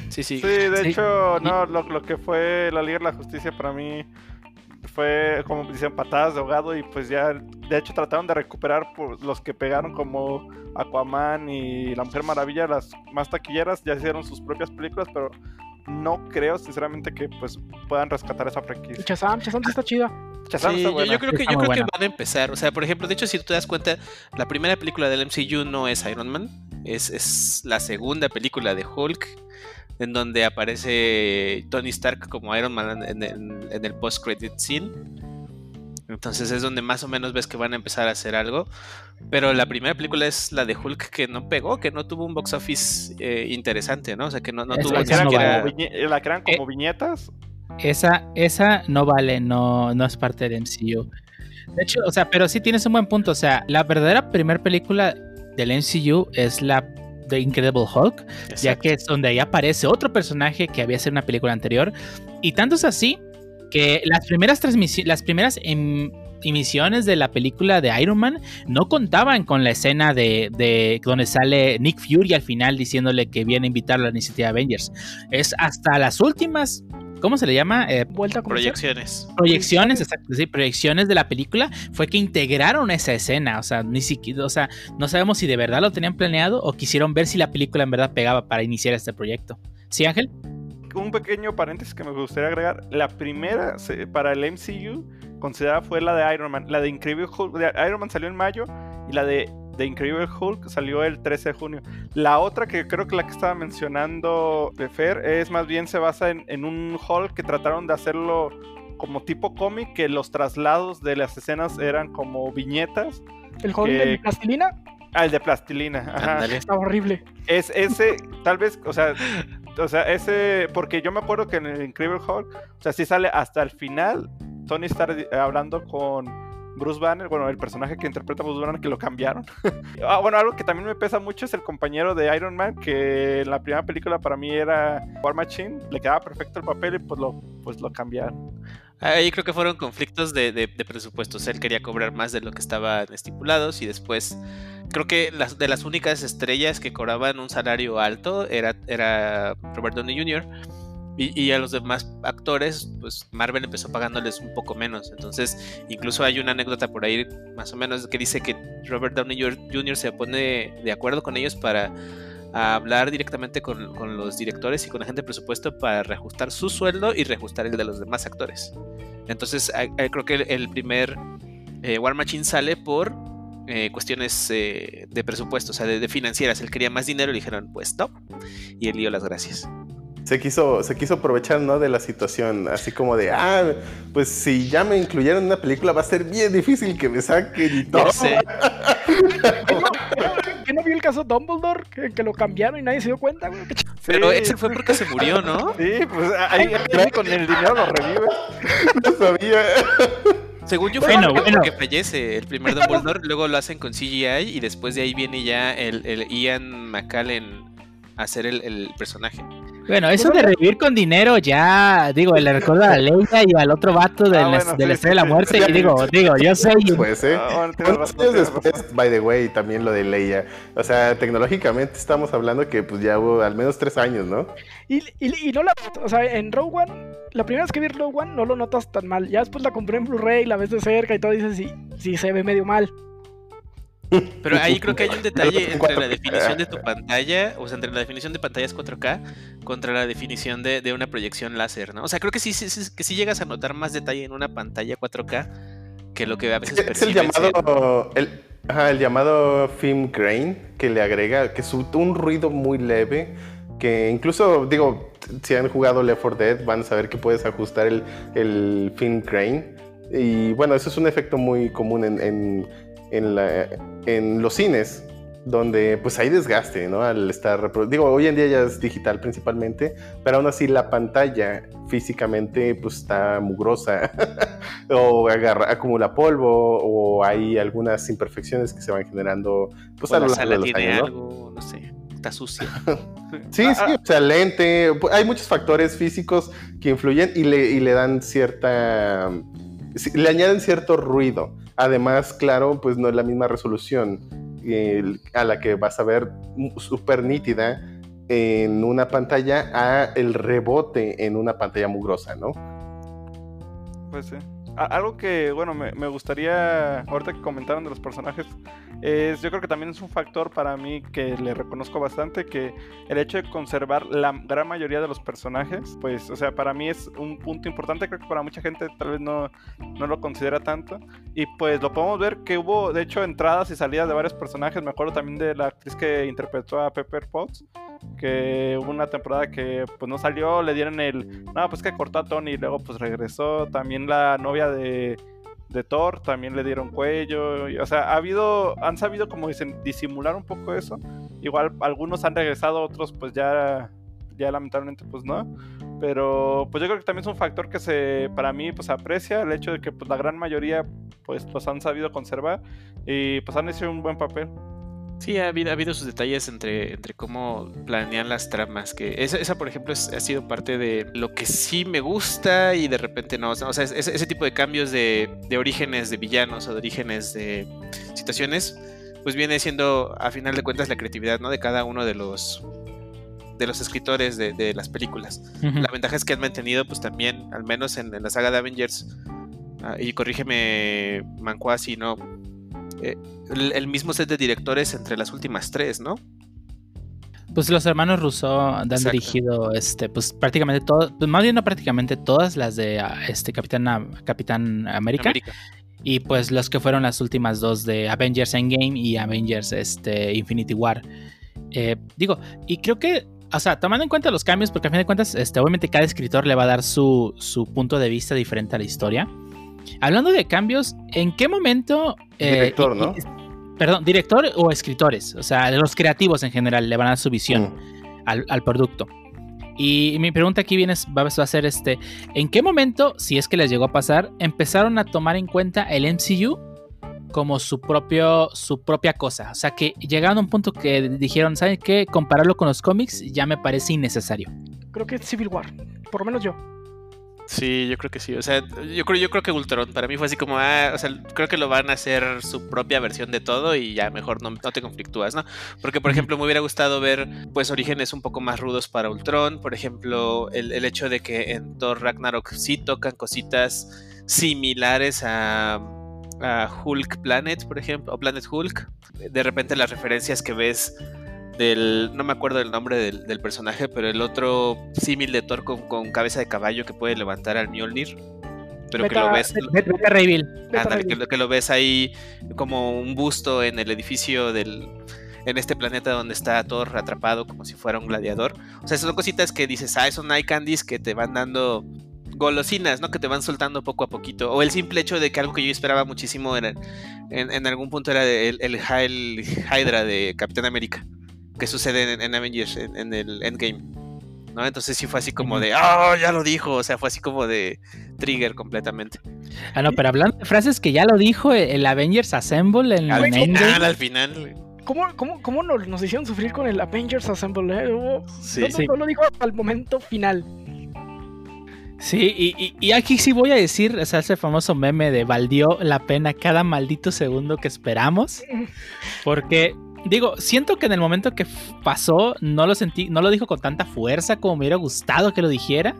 Sí, sí. Sí, de Sí. hecho, no, lo, lo que fue la Liga de la Justicia para mí fue, como dicen, patadas de ahogado y pues ya, de hecho, trataron de recuperar por los que pegaron como Aquaman y La Mujer Maravilla, las más taquilleras, ya hicieron sus propias películas, pero no creo, sinceramente, que pues puedan rescatar esa franquicia. Shazam sí está chida. Sí, está yo, buena. yo creo que, yo creo que van a empezar. O sea, por ejemplo, de hecho, si tú te das cuenta, la primera película del MCU no es Iron Man, es, es la segunda película de Hulk, en donde aparece Tony Stark como Iron Man en, en- en el post-credit scene. Entonces es donde más o menos ves que van a empezar a hacer algo. Pero la primera película es la de Hulk que no pegó, que no tuvo un box office eh, interesante, ¿no? O sea, que no, no tuvo ni siquiera- como viñe- la eran como viñetas. Esa, esa no vale, no, no es parte del MCU. De hecho, o sea, pero sí tienes un buen punto. O sea, la verdadera primera película del MCU es la de Incredible Hulk, ya que es donde ahí aparece otro personaje que había sido en una película anterior. Y tanto es así que las primeras transmisiones, las primeras em- emisiones de la película de Iron Man no contaban con la escena de, de donde sale Nick Fury al final diciéndole que viene a invitarlo a la iniciativa Avengers. Es hasta las últimas, ¿cómo se le llama? Eh, Vuelta a. Proyecciones. proyecciones, exacto, sí, proyecciones de la película fue que integraron esa escena, o sea, ni siquiera, o sea, no sabemos si de verdad lo tenían planeado o quisieron ver si la película en verdad pegaba para iniciar este proyecto. ¿Sí, Ángel? un pequeño paréntesis que me gustaría agregar. La primera para el MCU considerada fue la de Iron Man. La de Incredible Hulk. de Iron Man salió en mayo y la de, de Incredible Hulk salió el 13 de junio. La otra que creo que la que estaba mencionando de Fer es más bien se basa en, en un Hulk que trataron de hacerlo como tipo cómic, que los traslados de las escenas eran como viñetas. El que- de plastilina. Ah, el de plastilina. Ajá. Está horrible. Es ese, tal vez, o sea, o sea, ese, porque yo me acuerdo que en el Incredible Hulk, o sea, sí sale hasta el final, Tony está hablando con Bruce Banner, bueno, el personaje que interpreta Bruce Banner, que lo cambiaron. *laughs* ah, bueno, algo que también me pesa mucho es el compañero de Iron Man, que en la primera película para mí era War Machine, le quedaba perfecto el papel y pues lo, pues lo cambiaron. Ahí creo que fueron conflictos de, de, de presupuestos. Él quería cobrar más de lo que estaban estipulados y después creo que las, de las únicas estrellas que cobraban un salario alto era, era Robert Downey Jr. Y, y, a los demás actores, pues Marvel empezó pagándoles un poco menos. Entonces, incluso hay una anécdota por ahí, más o menos, que dice que Robert Downey Jr. se pone de acuerdo con ellos para hablar directamente con, con, los directores y con la gente de presupuesto para reajustar su sueldo y reajustar el de los demás actores. Entonces, creo que el, primer eh, War Machine sale por eh, cuestiones eh, de presupuesto, o sea, de, de, financieras. Él quería más dinero y le dijeron, pues no. Y él dio las gracias. Se quiso, se quiso aprovechar, ¿no? De la situación, así como de, ah, pues si ya me incluyeron en una película va a ser bien difícil que me saquen y todo. sé. *laughs* ¿Qué no vio el caso Dumbledore? Que, que, lo cambiaron y nadie se dio cuenta, güey. Sí. Pero ese fue porque se murió, ¿no? Sí, pues ahí, ahí con el dinero lo revive. No sabía. Según yo fue bueno, bueno. porque fallece el primer Dumbledore, luego lo hacen con CGI y después de ahí viene ya el, el Ian McKellen a hacer el, el personaje. Bueno, eso de revivir con dinero ya, digo, le recuerda a Leia y al otro vato del, ah, bueno, de la Estrella de la Muerte. Sí, y digo, digo, yo sé. Pues, ¿eh? Ah, bueno, años después, by the way, también lo de Leia. O sea, tecnológicamente estamos hablando que pues ya hubo al menos tres años, ¿no? Y, y, y no la. O sea, en Rogue One, la primera vez que vi Rogue One no lo notas tan mal. Ya después la compré en Blu-ray, la ves de cerca y todo, y dices, sí, sí se ve medio mal. Pero ahí creo que hay un *laughs* detalle entre la definición de tu pantalla, o sea, entre la definición de pantallas 4K contra la definición de, de una proyección láser, ¿no? O sea, creo que sí, sí, sí, que sí llegas a notar más detalle en una pantalla 4K que lo que a veces es el llamado el, ajá, el, llamado film grain que le agrega que es un ruido muy leve que incluso digo si han jugado Left 4 Dead van a saber que puedes ajustar el, el film grain y bueno eso es un efecto muy común en, en en, la, en, los cines, donde pues hay desgaste, ¿no? Al estar, digo, hoy en día ya es digital principalmente, pero aún así la pantalla físicamente pues está mugrosa *laughs* o agarra, acumula polvo o hay algunas imperfecciones que se van generando pues o a lo largo de los tiene años, algo, ¿no? no sé, está sucia. *laughs* sí, sí, o sea, lente, hay muchos factores físicos que influyen y le, y le dan cierta, le añaden cierto ruido. Además, claro, pues no es la misma resolución a la que vas a ver súper nítida en una pantalla a el rebote en una pantalla mugrosa, ¿no? Pues sí. Algo que, bueno, me, me, gustaría, ahorita que comentaron de los personajes, es, yo creo que también es un factor para mí que le reconozco bastante, que el hecho de conservar la gran mayoría de los personajes, pues, o sea, para mí es un punto importante, creo que para mucha gente tal vez no, no lo considera tanto, y pues lo podemos ver que hubo, de hecho, entradas y salidas de varios personajes, me acuerdo también de la actriz que interpretó a Pepper Potts, que una temporada que pues no salió, le dieron el, no, pues que cortó a Tony y luego pues regresó, también la novia de, de Thor también le dieron cuello, y, o sea, ha habido, han sabido como dicen, disimular un poco eso, igual algunos han regresado, otros pues ya, ya lamentablemente pues no, pero pues yo creo que también es un factor que se, para mí pues aprecia el hecho de que pues la gran mayoría pues los han sabido conservar y pues han hecho un buen papel. Sí, ha habido, ha habido, sus detalles entre, entre cómo planean las tramas. Que esa, esa por ejemplo, es, ha sido parte de lo que sí me gusta y de repente no. O sea, ese, ese tipo de cambios de, de, orígenes de villanos o de orígenes de situaciones, pues viene siendo, a final de cuentas, la creatividad ¿no? de cada uno de los de los escritores de, de las películas. Uh -huh. La ventaja es que han mantenido, pues también, al menos en, en la saga de Avengers, uh, y corrígeme, Mancuá, si no, eh, el, el, mismo set de directores entre las últimas tres, ¿no? Pues los hermanos Rousseau han Exacto. dirigido este, pues prácticamente todo, pues más bien no prácticamente todas las de este Capitán, Capitán América. América. Y pues los que fueron las últimas dos de Avengers Endgame y Avengers este, Infinity War. Eh, digo, y creo que, o sea, tomando en cuenta los cambios, porque a fin de cuentas, este, obviamente cada escritor le va a dar su, su punto de vista diferente a la historia. Hablando de cambios, ¿en qué momento... Eh, Director, ¿no? perdón, director o escritores, o sea, los creativos en general le van a dar su visión Mm. al, al producto. Y mi pregunta aquí viene, es- va a ser este, ¿en qué momento, si es que les llegó a pasar, empezaron a tomar en cuenta el MCU como su propio su propia cosa? O sea, que llegaron a un punto que dijeron, ¿saben qué? Compararlo con los cómics ya me parece innecesario. Creo que es Civil War. Por lo menos yo. Sí, yo creo que sí. O sea, yo creo, yo creo que Ultron para mí fue así como, ah, o sea, creo que lo van a hacer su propia versión de todo y ya mejor no, no te conflictúas, ¿no? Porque, por ejemplo, me hubiera gustado ver, pues, orígenes un poco más rudos para Ultron. Por ejemplo, el, el hecho de que en Thor Ragnarok sí tocan cositas similares a, a Hulk Planet, por ejemplo, o Planet Hulk. De repente las referencias que ves del, no me acuerdo el nombre del, del personaje, pero el otro símil de Thor con, con cabeza de caballo que puede levantar al Mjolnir. Pero que lo ves, Rayville. Beta ándale, que, lo- que lo ves ahí como un busto en el edificio del en este planeta donde está Thor atrapado como si fuera un gladiador. O sea, son cositas que dices, ah, son eye candies que te van dando golosinas, ¿no? Que te van soltando poco a poquito. O el simple hecho de que algo que yo esperaba muchísimo era, en, en algún punto era el, el, Hy- Hydra de Capitán América, que sucede en, en Avengers, en, en el Endgame. ¿no? Entonces sí fue así como de, oh, ya lo dijo. O sea, fue así como de trigger completamente. Ah, no, pero hablando de frases que ya lo dijo el Avengers Assemble en, Al en final, Endgame. al final. ¿Cómo, cómo, cómo nos, nos hicieron sufrir con el Avengers Assemble? eh? Hubo- Sí, no, no- sí. no lo dijo al momento final. Sí, y, y- y aquí sí voy a decir, o sea, ese famoso meme de valió la pena cada maldito segundo que esperamos. *laughs* Porque, digo, siento que en el momento que pasó, no lo sentí, no lo dijo con tanta fuerza como me hubiera gustado que lo dijera.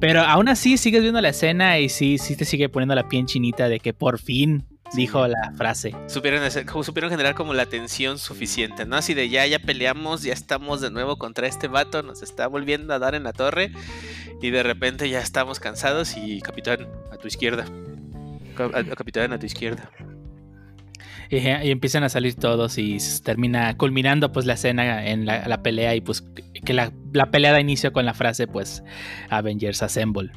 Pero aún así sigues viendo la escena y sí, sí te sigue poniendo la piel chinita de que por fin dijo la frase. supieron, hacer- como supieron generar como la tensión suficiente, ¿no? Así de ya, ya peleamos, ya estamos de nuevo contra este vato, nos está volviendo a dar en la torre y de repente ya estamos cansados y capitán, a tu izquierda. A- capitán, a tu izquierda. Y, y empiezan a salir todos y se termina culminando pues la escena en la, la pelea y pues que la, la pelea da inicio con la frase pues Avengers Assemble.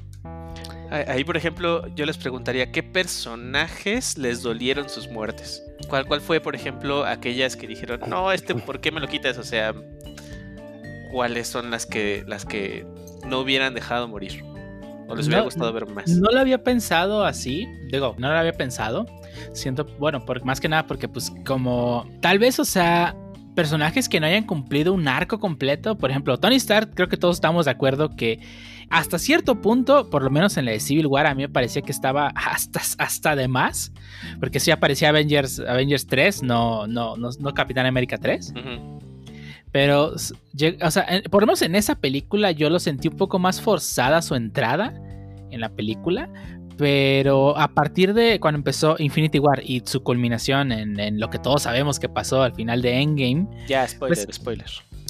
Ahí, por ejemplo, yo les preguntaría, ¿qué personajes les dolieron sus muertes? ¿Cuál, cuál fue, por ejemplo, aquellas que dijeron, no, este, ¿por qué me lo quitas? O sea, ¿cuáles son las que, las que no hubieran dejado morir? ¿O les hubiera No, gustado ver más? No lo había pensado así, digo, no lo había pensado. Siento, bueno, por, más que nada porque pues como tal vez, o sea, personajes que no hayan cumplido un arco completo, por ejemplo, Tony Stark, creo que todos estamos de acuerdo que hasta cierto punto, por lo menos en la de Civil War, a mí me parecía que estaba hasta, hasta de más, porque sí aparecía Avengers, Avengers 3, no, no, no, no Capitán América 3. Ujú. Pero, o sea, por lo menos en esa película yo lo sentí un poco más forzada su entrada en la película. Pero a partir de cuando empezó Infinity War y su culminación en, en lo que todos sabemos que pasó al final de Endgame, Ya, spoiler, Pues- spoiler.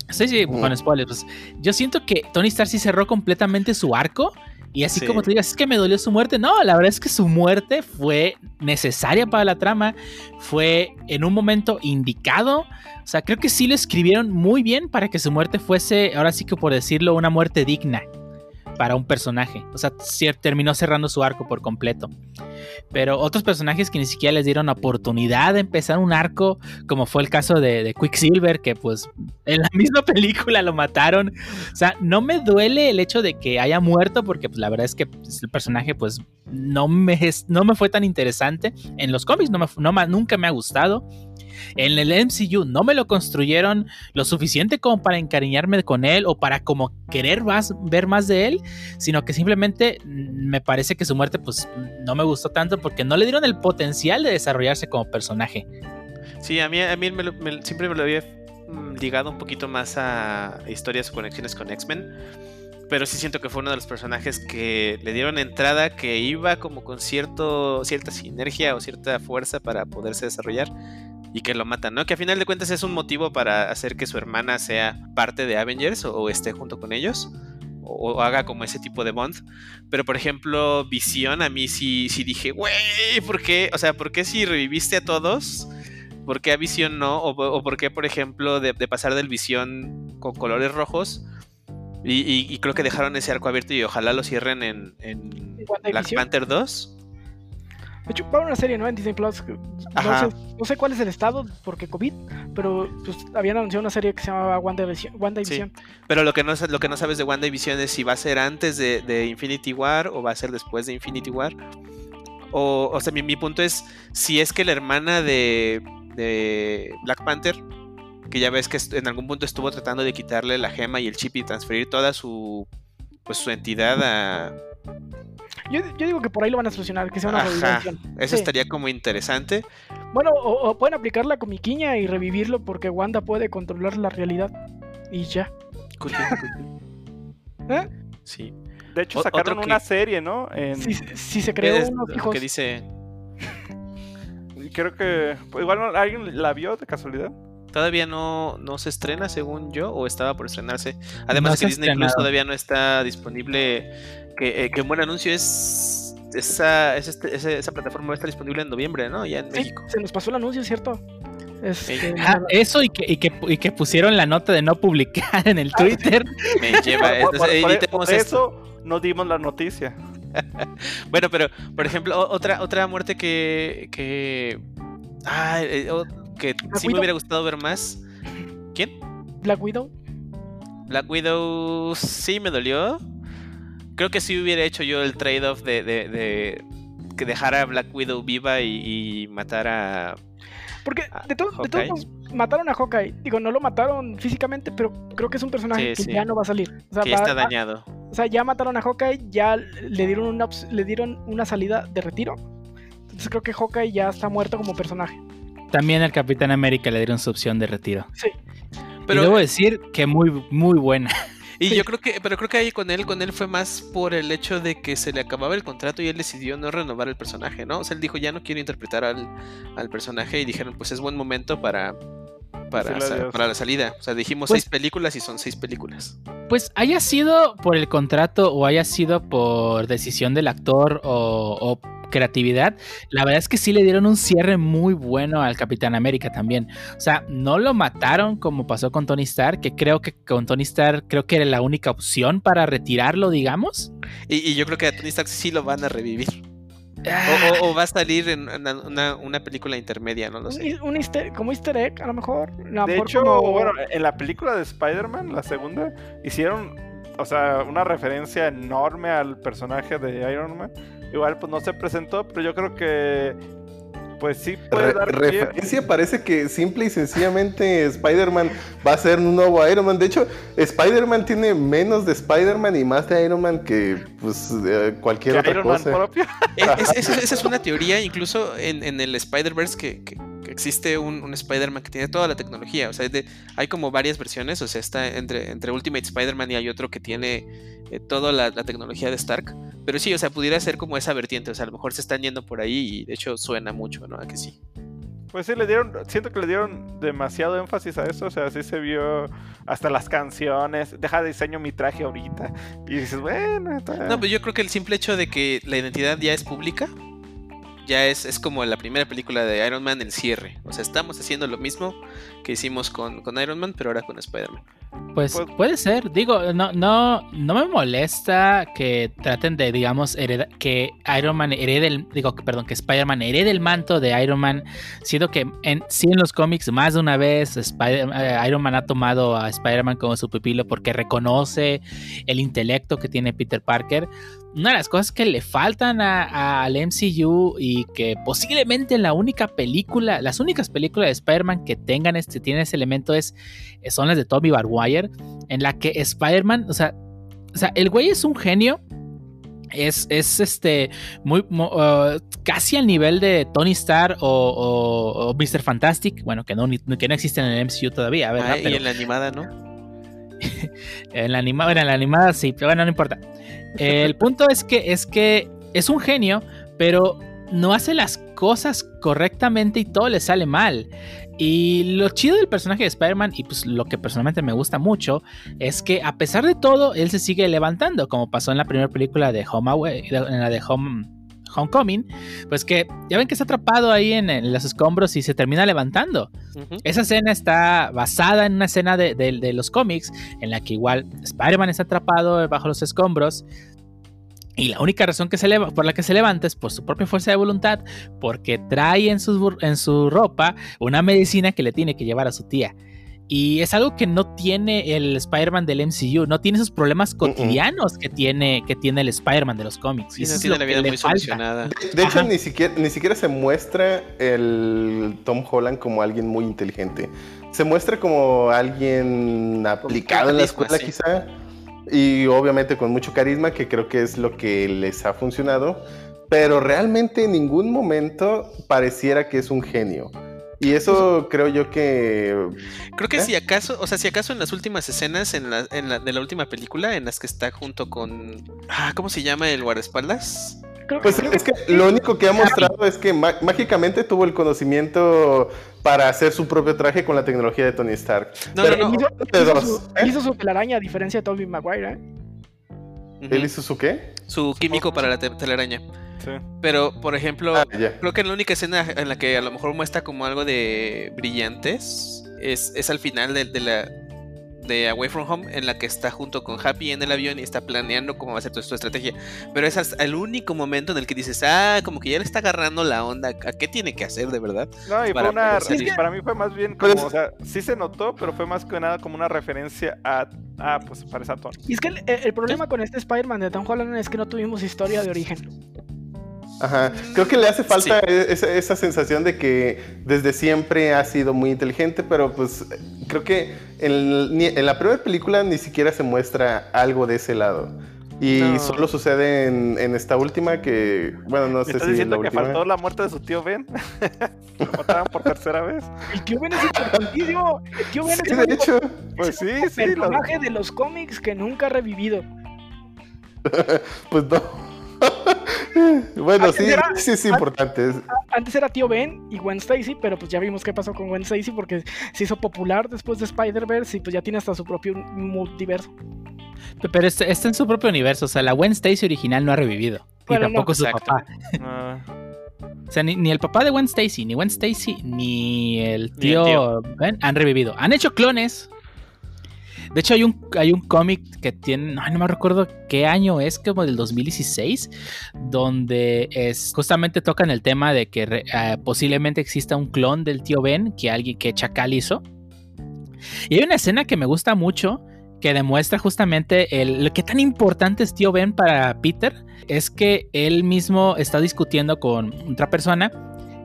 sí, sí, con spoilers, pues, yo siento que Tony Stark sí cerró completamente su arco. Y así Sí. como tú digas, es que me dolió su muerte. No, la verdad es que su muerte fue necesaria para la trama. Fue en un momento indicado. O sea, creo que sí lo escribieron muy bien para que su muerte fuese, ahora sí que por decirlo, una muerte digna para un personaje. O sea, terminó cerrando su arco por completo. Pero otros personajes que ni siquiera les dieron oportunidad de empezar un arco, como fue el caso de, de Quicksilver, que pues en la *laughs* misma película lo mataron. O sea, no me duele el hecho de que haya muerto, porque pues, la verdad es que pues, el personaje pues no me, no me fue tan interesante. En los cómics no me, nunca me ha gustado. En el MCU no me lo construyeron lo suficiente como para encariñarme con él o para como querer más, ver más de él, sino que simplemente mm, me parece que su muerte pues no me gustó tanto porque no le dieron el potencial de desarrollarse como personaje. Sí, a mí, a mí siempre me lo había mm, ligado un poquito más a historias o conexiones con X-Men. Pero sí siento que fue uno de los personajes que le dieron entrada, que iba como con cierto, cierta sinergia o cierta fuerza para poderse desarrollar y que lo matan, ¿no? Que a final de cuentas es un motivo para hacer que su hermana sea parte de Avengers o esté junto con ellos o, o haga como ese tipo de bond. Pero por ejemplo, Visión, a mí sí, sí dije, güey, ¿por qué? O sea, ¿por qué si reviviste a todos? ¿Por qué a Visión no? ¿O, o por qué, por ejemplo, de, de pasar del Visión con colores rojos? Y, y- y creo que dejaron ese arco abierto y ojalá lo cierren en, en ¿En Black? Panther 2. De hecho, va a una serie, ¿no? En Disney Plus. No sé, no sé cuál es el estado porque COVID, pero pues habían anunciado una serie que se llamaba WandaVision. WandaVision. Pero lo que no, lo que no sabes de WandaVision es si va a ser antes de, de Infinity War o va a ser después de Infinity War. O, o sea, mi, mi punto es si es que la hermana de, de Black Panther, que ya ves que en algún punto estuvo tratando de quitarle la gema y el chip y transferir toda su pues su entidad a... Yo, yo digo que por ahí lo van a solucionar, que sea una Ajá. revelación. Eso Sí. estaría como interesante. Bueno, o, o pueden aplicar la comiquiña y revivirlo porque Wanda puede controlar la realidad. Y ya. *laughs* ¿Eh? Sí. De hecho, sacaron una que- serie, ¿no? En, Si, si se ¿Qué creó unos lo hijos. que dice? Creo que. pues, igual no- alguien la vio de casualidad. Todavía no, no se estrena, según yo, o estaba por estrenarse. Además No que Disney Plus todavía no está disponible. Que, eh, que un buen anuncio es. Esa, es este- esa plataforma va a estar disponible en noviembre, ¿no? Ya en Sí, México. se nos pasó el anuncio, ¿cierto? Este, Ah, eso y que, y, que, y que pusieron la nota de no publicar en el Twitter. *laughs* Me lleva. Por- por- entonces, por- por esto. eso no dimos la noticia. *laughs* Bueno, pero, por ejemplo, otra, otra muerte que. que. Ah, eh, que sí me hubiera gustado ver más. ¿Quién? Black Widow. Black Widow sí me dolió. Creo que sí hubiera hecho yo el trade-off de, de, de que dejara a Black Widow viva y, y matara. Porque Ah, de, to- de Hawkeye. todos modos, mataron a Hawkeye. Digo, no lo mataron físicamente, pero creo que es un personaje Sí, que sí. ya no va a salir. O sea, que ya va- está dañado. o sea, ya mataron a Hawkeye, ya le dieron una, le dieron una salida de retiro. Entonces creo que Hawkeye ya está muerto como personaje. También al Capitán América le dieron su opción de retiro. Sí. Pero, y debo decir que muy, muy buena. *laughs* y sí. yo creo que, pero creo que ahí con él, con él fue más por el hecho de que se le acababa el contrato y él decidió no renovar el personaje, ¿no? O sea, él dijo ya no quiero interpretar al, al personaje y dijeron pues es buen momento para. Para, para la salida. O sea, dijimos Pues- seis películas y son seis películas. Pues haya sido por el contrato o haya sido por decisión del actor o, o creatividad, la verdad es que sí le dieron un cierre muy bueno al Capitán América también. O sea, no lo mataron como pasó con Tony Stark, que creo que con Tony Stark creo que era la única opción para retirarlo, digamos. Y, y yo creo que a Tony Stark sí lo van a revivir. Ah, O, o- o va a salir en una, una- una película intermedia, no lo sé. un easter- como easter egg, a lo mejor. De hecho, como- bueno, en la película de Spider-Man, la segunda, hicieron, o sea, una referencia enorme al personaje de Iron Man. Igual, pues no se presentó, pero yo creo que, pues sí puede Re- dar pie. referencia parece que simple y sencillamente Spider-Man va a ser un nuevo Iron Man. De hecho, Spider-Man tiene menos de Spider-Man y más de Iron Man que pues eh, cualquier que otra Iron Man cosa. propio. Es- es- esa, esa es una teoría, incluso en, en el Spider-Verse, que existe un, un Spider-Man que tiene toda la tecnología. O sea, de- hay como varias versiones. O sea, está entre, entre Ultimate Spider-Man y hay otro que tiene eh, toda la, la tecnología de Stark. Pero sí, o sea, pudiera ser como esa vertiente. O sea, a lo mejor se están yendo por ahí y de hecho suena mucho, ¿no? A que sí. Pues sí, le dieron, siento que le dieron demasiado énfasis a eso, o sea, sí se vio hasta las canciones, deja de diseño mi traje ahorita, y dices, bueno, está... No, pero yo creo que el simple hecho de que la identidad ya es pública, ya es, es como la primera película de Iron Man, el cierre. O sea, estamos haciendo lo mismo que hicimos con, con Iron Man, pero ahora con Spider-Man. Pues Pues- puede ser, digo, no, no, no me molesta que traten de, digamos, hereda- que Iron Man herede el, digo, perdón, que Spider-Man herede el manto de Iron Man, siendo que en, sí en los cómics más de una vez Spider- eh, Iron Man ha tomado a Spider-Man como su pupilo porque reconoce el intelecto que tiene Peter Parker. Una de las cosas que le faltan a- al MCU y que posiblemente la única película, las únicas películas de Spider-Man que tengan este, tienen ese elemento es son las de Tommy Maguire, en la que Spider-Man, o sea, o sea, el güey es un genio. Es, es este muy uh, casi al nivel de Tony Stark o, o- o Mr. Fantastic. Bueno, que no, ni- que no existen en el MCU todavía, ¿verdad? Ah, y Pero en la animada, ¿no? *laughs* en la animada, bueno, en la animada sí, pero bueno, no importa. El punto es que es que es un genio, pero no hace las cosas correctamente y todo le sale mal. Y lo chido del personaje de Spider-Man, y pues lo que personalmente me gusta mucho, es que a pesar de todo, él se sigue levantando, como pasó en la primera película de Home Away, en la de Home, Homecoming, pues que ya ven que está atrapado ahí en, en los escombros y se termina levantando. Esa escena está basada en una escena de, de- de los cómics en la que igual Spider-Man está atrapado bajo los escombros Y la única razón que se leva- por la que se levanta es por su propia fuerza de voluntad, porque trae en su, en su ropa una medicina que le tiene que llevar a su tía. Y es algo que no tiene el Spider-Man del MCU, no tiene esos problemas cotidianos que tiene, que tiene el Spider-Man de los cómics. Sí, Y eso no es tiene lo la vida muy solucionada. De, de hecho, ni siquiera, ni siquiera se muestra el Tom Holland como alguien muy inteligente. Se muestra como alguien aplicado en la escuela, sí. quizá. Y obviamente con mucho carisma, que creo que es lo que les ha funcionado. Pero realmente en ningún momento pareciera que es un genio. Y eso creo yo que. Creo que ¿Eh? si acaso, o sea, si acaso en las últimas escenas en la, en la- de la última película, en las que está junto con. Ah, ¿cómo se llama el guardaespaldas? Creo Pues es que lo único que ha mostrado es que má- mágicamente tuvo el conocimiento para hacer su propio traje con la tecnología de Tony Stark. No, Pero no, Él no. hizo, hizo su, ¿eh? hizo su telaraña a diferencia de Tobey Maguire, ¿eh? ¿Él hizo su qué? Su químico para la te- telaraña. Sí. Pero, por ejemplo, Ah, creo que la única escena en la que a lo mejor muestra como algo de brillantes es, es al final de, de la de Away From Home en la que está junto con Happy en el avión y está planeando cómo va a ser toda su estrategia. Pero es hasta el único momento en el que dices, ah, como que ya le está agarrando la onda, ¿a qué tiene que hacer de verdad? No, y Para fue una. Para mí fue más bien como. O sea, sí se notó, pero fue más que nada como una referencia a. Ah, pues parece a Tony. Y es que el, el problema con este Spider-Man de Tom Holland es que no tuvimos historia de origen. Ajá. Creo que le hace falta e- esa, esa sensación de que desde siempre ha sido muy inteligente, pero pues creo que en, en la primera película ni siquiera se muestra algo de ese lado. Y No. solo sucede en, en esta última que, bueno, no ¿Me sé estás si es la diciendo que última. faltó la muerte de su tío Ben? *laughs* Lo mataron por tercera vez. El tío Ben es importantísimo. El tío Ben Sí, es el de único hecho, Pues sí, sí. lo- personaje de los cómics que nunca ha revivido. *laughs* pues no. *laughs* bueno, Antes sí, era- sí es importante. es- Antes era tío Ben y Gwen Stacy, pero pues ya vimos qué pasó con Gwen Stacy porque se hizo popular después de Spider-Verse y pues ya tiene hasta su propio multiverso. Pero este- está en su propio universo. O sea, la Gwen Stacy original no ha revivido. Bueno, y tampoco no. su Exacto. papá. Ah, O sea, ni, ni el papá de Gwen Stacy, ni Gwen Stacy, ni el Ni el tío, tío. Ben han revivido. Han hecho clones. De hecho, hay un, hay un cómic que tiene, no, no me recuerdo qué año es, como del 2016, donde es, justamente tocan el tema de que eh, posiblemente exista un clon del tío Ben que alguien que Chacal hizo. Y hay una escena que me gusta mucho que demuestra justamente el, lo que tan importante es tío Ben para Peter. Es que él mismo está discutiendo con otra persona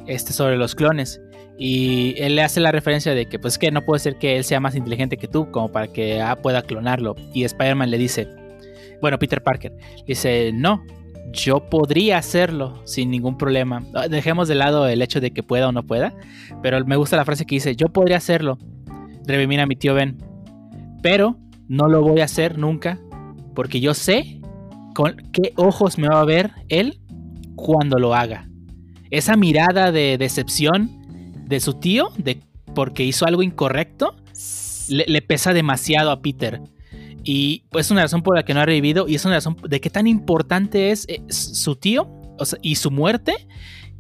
este, sobre los clones. Y él le hace la referencia de que pues que no puede ser que él sea más inteligente que tú como para que ah, pueda clonarlo. Y Spider-Man le dice, bueno, Peter Parker, dice, no, yo podría hacerlo sin ningún problema. Ah, Dejemos de lado el hecho de que pueda o no pueda, pero me gusta la frase que dice, yo podría hacerlo, revivir a mi tío Ben, pero no lo voy a hacer nunca porque yo sé con qué ojos me va a ver él cuando lo haga. Esa mirada de decepción de su tío, de porque hizo algo incorrecto, le, le pesa demasiado a Peter. Y pues, es una razón por la que no ha revivido y es una razón de qué tan importante es eh, su tío o sea, y su muerte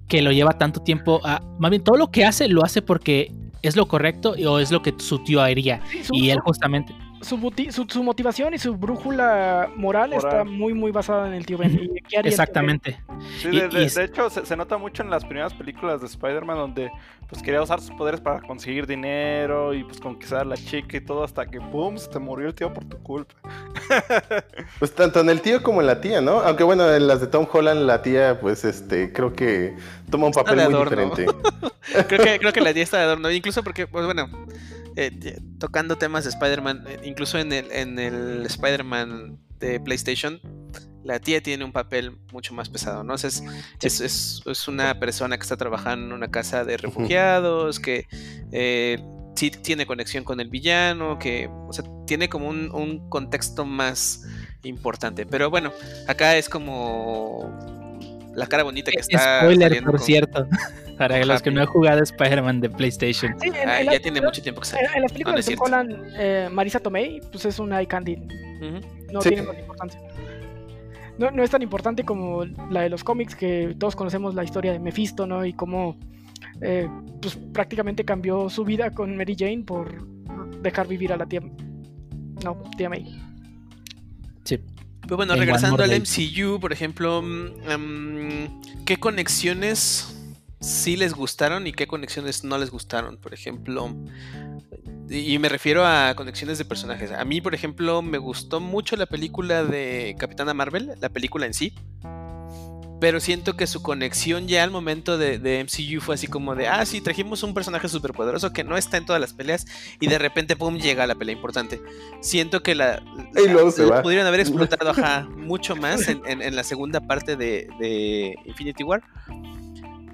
que lo lleva tanto tiempo a... Más bien, todo lo que hace lo hace porque es lo correcto o es lo que su tío haría. Sí, su, Y él justamente... su, buti- su- su motivación y su brújula moral, está muy, muy basada en el tío Ben. *laughs* ¿Y qué haría el tío Ben? Exactamente. Sí, Y- de, de- y- de hecho, se, se nota mucho en las primeras películas de Spider-Man donde pues quería usar sus poderes para conseguir dinero y pues conquistar a la chica y todo hasta que ¡pum! se te murió el tío por tu culpa. *laughs* Pues tanto en el tío como en la tía, ¿no? Aunque bueno, en las de Tom Holland, la tía, pues este, creo que toma un Está papel muy diferente. *laughs* creo que creo que la tía está de adorno incluso porque pues bueno eh, eh, tocando temas de Spider-Man eh, incluso en el en el Spider-Man de PlayStation la tía tiene un papel mucho más pesado no O sea, es, es, es- es una persona que está trabajando en una casa de refugiados que eh, sí tiene conexión con el villano que o sea, tiene como un, un contexto más importante pero bueno acá es como la cara bonita que está Spoiler, por con- cierto. *laughs* Para los que no han jugado Spider-Man de PlayStation. Sí, en, Ah, en ya las tiene mucho tiempo que en, salió. en las No, películas no Tom. Holland, eh, Marisa Tomei, pues es una eye candy. Ujú. No Sí. tiene más importancia. No, no es tan importante como la de los cómics, que todos conocemos la historia de Mephisto, ¿no? Y cómo eh, pues, prácticamente cambió su vida con Mary Jane por dejar vivir a la tía. No, tía May. Sí. Pero bueno, En regresando al. MCU, por ejemplo, mm, mm, ¿qué conexiones sí les gustaron y qué conexiones no les gustaron? Por ejemplo, y me refiero a conexiones de personajes. A mí, por ejemplo, me gustó mucho la película de Capitana Marvel, la película en sí. Pero siento que su conexión ya al momento de, de MCU fue así como de, ah, sí, trajimos un personaje superpoderoso que no está en todas las peleas y de repente, pum, llega la pelea importante. Siento que la, Y luego se la- va. pudieron haber *laughs* explotado ajá, mucho más en, en- en la segunda parte de, de Infinity War.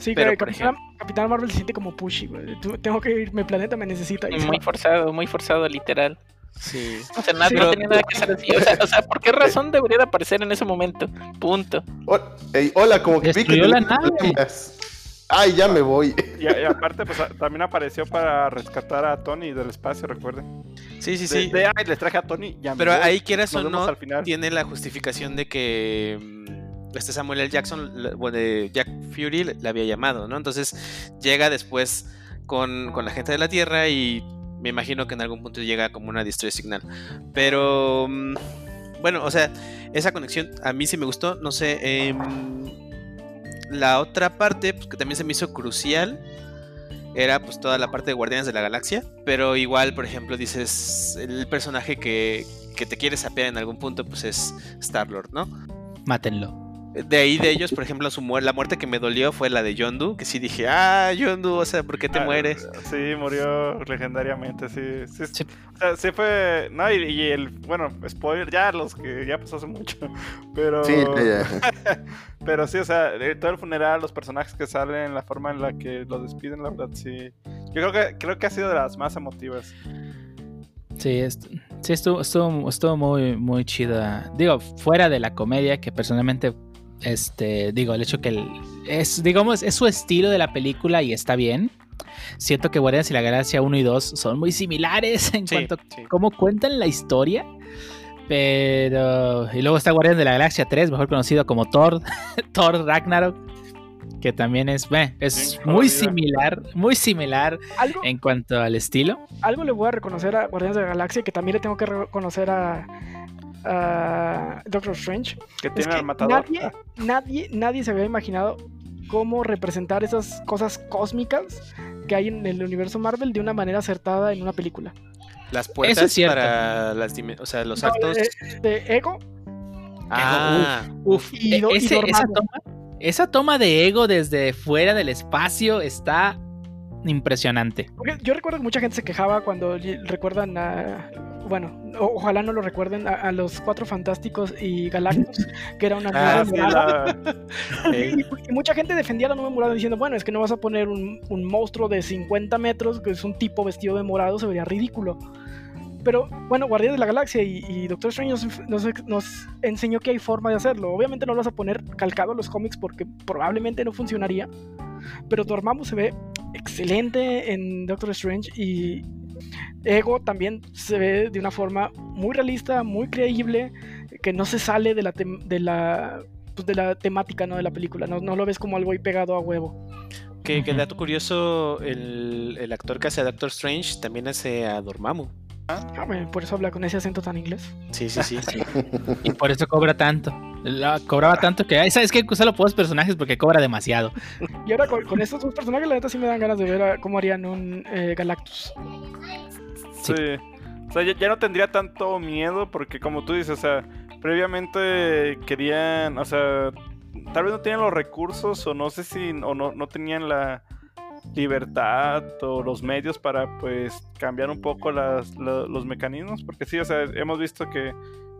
Sí, Pero, por Capitán, Capitán Marvel se siente como pushy, güey. Tengo que ir, mi planeta me necesita. y Muy forzado, muy forzado, literal. Sí. O sea, nada, Sí, no pero- tenía nada que hacer así. O sea, o sea, ¿por qué razón debería de aparecer en ese momento? Punto. Hola, como que vi que Destruyó la nave. Ay, ya me voy. Y, y aparte, pues también apareció para rescatar a Tony del espacio, recuerden. Sí, sí, De, sí. de, "Ay, les traje a Tony, ya me Pero voy". ahí quieras Nos o no, al final. tiene la justificación de que mm, este Samuel L. Jackson, bueno, Jack Fury, le había llamado, ¿no? Entonces llega después con, con la gente de la Tierra y me imagino que en algún punto llega como una distress signal. Pero mm, bueno, o sea, esa conexión a mí sí me gustó, no sé. em, la otra parte, pues, que también se me hizo crucial, era pues toda la parte de Guardianes de la Galaxia. Pero igual, por ejemplo, dices, el personaje que, que te quiere sapear en algún punto, pues es Star-Lord, ¿no? Mátenlo. De ahí de ellos, por ejemplo, su muer- la muerte que me dolió fue la de Yondu, que sí dije, ah, Yondu, o sea, ¿por qué te Ah, mueres? Sí, murió legendariamente, sí. Sí, Sí. o sea, sí fue. No, y, y el. Bueno, spoiler, ya los que ya pasó hace mucho. *laughs* Pero. Sí. *laughs* Pero sí, o sea, de todo el funeral, los personajes que salen, la forma en la que los despiden, la verdad, sí. Yo creo que, creo que ha sido de las más emotivas. Sí, est- sí estuvo, estuvo, estuvo muy, muy chida. Digo, fuera de la comedia, que personalmente, este, digo, el hecho que el- es, digamos, es su estilo de la película y está bien. Siento que Guardianes y la Galaxia 1 y 2 son muy similares *laughs* en Sí, cuanto sí. a cómo cuentan la historia. Pero. Y luego está Guardianes de la Galaxia 3, mejor conocido como Thor, *laughs* Thor Ragnarok. Que también es, eh, es Bien muy similar, muy similar Algo, en cuanto al estilo. algo le voy a reconocer a Guardianes de la Galaxia que también le tengo que reconocer a, a Doctor Strange. Que Es tiene que al matador. nadie, nadie, nadie se había imaginado cómo representar esas cosas cósmicas que hay en el universo Marvel de una manera acertada en una película. Las Eso puertas es cierto. para las o sea, los No, actos. eh, de Ego ah, Uf, Y e- y ese- esa, Dormammu. toma, esa toma de ego desde fuera del espacio está impresionante. Porque yo recuerdo que mucha gente se quejaba cuando recuerdan a. Bueno, o- ojalá no lo recuerden a, a los cuatro fantásticos y Galactus, *laughs* que era una Ah, nube la- *laughs* eh, Y, y mucha gente defendía la nube morada diciendo: Bueno, es que no vas a poner un, un monstruo de 50 metros, que es un tipo vestido de morado, se vería ridículo. Pero bueno, Guardianes de la Galaxia y, y Doctor Strange nos, nos- nos enseñó que hay forma de hacerlo. Obviamente no lo vas a poner calcado a los cómics porque probablemente no funcionaría. Pero Dormammu se ve excelente en Doctor Strange y Ego también se ve de una forma muy realista, muy creíble, que no se sale de la, tem- de la, pues, de la temática ¿no? de la película. No, no lo ves como algo ahí pegado a huevo. que, que dato curioso, el, el actor que hace a Doctor Strange también hace a Dormammu. Ah, Por eso habla con ese acento tan inglés. Sí, sí, sí. *laughs* Y por eso cobra tanto. La- cobraba tanto que, ay, ¿sabes qué? Usarlo por los personajes porque cobra demasiado. *laughs* Y ahora con, con estos dos personajes, la neta sí me dan ganas de ver a- cómo harían un eh, Galactus. Sí. Sí. O sea, ya, ya no tendría tanto miedo porque como tú dices, o sea, previamente querían, o sea, tal vez no tenían los recursos o no sé si, o no, no tenían la libertad o los medios para pues cambiar un poco las, la- los mecanismos, porque sí, o sea, hemos visto que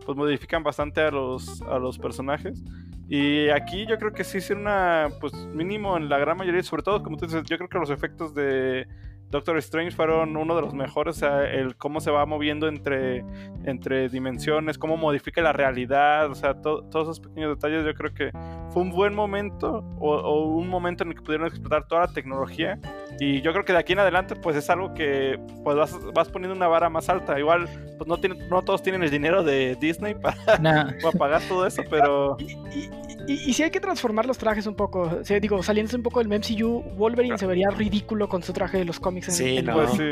pues modifican bastante a los, a los personajes. Y aquí yo creo que sí es una, pues mínimo en la gran mayoría, sobre todo como tú dices, yo creo que los efectos de Doctor Strange fueron uno de los mejores, o sea, el cómo se va moviendo entre, entre dimensiones, cómo modifica la realidad, o sea, to- todos esos pequeños detalles yo creo que fue un buen momento o, o un momento en el que pudieron explotar toda la tecnología y yo creo que de aquí en adelante pues es algo que pues vas, vas poniendo una vara más alta, igual pues no, tiene, no todos tienen el dinero de Disney para, *laughs* Nah, *laughs* para pagar todo eso, pero... Y, y, y- y si hay que transformar los trajes un poco. O sea, digo, saliéndose un poco del MCU, Wolverine se vería ridículo con su traje de los cómics. Sí, en- no. Pues *laughs* sí.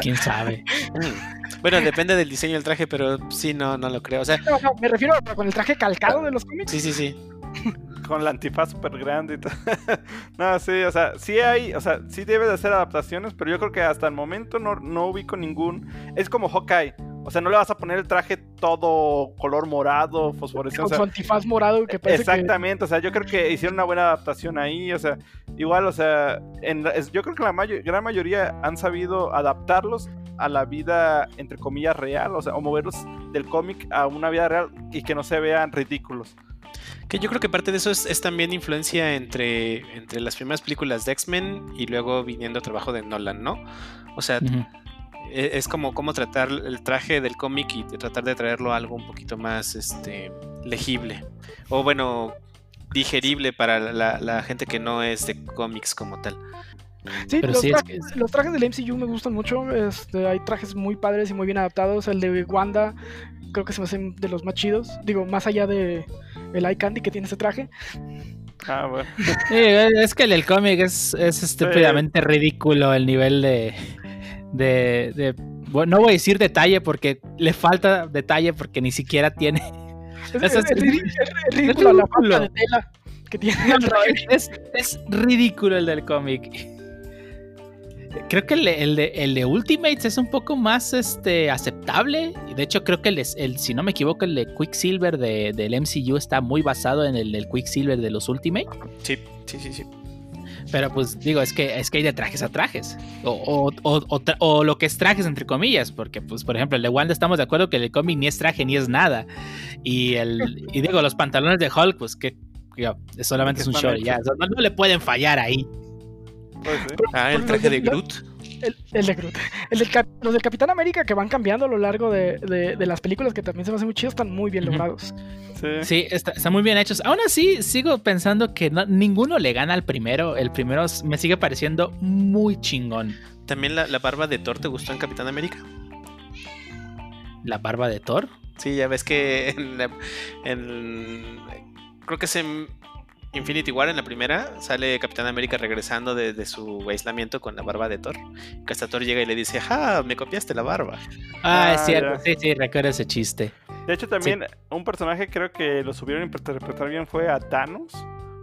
quién sabe. Bueno, depende del diseño del traje, pero sí, no, no lo creo. O sea, No, no, me refiero a con el traje calcado de los cómics. sí, sí, sí. *laughs* Con la antifaz súper grande y todo. *laughs* no, sí, o sea, sí hay, o sea, sí debe de hacer adaptaciones, pero yo creo que hasta el momento no, no ubico ningún. Es como Hawkeye. O sea, no le vas a poner el traje todo color morado, fosforescente. Con o sea, su antifaz morado que parece que- Exactamente, o sea, yo creo que hicieron una buena adaptación ahí, o sea, igual, o sea, en la- es- yo creo que la gran mayoría han sabido adaptarlos a la vida, entre comillas, real, o sea, o moverlos del cómic a una vida real y que no se vean ridículos. Que yo creo que parte de eso es, es también influencia entre, entre las primeras películas de X-Men y luego viniendo trabajo de Nolan, ¿no? O sea, es como cómo tratar el traje del cómic y de tratar de traerlo a algo un poquito más este legible. O bueno, digerible para la, la gente que no es de cómics como tal. Sí, Pero los, sí, es trajes, los trajes del MCU me gustan mucho. Este, hay trajes muy padres y muy bien adaptados. El de Wanda creo que se me hacen de los más chidos. Digo, más allá de el Eye Candy que tiene ese traje. Ah, bueno. Sí, es que el del cómic es, es estúpidamente ridículo el nivel de, de, de- bueno, no voy a decir detalle porque le falta detalle porque ni siquiera tiene. Es, Eso es- es es ri- ridículo. es ridículo la falta de tela que tiene el traje. Es, es ridículo el del cómic. Creo que el de, el, de, el de Ultimates es un poco más este, aceptable. Y De hecho, creo que el, el- si no me equivoco, el de Quicksilver de, del MCU está muy basado en el del Quicksilver de los Ultimate. Sí, sí, sí, sí. Pero pues digo, es que, es que hay de trajes a trajes. O, o, o- o tra- o lo que es trajes, entre comillas. Porque, pues, por ejemplo, el de Wanda estamos de acuerdo que el cómic ni es traje ni es nada. Y el y digo, los pantalones de Hulk, pues que digo, solamente es un short. Ya, hechos. o sea, no, no le pueden fallar ahí. Pues sí. Ah, el traje de Groot. El, el de Groot. El del los del Capitán América que van cambiando a lo largo de, de- de las películas que también se me hacen muy chidos, están muy bien logrados. Sí. Sí, está, están muy bien hechos. Aún así, sigo pensando que no- ninguno le gana al primero. El primero me sigue pareciendo muy chingón. También la, la barba de Thor te gustó en Capitán América. La barba de Thor. Sí, ya ves que en, la- en- creo que es en Infinity War en la primera sale Capitán América regresando de, de su aislamiento con la barba de Thor. Que hasta Thor llega y le dice, ¡ah! Me copiaste la barba. Ah, es Ah, cierto. ya. Sí, sí, recuerdo ese chiste. De hecho, también un personaje creo que lo supieron interpretar bien fue a Thanos.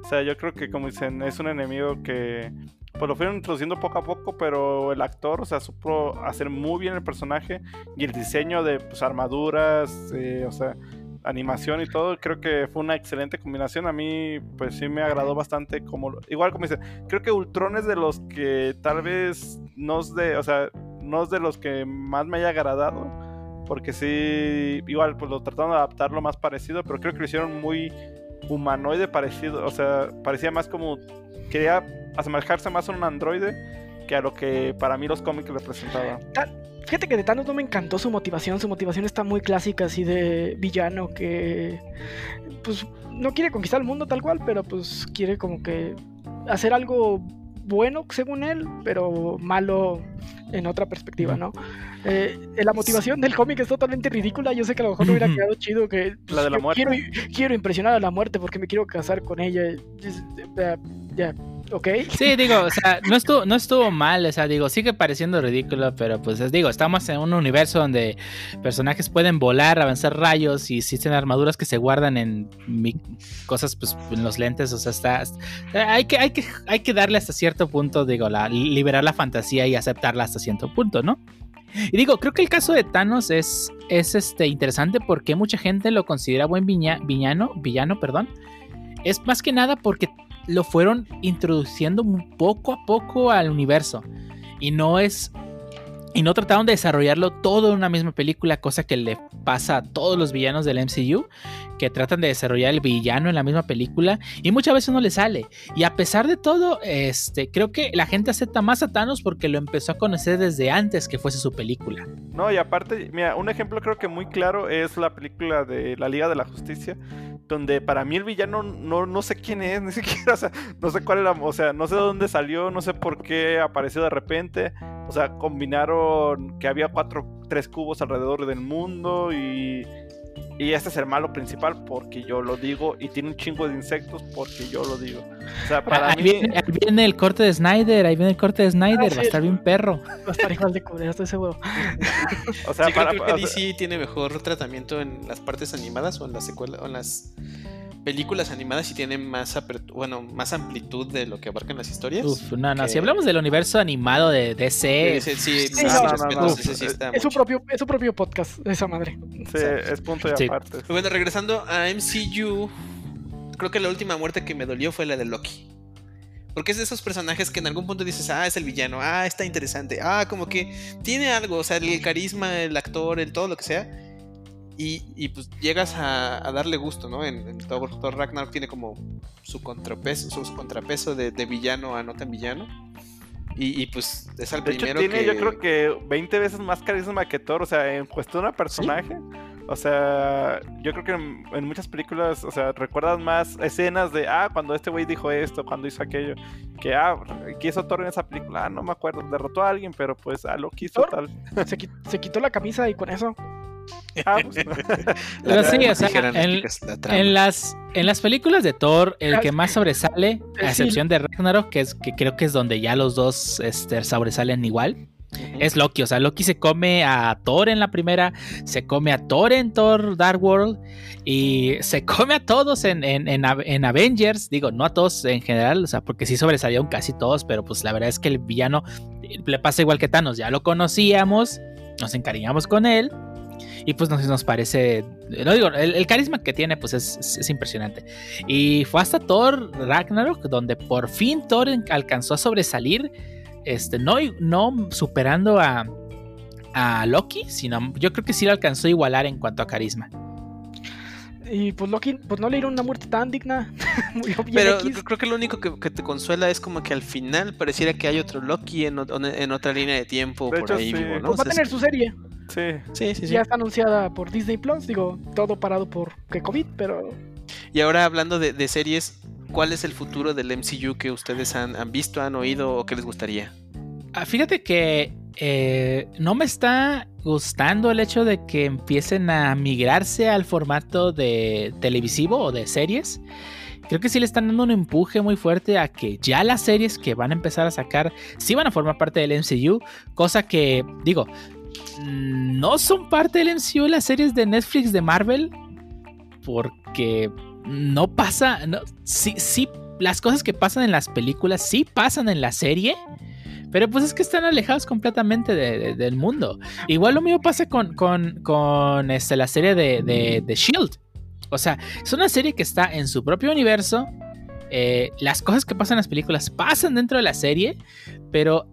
O sea, yo creo que como dicen, es un enemigo que pues lo fueron introduciendo poco a poco, pero el actor, o sea, supo hacer muy bien el personaje y el diseño de pues, armaduras, eh, o sea, animación y todo, creo que fue una excelente combinación. A mí, pues sí me agradó bastante como, igual como dicen, creo que Ultron es de los que tal vez no es de, o sea, no es de los que más me haya agradado. Porque sí, igual, pues lo trataron de adaptar lo más parecido, pero creo que lo hicieron muy humanoide parecido. O sea, parecía más como. Quería asemejarse más a un androide que a lo que para mí los cómics representaban. Fíjate que de Thanos no me encantó su motivación. Su motivación está muy clásica, así de villano que. Pues no quiere conquistar el mundo tal cual, pero pues quiere como que hacer algo bueno según él, pero malo en otra perspectiva, ¿no? Eh, la motivación del cómic es totalmente ridícula. Yo sé que a lo mejor no hubiera quedado chido que pues, La de la muerte. Quiero, quiero impresionar a la muerte porque me quiero casar con ella. Ya, ok. Sí, digo, o sea, no estuvo, no estuvo mal, o sea, digo, sigue pareciendo ridículo, pero pues les digo, estamos en un universo donde personajes pueden volar, avanzar rayos y existen armaduras que se guardan en mi- cosas, pues, en los lentes, o sea, está, hay que, hay que, hay que darle hasta cierto punto, digo, la, liberar la fantasía y aceptarla hasta cierto punto, ¿no? Y digo, creo que el caso de Thanos es, es este, interesante porque mucha gente lo considera buen viña- villano, perdón. Es más que nada porque lo fueron introduciendo poco a poco al universo. Y no es. Y no trataron de desarrollarlo todo en una misma película, cosa que le pasa a todos los villanos del MCU, que tratan de desarrollar el villano en la misma película y muchas veces no le sale. Y a pesar de todo, este, creo que la gente acepta más a Thanos porque lo empezó a conocer desde antes que fuese su película. No, y aparte, mira, un ejemplo creo que muy claro es la película de la Liga de la Justicia, donde para mí el villano no, no sé quién es, *laughs* ni siquiera, o sea, no sé cuál era, o sea, no sé de dónde salió, no sé por qué apareció de repente, o sea, combinaron que había cuatro, tres cubos alrededor del mundo y Y este es el malo principal porque yo lo digo. Y tiene un chingo de insectos porque yo lo digo. O sea, para ahí, mí. viene, ahí viene el corte de Snyder, ahí viene el corte de Snyder, Ah, va a estar bien perro. Va a estar igual de culero, estoy seguro. O sea, Sí, creo- para, creo que o sea, DC tiene mejor tratamiento en las partes animadas o en las secuelas o en las películas animadas y tiene más bueno, más amplitud de lo que abarcan las historias. Uf, no, no, que- si hablamos del universo animado de DC, Sí, sí, Sí, sí, sí, sí Es su propio, es su propio podcast, esa madre. sí, es punto y Sí. aparte. Bueno, regresando a MCU, creo que la última muerte que me dolió fue la de Loki. Porque es de esos personajes que en algún punto dices, ah, es el villano, ah, está interesante, ah, como que tiene algo, o sea, el carisma, el actor, el todo lo que sea. Y, y, pues llegas a, a darle gusto, ¿no? En, en Thor, Thor Ragnarok tiene como su contrapeso, su, su contrapeso de, de villano a no tan villano. Y, y, pues es el De hecho, primero tiene que... yo creo que 20 veces más carisma que Thor, o sea, en cuestión a personaje. O sea, yo creo que en, en muchas películas, o sea, recuerdas más escenas de, ah, cuando este güey dijo esto, cuando hizo aquello, que, ah, ¿qué hizo Thor en esa película? Ah, no me acuerdo, derrotó a alguien, pero pues, ah, lo quiso ¿Thor? tal. Se, qui- se quitó la camisa y con eso. Ah, *laughs* pues, *laughs* Pero sí, o sea, en- la las, en las películas de Thor, el Ah, que más sobresale, a excepción de Ragnarok, que, es, que creo que es donde ya los dos este, sobresalen igual, es Loki. O sea, Loki se come a Thor en la primera, se come a Thor en Thor Dark World y se come a todos en, en, en Ave- en Avengers. Digo, no a todos en general, o sea, porque sí sobresalieron casi todos, pero pues la verdad es que el villano le pasa igual que Thanos, ya lo conocíamos, nos encariñamos con él. Y pues nos, nos parece, no digo, el, el carisma que tiene pues es, es- es impresionante. Y fue hasta Thor Ragnarok donde por fin Thor alcanzó a sobresalir, este, no, no superando a, a Loki, sino yo creo que sí lo alcanzó a igualar en cuanto a carisma. Y pues Loki, pues no le dieron una muerte tan digna. *laughs* Pero X. creo que lo único que, que te consuela es como que al final pareciera que hay otro Loki en, en otra línea de tiempo De por hecho, ahí sí. vivo, ¿no? Pues va O a tener su serie. Sí. Sí, sí, sí. Ya está anunciada por Disney Plus. Digo, todo parado por que COVID, pero Y ahora hablando de, de series, ¿cuál es el futuro del MCU que ustedes han, han visto, han oído o que les gustaría? Ah, fíjate que eh, no me está gustando el hecho de que empiecen a migrarse al formato de televisivo o de series. Creo que sí le están dando un empuje muy fuerte a que ya las series que van a empezar a sacar sí van a formar parte del MCU, cosa que digo, no son parte del MCU las series de Netflix de Marvel porque no pasa, no, sí, sí, las cosas que pasan en las películas sí pasan en la serie. Pero pues es que están alejados completamente de- de- del mundo. Igual lo mío pasa con, con, con, este, la serie de, de, Shield. O sea, es una serie que está en su propio universo. eh, las cosas que pasan en las películas pasan dentro de la serie. Pero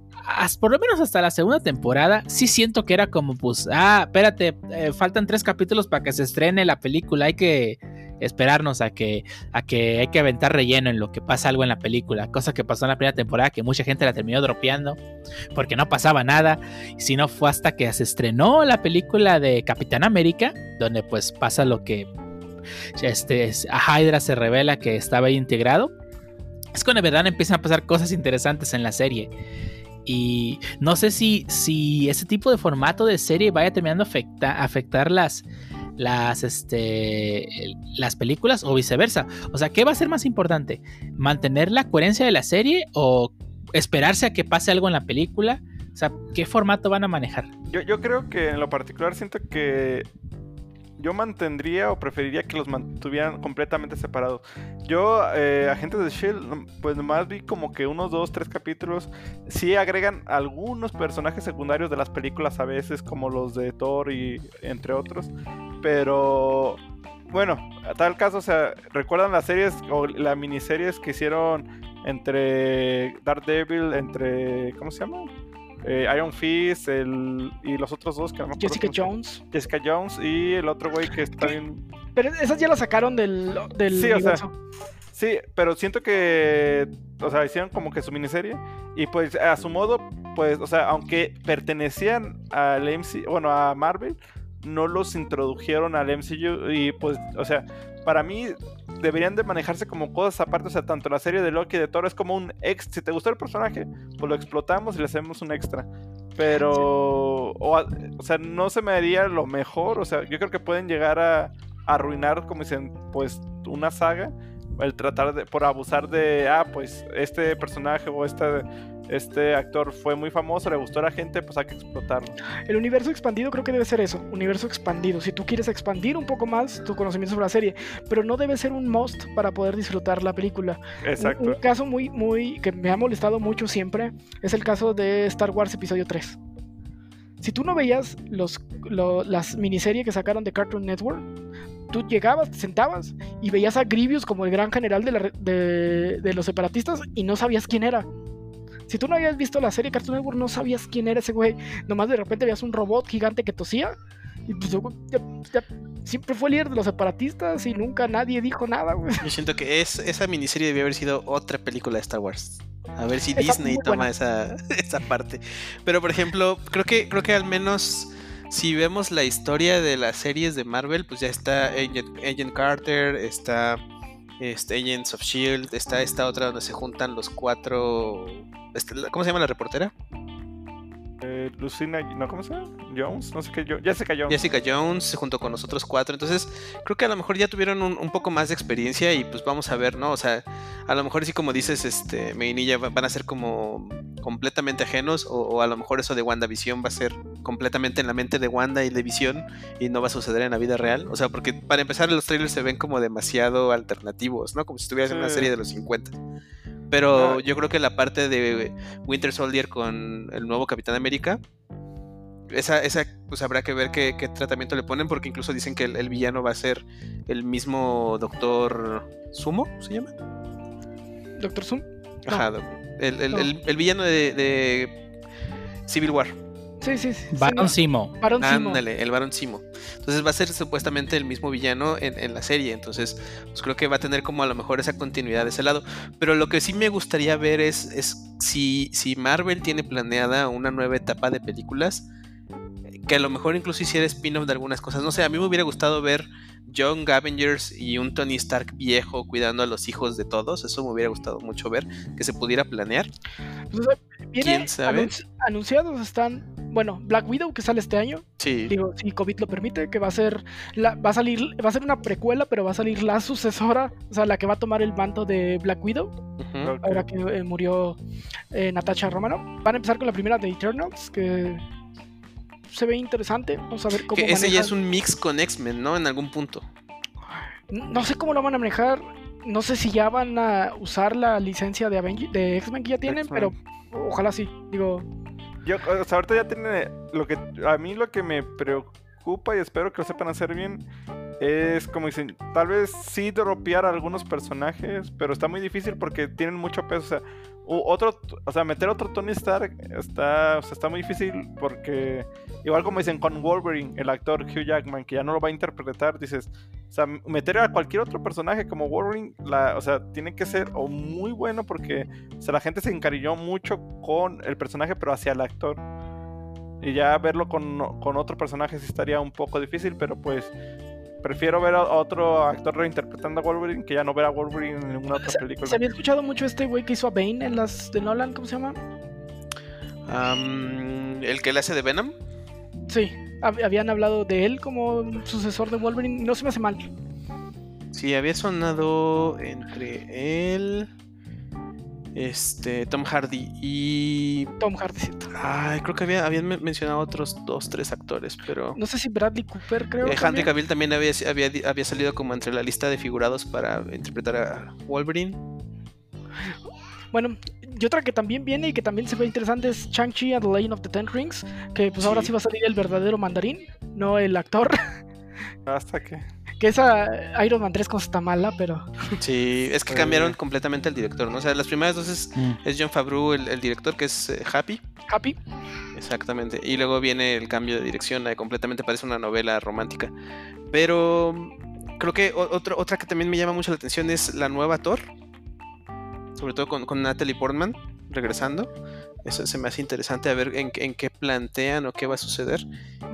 por lo menos hasta la segunda temporada sí siento que era como pues, ah, espérate, eh, faltan tres capítulos para que se estrene la película. Hay que esperarnos a que, a que hay que aventar relleno en lo que pasa algo en la película. Cosa que pasó en la primera temporada que mucha gente la terminó dropeando porque no pasaba nada. Si no fue hasta que se estrenó la película de Capitán América, donde pues pasa lo que este, a Hydra se revela que estaba ahí integrado. Es cuando de verdad empiezan a pasar cosas interesantes en la serie. Y no sé si, si ese tipo de formato de serie vaya terminando a afecta- afectar las, las, este, las películas o viceversa. O sea, ¿qué va a ser más importante? ¿Mantener la coherencia de la serie o esperarse a que pase algo en la película? O sea, ¿qué formato van a manejar? Yo, yo creo que en lo particular siento que yo mantendría o preferiría que los mantuvieran completamente separados. Yo, eh, Agentes de Shield, pues nomás vi como que unos dos, tres capítulos. Sí agregan algunos personajes secundarios de las películas a veces, como los de Thor y entre otros. Pero bueno, a tal caso, o sea, ¿recuerdan las series o las miniseries que hicieron entre Daredevil, entre. ¿Cómo se llama? Eh, Iron Fist el, y los otros dos que no me acuerdo Jessica. Jones. Jessica Jones y el otro güey que está bien. Pero esas ya las sacaron del, del Sí, o sea. Sí, pero siento que. O sea, hicieron como que su miniserie. Y pues a su modo, pues, o sea, aunque pertenecían al MC, bueno, a Marvel, no los introdujeron al MCU. Y pues, o sea, para mí deberían de manejarse como cosas aparte. O sea, tanto la serie de Loki y de Thor es como un ex. Si te gustó el personaje, pues lo explotamos y le hacemos un extra. Pero, o, a- o sea, no se me haría lo mejor. O sea, yo creo que pueden llegar a arruinar, como dicen, pues una saga, el tratar de, por abusar de, ah, pues este personaje o este, este actor fue muy famoso, le gustó a la gente, pues hay que explotarlo. El universo expandido creo que debe ser eso, universo expandido. Si tú quieres expandir un poco más tu conocimiento sobre la serie, pero no debe ser un must para poder disfrutar la película. Exacto. Un, un caso muy, muy, que me ha molestado mucho siempre es el caso de Star Wars Episodio 3. Si tú no veías los, lo- las miniseries que sacaron de Cartoon Network, tú llegabas, te sentabas y veías a Grievous como el gran general de, la re- de- de los separatistas y no sabías quién era. Si tú no habías visto la serie Cartoon Network, no sabías quién era ese güey. Nomás de repente veías un robot gigante que tosía. Y pues, ya- ya- siempre fue líder de los separatistas y nunca nadie dijo nada, güey. Yo siento que es, esa miniserie debió haber sido otra película de Star Wars. A ver si Disney toma buena. esa, *laughs* esa parte. Pero por ejemplo, creo que, creo que al menos si vemos la historia de las series de Marvel, pues ya está Agent, Agent Carter, está este, Agents of Shield, está esta otra donde se juntan los cuatro. este, ¿Cómo se llama la reportera? Eh, Lucina, no, ¿cómo se llama? Jones, no sé qué, Jessica Jones. Jessica Jones junto con los otros cuatro. Entonces, creo que a lo mejor ya tuvieron un, un poco más de experiencia y pues vamos a ver, ¿no? O sea, a lo mejor sí como dices, este, Mainilla va- van a ser como completamente ajenos o, o a lo mejor eso de WandaVision va a ser completamente en la mente de Wanda y de Visión y no va a suceder en la vida real. O sea, porque para empezar los trailers se ven como demasiado alternativos, ¿no? Como si estuvieras en una serie de los 50. Pero Ah. yo creo que la parte de Winter Soldier con el nuevo Capitán América esa, esa pues habrá que ver qué, qué tratamiento le ponen, porque incluso dicen que el, el villano va a ser el mismo Doctor Sumo, ¿se llama? Doctor Zoom. Ajá, el, el- No. el- el villano de, de Civil War. Sí, sí, sí. Baron sí, Simo. Baron Simo. Ándale, el Barón Simo. Entonces va a ser supuestamente el mismo villano en, en la serie. Entonces, pues creo que va a tener como a lo mejor esa continuidad de ese lado. Pero lo que sí me gustaría ver es, es si, si Marvel tiene planeada una nueva etapa de películas. Que a lo mejor incluso hiciera spin-off de algunas cosas. No sé, a mí me hubiera gustado ver Young Avengers y un Tony Stark viejo cuidando a los hijos de todos. Eso me hubiera gustado mucho ver. Que se pudiera planear. Pues, ¿Quién sabe? Anunciados están, bueno, Black Widow que sale este año, Sí. digo, si COVID lo permite, que va a ser la, va a salir, va a ser una precuela, pero va a salir la sucesora, o sea, la que va a tomar el manto de Black Widow, ahora que eh, murió eh, Natasha Romano. Van a empezar con la primera de Eternals, que se ve interesante, vamos a ver cómo Que ese ya es un mix con X-Men, ¿no? En algún punto. No sé cómo lo van a manejar, no sé si ya van a usar la licencia de, Aven- de X-Men que ya tienen, pero ojalá sí, digo, Yo, o sea, ahorita ya tiene lo que a mí lo que me preocupa y espero que lo sepan hacer bien es como dicen, tal vez sí dropear a algunos personajes, pero está muy difícil porque tienen mucho peso, o sea, otro, o sea, meter otro Tony Stark está, o sea, está muy difícil porque igual como dicen con Wolverine, el actor Hugh Jackman que ya no lo va a interpretar, dices, o sea, meter a cualquier otro personaje como Wolverine, o sea, tiene que ser o muy bueno porque o sea, la gente se encariñó mucho con el personaje, pero hacia el actor. Y ya verlo con, con otro personaje sí estaría un poco difícil, pero pues prefiero ver a otro actor reinterpretando a Wolverine que ya no ver a Wolverine en ninguna otra película. se había escuchado mucho este güey que hizo a Bane en las de Nolan, ¿cómo se llama? Am, el que le hace de Venom. Sí, hab- habían hablado de él como sucesor de Wolverine, no se me hace mal. Sí, había sonado entre él, este, Tom Hardy y... Tom Hardy. Ay, creo que había, habían men- mencionado otros dos, tres actores, pero... No sé si Bradley Cooper, creo. Eh, Henry también. Cavill también había, había, había salido como entre la lista de figurados para interpretar a Wolverine. Bueno, y otra que también viene y que también se ve interesante es Shang-Chi and the Legend of the Ten Rings, que pues ahora Sí. sí va a salir el verdadero mandarín, no el actor. Hasta que. Que esa Iron Man 3 cosa está mala, pero Sí, es que Eh. cambiaron completamente el director, ¿no? O sea, las primeras dos es, Mm. es John Favreau, el, el director, que es eh, Happy. Happy. Exactamente. Y luego viene el cambio de dirección, eh, completamente parece una novela romántica. Pero mm, creo que otro- otra que también me llama mucho la atención es la nueva Thor. Sobre todo con, con Natalie Portman regresando. Eso se me hace interesante a ver en, en qué plantean o qué va a suceder.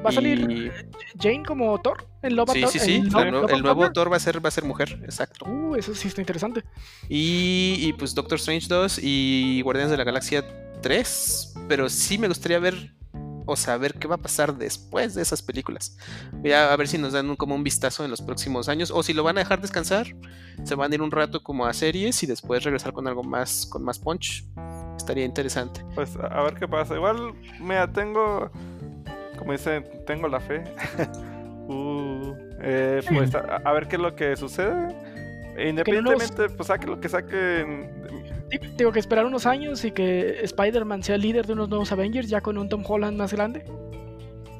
Va a salir Jane como Thor en Love Sí, sí, sí. El, el nuevo. Thor va a ser, va a ser mujer, exacto. Uh, eso sí está interesante. Y, y, pues Doctor Strange 2 y Guardianes de la Galaxia 3. Pero sí me gustaría ver o saber qué va a pasar después de esas películas. Voy a, a ver si nos dan un- como un vistazo en los próximos años o si lo van a dejar descansar, se van a ir un rato como a series y después regresar con algo más con más punch. Estaría interesante. Pues a ver qué pasa. Igual, mira, tengo, como dicen, tengo la fe. *laughs* Uh, eh, pues a, a ver qué es lo que sucede. E Independientemente, pues saque lo que saquen. Tengo que esperar unos años y que Spider-Man sea líder de unos nuevos Avengers ya con un Tom Holland más grande.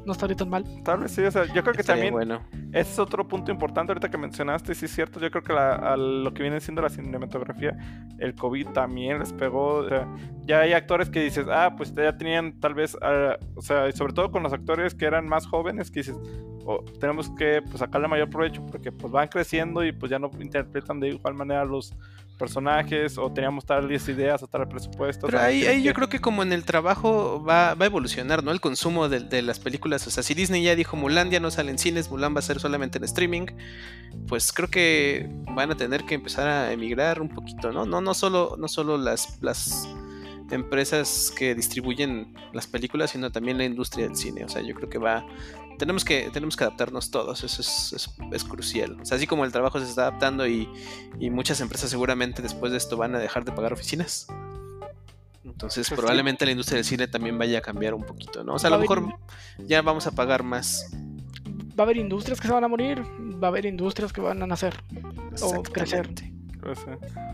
No estaría tan mal. Tal vez sí, o sea, yo creo que Estaría también bueno. ese es otro punto importante ahorita que mencionaste, sí es cierto, yo creo que la- a lo que viene siendo la cinematografía, el COVID también les pegó, o sea, ya hay actores que dices, ah, pues ya tenían tal vez, ah, o sea, y sobre todo con los actores que eran más jóvenes, que dices, oh, tenemos que pues, sacarle mayor provecho porque pues van creciendo y pues ya no interpretan de igual manera los personajes o teníamos tales ideas o tal presupuesto. o Pero sea, ahí, ahí yo creo que como en el trabajo va, va a evolucionar, ¿no? El consumo de, de las películas. O sea, si Disney ya dijo Mulan ya no sale en cines, Mulan va a ser solamente en streaming, pues creo que van a tener que empezar a emigrar un poquito, ¿no? No, no solo, no solo las, las empresas que distribuyen las películas, sino también la industria del cine. O sea, yo creo que va. Tenemos que, tenemos que adaptarnos todos, eso es, es- es crucial. O sea, así como el trabajo se está adaptando y, y muchas empresas seguramente después de esto van a dejar de pagar oficinas. Entonces, Pues sí. probablemente la industria del cine también vaya a cambiar un poquito, ¿no? O sea, a lo haber mejor ya vamos a pagar más. Va a haber industrias que se van a morir, va a haber industrias que van a nacer. O crecer.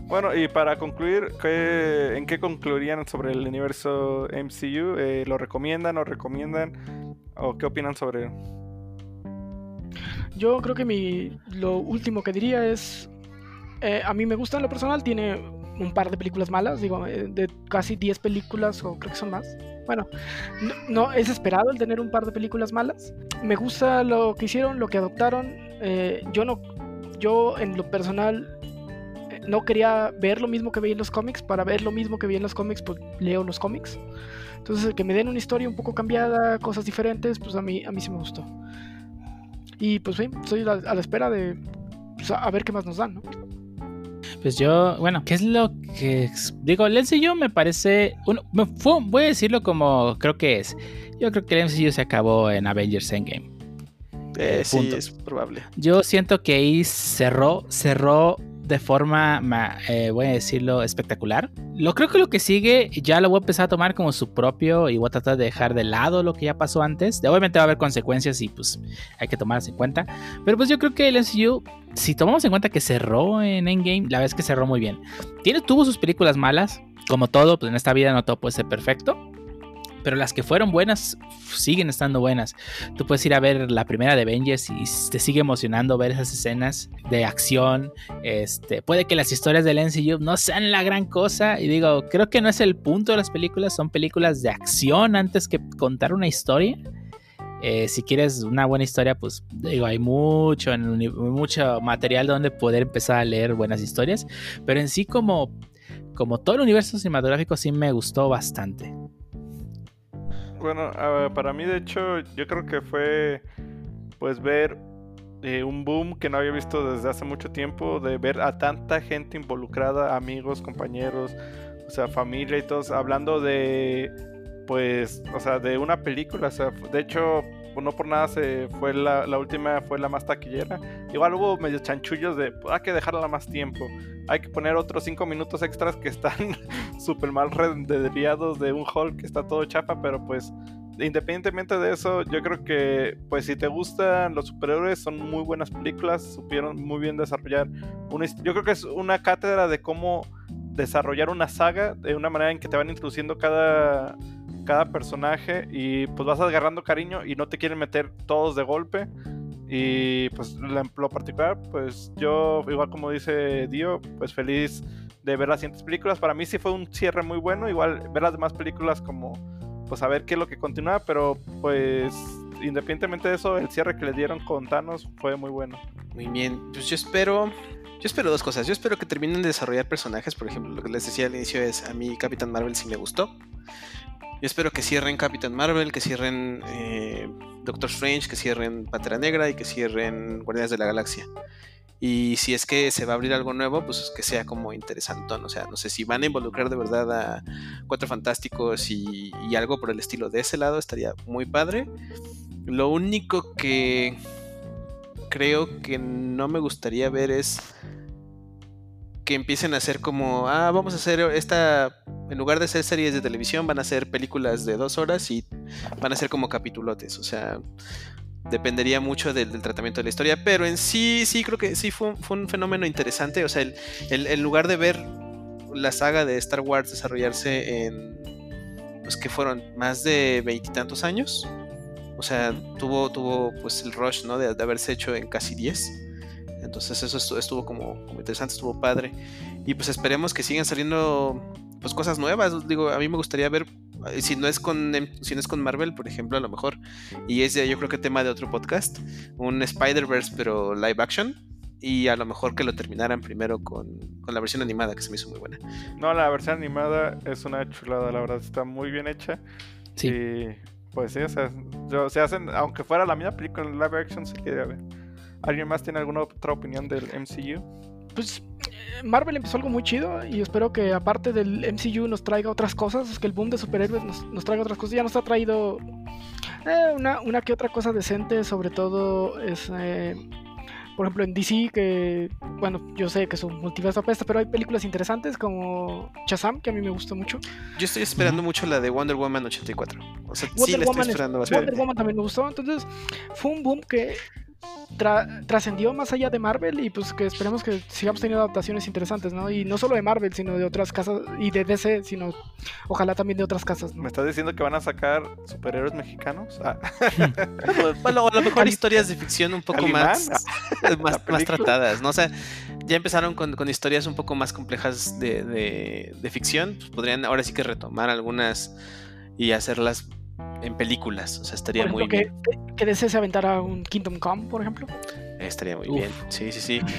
Bueno, y para concluir, ¿qué- ¿en qué concluirían sobre el universo MCU? Eh, ¿Lo recomiendan, no recomiendan? ¿O qué opinan sobre? Yo creo que mi lo último que diría es eh, a mí me gusta en lo personal, tiene un par de películas malas, digo, eh, de casi 10 películas o creo que son más. Bueno, no, es esperado el tener un par de películas malas. Me gusta lo que hicieron, lo que adoptaron. eh, yo no yo en lo personal no quería ver lo mismo que veía en los cómics, para ver lo mismo que vi en los cómics, pues leo los cómics. Entonces, que me den una historia un poco cambiada, cosas diferentes, pues a mí a mí sí me gustó. Y pues sí, estoy a, a la espera de pues, a, a ver qué más nos dan, ¿no? Pues yo, bueno, ¿qué es lo que digo? El MCU me parece, me fue- voy a decirlo como creo que es. Yo creo que el MCU se acabó en Avengers Endgame. Eh, sí, es probable. Yo siento que ahí cerró, cerró de forma, ma- eh, voy a decirlo, espectacular. Lo creo que lo que sigue ya lo voy a empezar a tomar como su propio y voy a tratar de dejar de lado lo que ya pasó antes. Obviamente va a haber consecuencias y pues hay que tomarlas en cuenta. Pero pues yo creo que el MCU, si tomamos en cuenta que cerró en Endgame, la verdad es que cerró muy bien. Tiene, tuvo sus películas malas, como todo, pues en esta vida no todo puede ser perfecto. Pero las que fueron buenas siguen estando buenas. Tú puedes ir a ver la primera de Avengers y te sigue emocionando ver esas escenas de acción. Este, puede que las historias del MCU no sean la gran cosa. Y digo, creo que no es el punto de las películas. Son películas de acción antes que contar una historia. Eh, si quieres una buena historia, pues digo, hay mucho, mucho material donde poder empezar a leer buenas historias. Pero en sí, como, como todo el universo cinematográfico, sí me gustó bastante. Bueno, para mí de hecho yo creo que fue pues ver eh, un boom que no había visto desde hace mucho tiempo, de ver a tanta gente involucrada, amigos, compañeros, o sea, familia y todos, hablando de pues, o sea, de una película, o sea, de hecho no por nada se fue la, última fue la más taquillera. Igual hubo medio chanchullos de pues, hay que dejarla más tiempo. Hay que poner otros cinco minutos extras que están *laughs* súper mal redondeados de un hall que está todo chafa, pero pues independientemente de eso, yo creo que pues si te gustan los superhéroes son muy buenas películas, supieron muy bien desarrollar una hist- yo creo que es una cátedra de cómo desarrollar una saga de una manera en que te van introduciendo cada cada personaje y pues vas agarrando cariño y no te quieren meter todos de golpe. Y pues lo particular, pues yo, igual como dice Dio, pues feliz de ver las siguientes películas. Para mí sí fue un cierre muy bueno. Igual ver las demás películas como, pues a ver qué es lo que continúa. Pero pues independientemente de eso, el cierre que le dieron con Thanos fue muy bueno. Muy bien. Pues yo espero. Yo espero dos cosas. Yo espero que terminen de desarrollar personajes. Por ejemplo, lo que les decía al inicio es: a mí Capitán Marvel sí me gustó. Yo espero que cierren Capitán Marvel, que cierren eh, Doctor Strange, que cierren Pantera Negra y que cierren Guardianes de la Galaxia. Y si es que se va a abrir algo nuevo, pues que sea como interesante. O sea, no sé si van a involucrar de verdad a Cuatro Fantásticos y algo por el estilo de ese lado, estaría muy padre. Lo único que creo que no me gustaría ver es que empiecen a hacer como, ah, vamos a hacer esta, en lugar de hacer series de televisión, van a hacer películas de dos horas y van a ser como capitulotes, o sea, dependería mucho del, tratamiento de la historia, pero en sí, sí, creo que sí fue, un- fue un fenómeno interesante, o sea, el, el- en lugar de ver la saga de Star Wars desarrollarse en, pues que fueron más de veintitantos años, o sea, tuvo, tuvo pues el rush, ¿no? De, haberse hecho en casi 10. Entonces eso estu- estuvo como, como interesante, estuvo padre. Y pues esperemos que sigan saliendo pues cosas nuevas. Digo, a mí me gustaría ver, eh, si no es con si no es con Marvel, por ejemplo, a lo mejor. Y es yo creo que tema de otro podcast. Un Spider-Verse, pero live action. Y a lo mejor que lo terminaran primero con, con la versión animada, que se me hizo muy buena. No, la versión animada es una chulada, la verdad, está muy bien hecha. Sí. Y pues sí, o sea, yo- se hacen, aunque fuera la misma película en live action, se quería ver. ¿Alguien más tiene alguna otra opinión del MCU? Pues eh, Marvel empezó algo muy chido y espero que aparte del MCU nos traiga otras cosas, que el boom de superhéroes nos, nos traiga otras cosas. Ya nos ha traído eh, una, una que otra cosa decente, sobre todo es, eh, por ejemplo, en DC, que, bueno, yo sé que su multiverso apesta, pero hay películas interesantes como Shazam, que a mí me gustó mucho. Yo estoy esperando mucho la de Wonder Woman 84. O sea, sí Wonder la estoy Woman es- esperando bastante. Wonder Woman también me gustó, entonces fue un boom que tra- trascendió más allá de Marvel y pues que esperemos que sigamos teniendo adaptaciones interesantes, ¿no? Y no solo de Marvel, sino de otras casas y de DC, sino ojalá también de otras casas, ¿no? ¿Me estás diciendo que van a sacar superhéroes mexicanos? Ah, *laughs* Bueno, a lo mejor historias de ficción un poco más, más, más película. tratadas, ¿no? O sea, ya empezaron con, con historias un poco más complejas de, de- de ficción. Pues podrían ahora sí que retomar algunas y hacerlas en películas. O sea, estaría Por muy bien. que, que, se aventara un Kingdom Come, por ejemplo. Estaría muy Uf. bien. Sí, sí, sí. *laughs*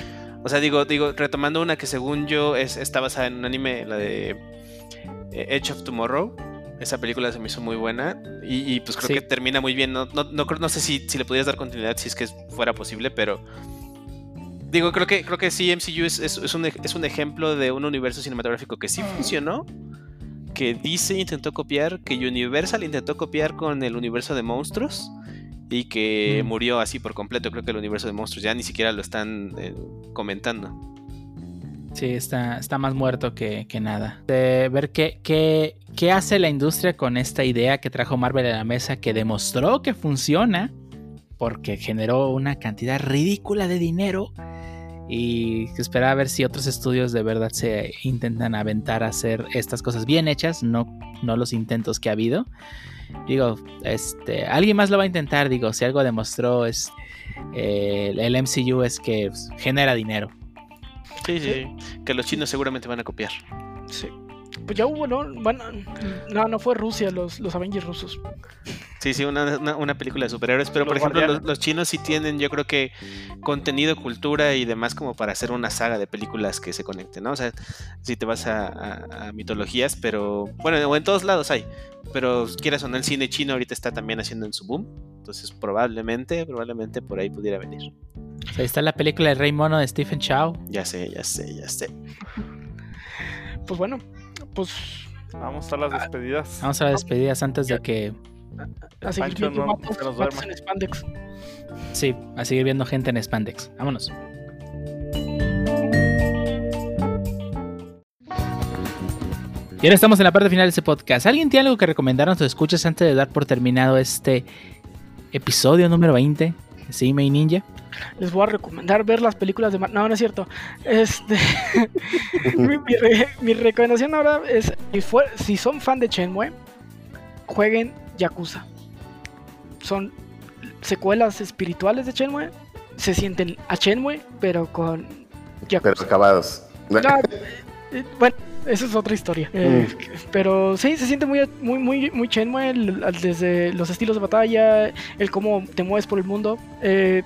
O sea, digo, digo, retomando una que según yo es, está basada en un anime, la de eh, Edge of Tomorrow. Esa película se me hizo muy buena y, y, pues creo Sí. que termina muy bien. No, no, no, sé si, si le pudieras dar continuidad si es que fuera posible, pero digo, creo que, creo que sí, MCU es, es- es un, es un ejemplo de un universo cinematográfico que sí funcionó, que DC intentó copiar, que Universal intentó copiar con el universo de monstruos y que Mm. murió así por completo. Creo que el universo de monstruos ya ni siquiera lo están eh, comentando. Sí, está, está más muerto que, que nada. De ver qué, qué, qué hace la industria con esta idea que trajo Marvel a la mesa, que demostró que funciona, porque generó una cantidad ridícula de dinero. Y que espera a ver si otros estudios de verdad se intentan aventar a hacer estas cosas bien hechas, no, no los intentos que ha habido. Digo, este, alguien más lo va a intentar, digo, si algo demostró es eh, el MCU es que pues, genera dinero. Sí, sí, Que los chinos seguramente van a copiar. Sí. Pues ya hubo, ¿no? Bueno, no, no fue Rusia, los, los Avengers rusos. Sí, sí, una, una- una película de superhéroes. Pero, Los por ejemplo, los, chinos sí tienen, yo creo que, contenido, cultura y demás como para hacer una saga de películas que se conecten, ¿no? O sea, si te vas a, a- a mitologías, pero, bueno, o en todos lados hay. Pero quieras o no, el cine chino ahorita está también haciendo en su boom. Entonces, probablemente, probablemente por ahí pudiera venir. O sea, ahí está la película de Rey Mono de Stephen Chow. Ya sé, ya sé, ya sé. Pues bueno, pues Vamos a las despedidas. Vamos a las despedidas antes de que, a seguir Pancho viendo no vatos- se nos en spandex. sí, a seguir viendo gente en Spandex. Vámonos. Y ahora estamos en la parte final de este podcast. ¿Alguien tiene algo que recomendarnos o escuchas antes de dar por terminado este episodio número 20? Sí, May Ninja. Les voy a recomendar ver las películas de Mar No, no es cierto. Este. *laughs* mi, mi re- mi recomendación ahora es: si, fue- si son fan de Shenmue, jueguen Yakuza. Son secuelas espirituales de Shenmue. Se sienten a Shenmue, pero con Pero Yakuza. acabados. No, eh, bueno, esa es otra historia. Eh, Pero sí, se siente muy, muy, muy, muy Shenmue, el- el- desde los estilos de batalla, el cómo te mueves por el mundo. Eh,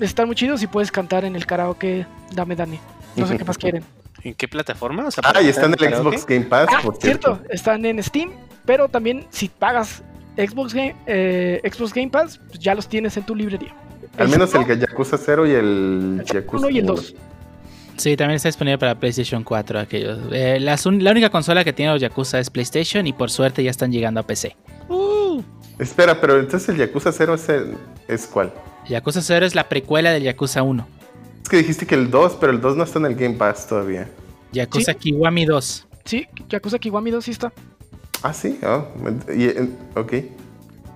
están muy chidos y puedes cantar en el karaoke Dame Dani. No sé qué más quieren. ¿En qué plataforma? O sea, Ah, y está en el karaoke. Xbox Game Pass, Ah, por cierto, cierto. están en Steam, pero también si pagas Xbox Game, eh, Xbox Game Pass, pues ya los tienes en tu librería. Al El menos el cinco, Yakuza 0 y el el Yakuza 1 y el uno. 2. Sí, también está disponible para PlayStation 4 aquellos. Eh, un- la única consola que tiene los Yakuza es PlayStation y por suerte ya están llegando a PC. Espera, pero entonces el Yakuza 0 es, el- es cuál? Yakuza 0 es la precuela del Yakuza 1. Es que dijiste que el 2, pero el 2 no está en el Game Pass todavía. Yakuza Sí. Kiwami 2. Sí, Yakuza Kiwami 2 sí está. Ah, sí, oh, y, eh, ok.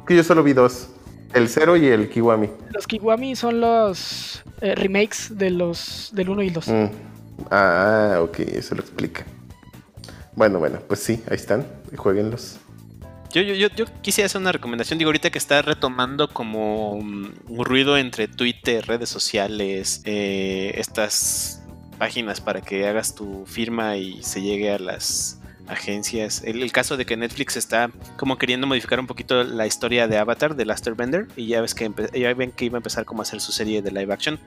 Que yo solo vi dos. El 0 y el Kiwami. Los Kiwami son los eh, remakes de los del 1 y el 2. Mm. Ah, ok, eso lo explica. Bueno, bueno, pues sí, ahí están. Jueguenlos. Yo, yo, yo, yo quisiera hacer una recomendación. Digo, ahorita que está retomando como mm, un ruido entre Twitter, redes sociales, eh, estas páginas para que hagas tu firma y se llegue a las agencias. El, el caso de que Netflix está como queriendo modificar un poquito la historia de Avatar, de Last Bender, y ya ves que ya ven que iba a empezar como a hacer su serie de live action.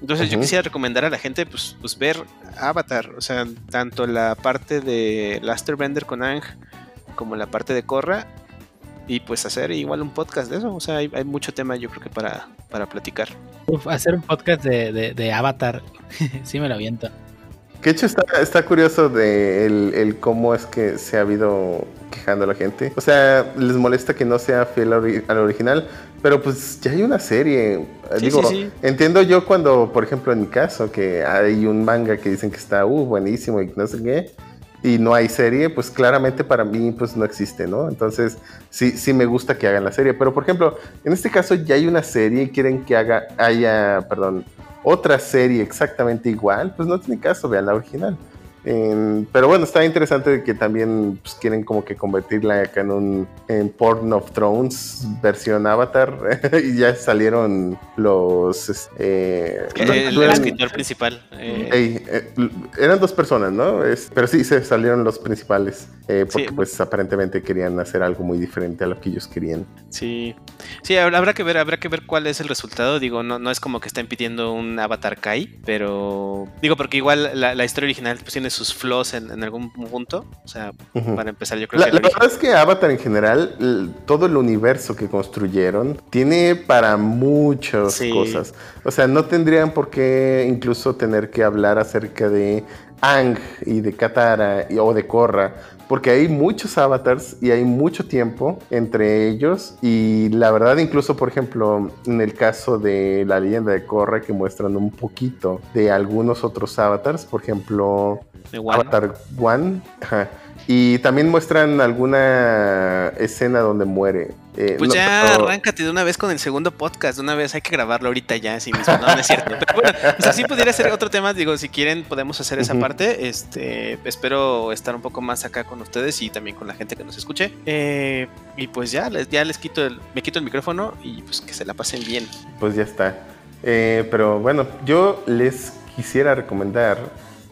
Entonces yo quisiera recomendar a la gente pues, pues ver Avatar, o sea, tanto la parte de Last Bender con Ang como la parte de Corra y pues hacer igual un podcast de eso. O sea, hay, hay mucho tema yo creo que para, para platicar. Uf, hacer un podcast de, de- de Avatar. *laughs* sí me lo aviento. Que de hecho está, está curioso de el, el cómo es que se ha habido quejando la gente. O sea, les molesta que no sea fiel al ori- al original, pero pues ya hay una serie. Sí, Digo, sí, sí. entiendo yo cuando, por ejemplo, en mi caso, que hay un manga que dicen que está uh, buenísimo y no sé qué, y no hay serie, pues claramente para mí pues no existe, ¿no? Entonces sí, sí me gusta que hagan la serie. Pero por ejemplo, en este caso ya hay una serie y quieren que haga, haya, perdón, otra serie exactamente igual, pues no tiene caso, vean la original. En- pero bueno, está interesante que también pues, quieren como que convertirla acá en un en Porn of Thrones versión Avatar *laughs* y ya salieron los es- eh, El, no- escritor principal. eh, eh, eran dos personas, ¿no? Es- pero sí, se salieron los principales. porque Sí. pues aparentemente querían hacer algo muy diferente a lo que ellos querían. Sí, sí, habrá que ver, habrá que ver cuál es el resultado. Digo, no, no es como que estén pidiendo un Avatar Kai, pero digo, porque igual la, la historia original pues tiene sus flaws en, en algún punto. O sea, para empezar, yo creo La, que la origen- verdad es que Avatar en general, todo el universo que construyeron, tiene para muchas Sí. cosas. O sea, no tendrían por qué incluso tener que hablar acerca de Ang y de Katara y- o de Korra, porque hay muchos avatars y hay mucho tiempo entre ellos. Y la verdad, incluso, por ejemplo, en el caso de la leyenda de Korra, que muestran un poquito de algunos otros avatars, por ejemplo, de. Avatar One. ajá. Y también muestran alguna escena donde muere. Eh, Pues no, ya pero- arráncate de una vez con el segundo podcast, de una vez hay que grabarlo ahorita ya, así mismo, no, no es cierto. Pero bueno, o sea, sí pudiera ser otro tema, digo, si quieren podemos hacer esa parte, este, espero estar un poco más acá con ustedes y también con la gente que nos escuche. Eh, y pues ya, les, ya les quito el, me quito el micrófono y pues que se la pasen bien. Pues ya está. Eh, pero bueno, yo les quisiera recomendar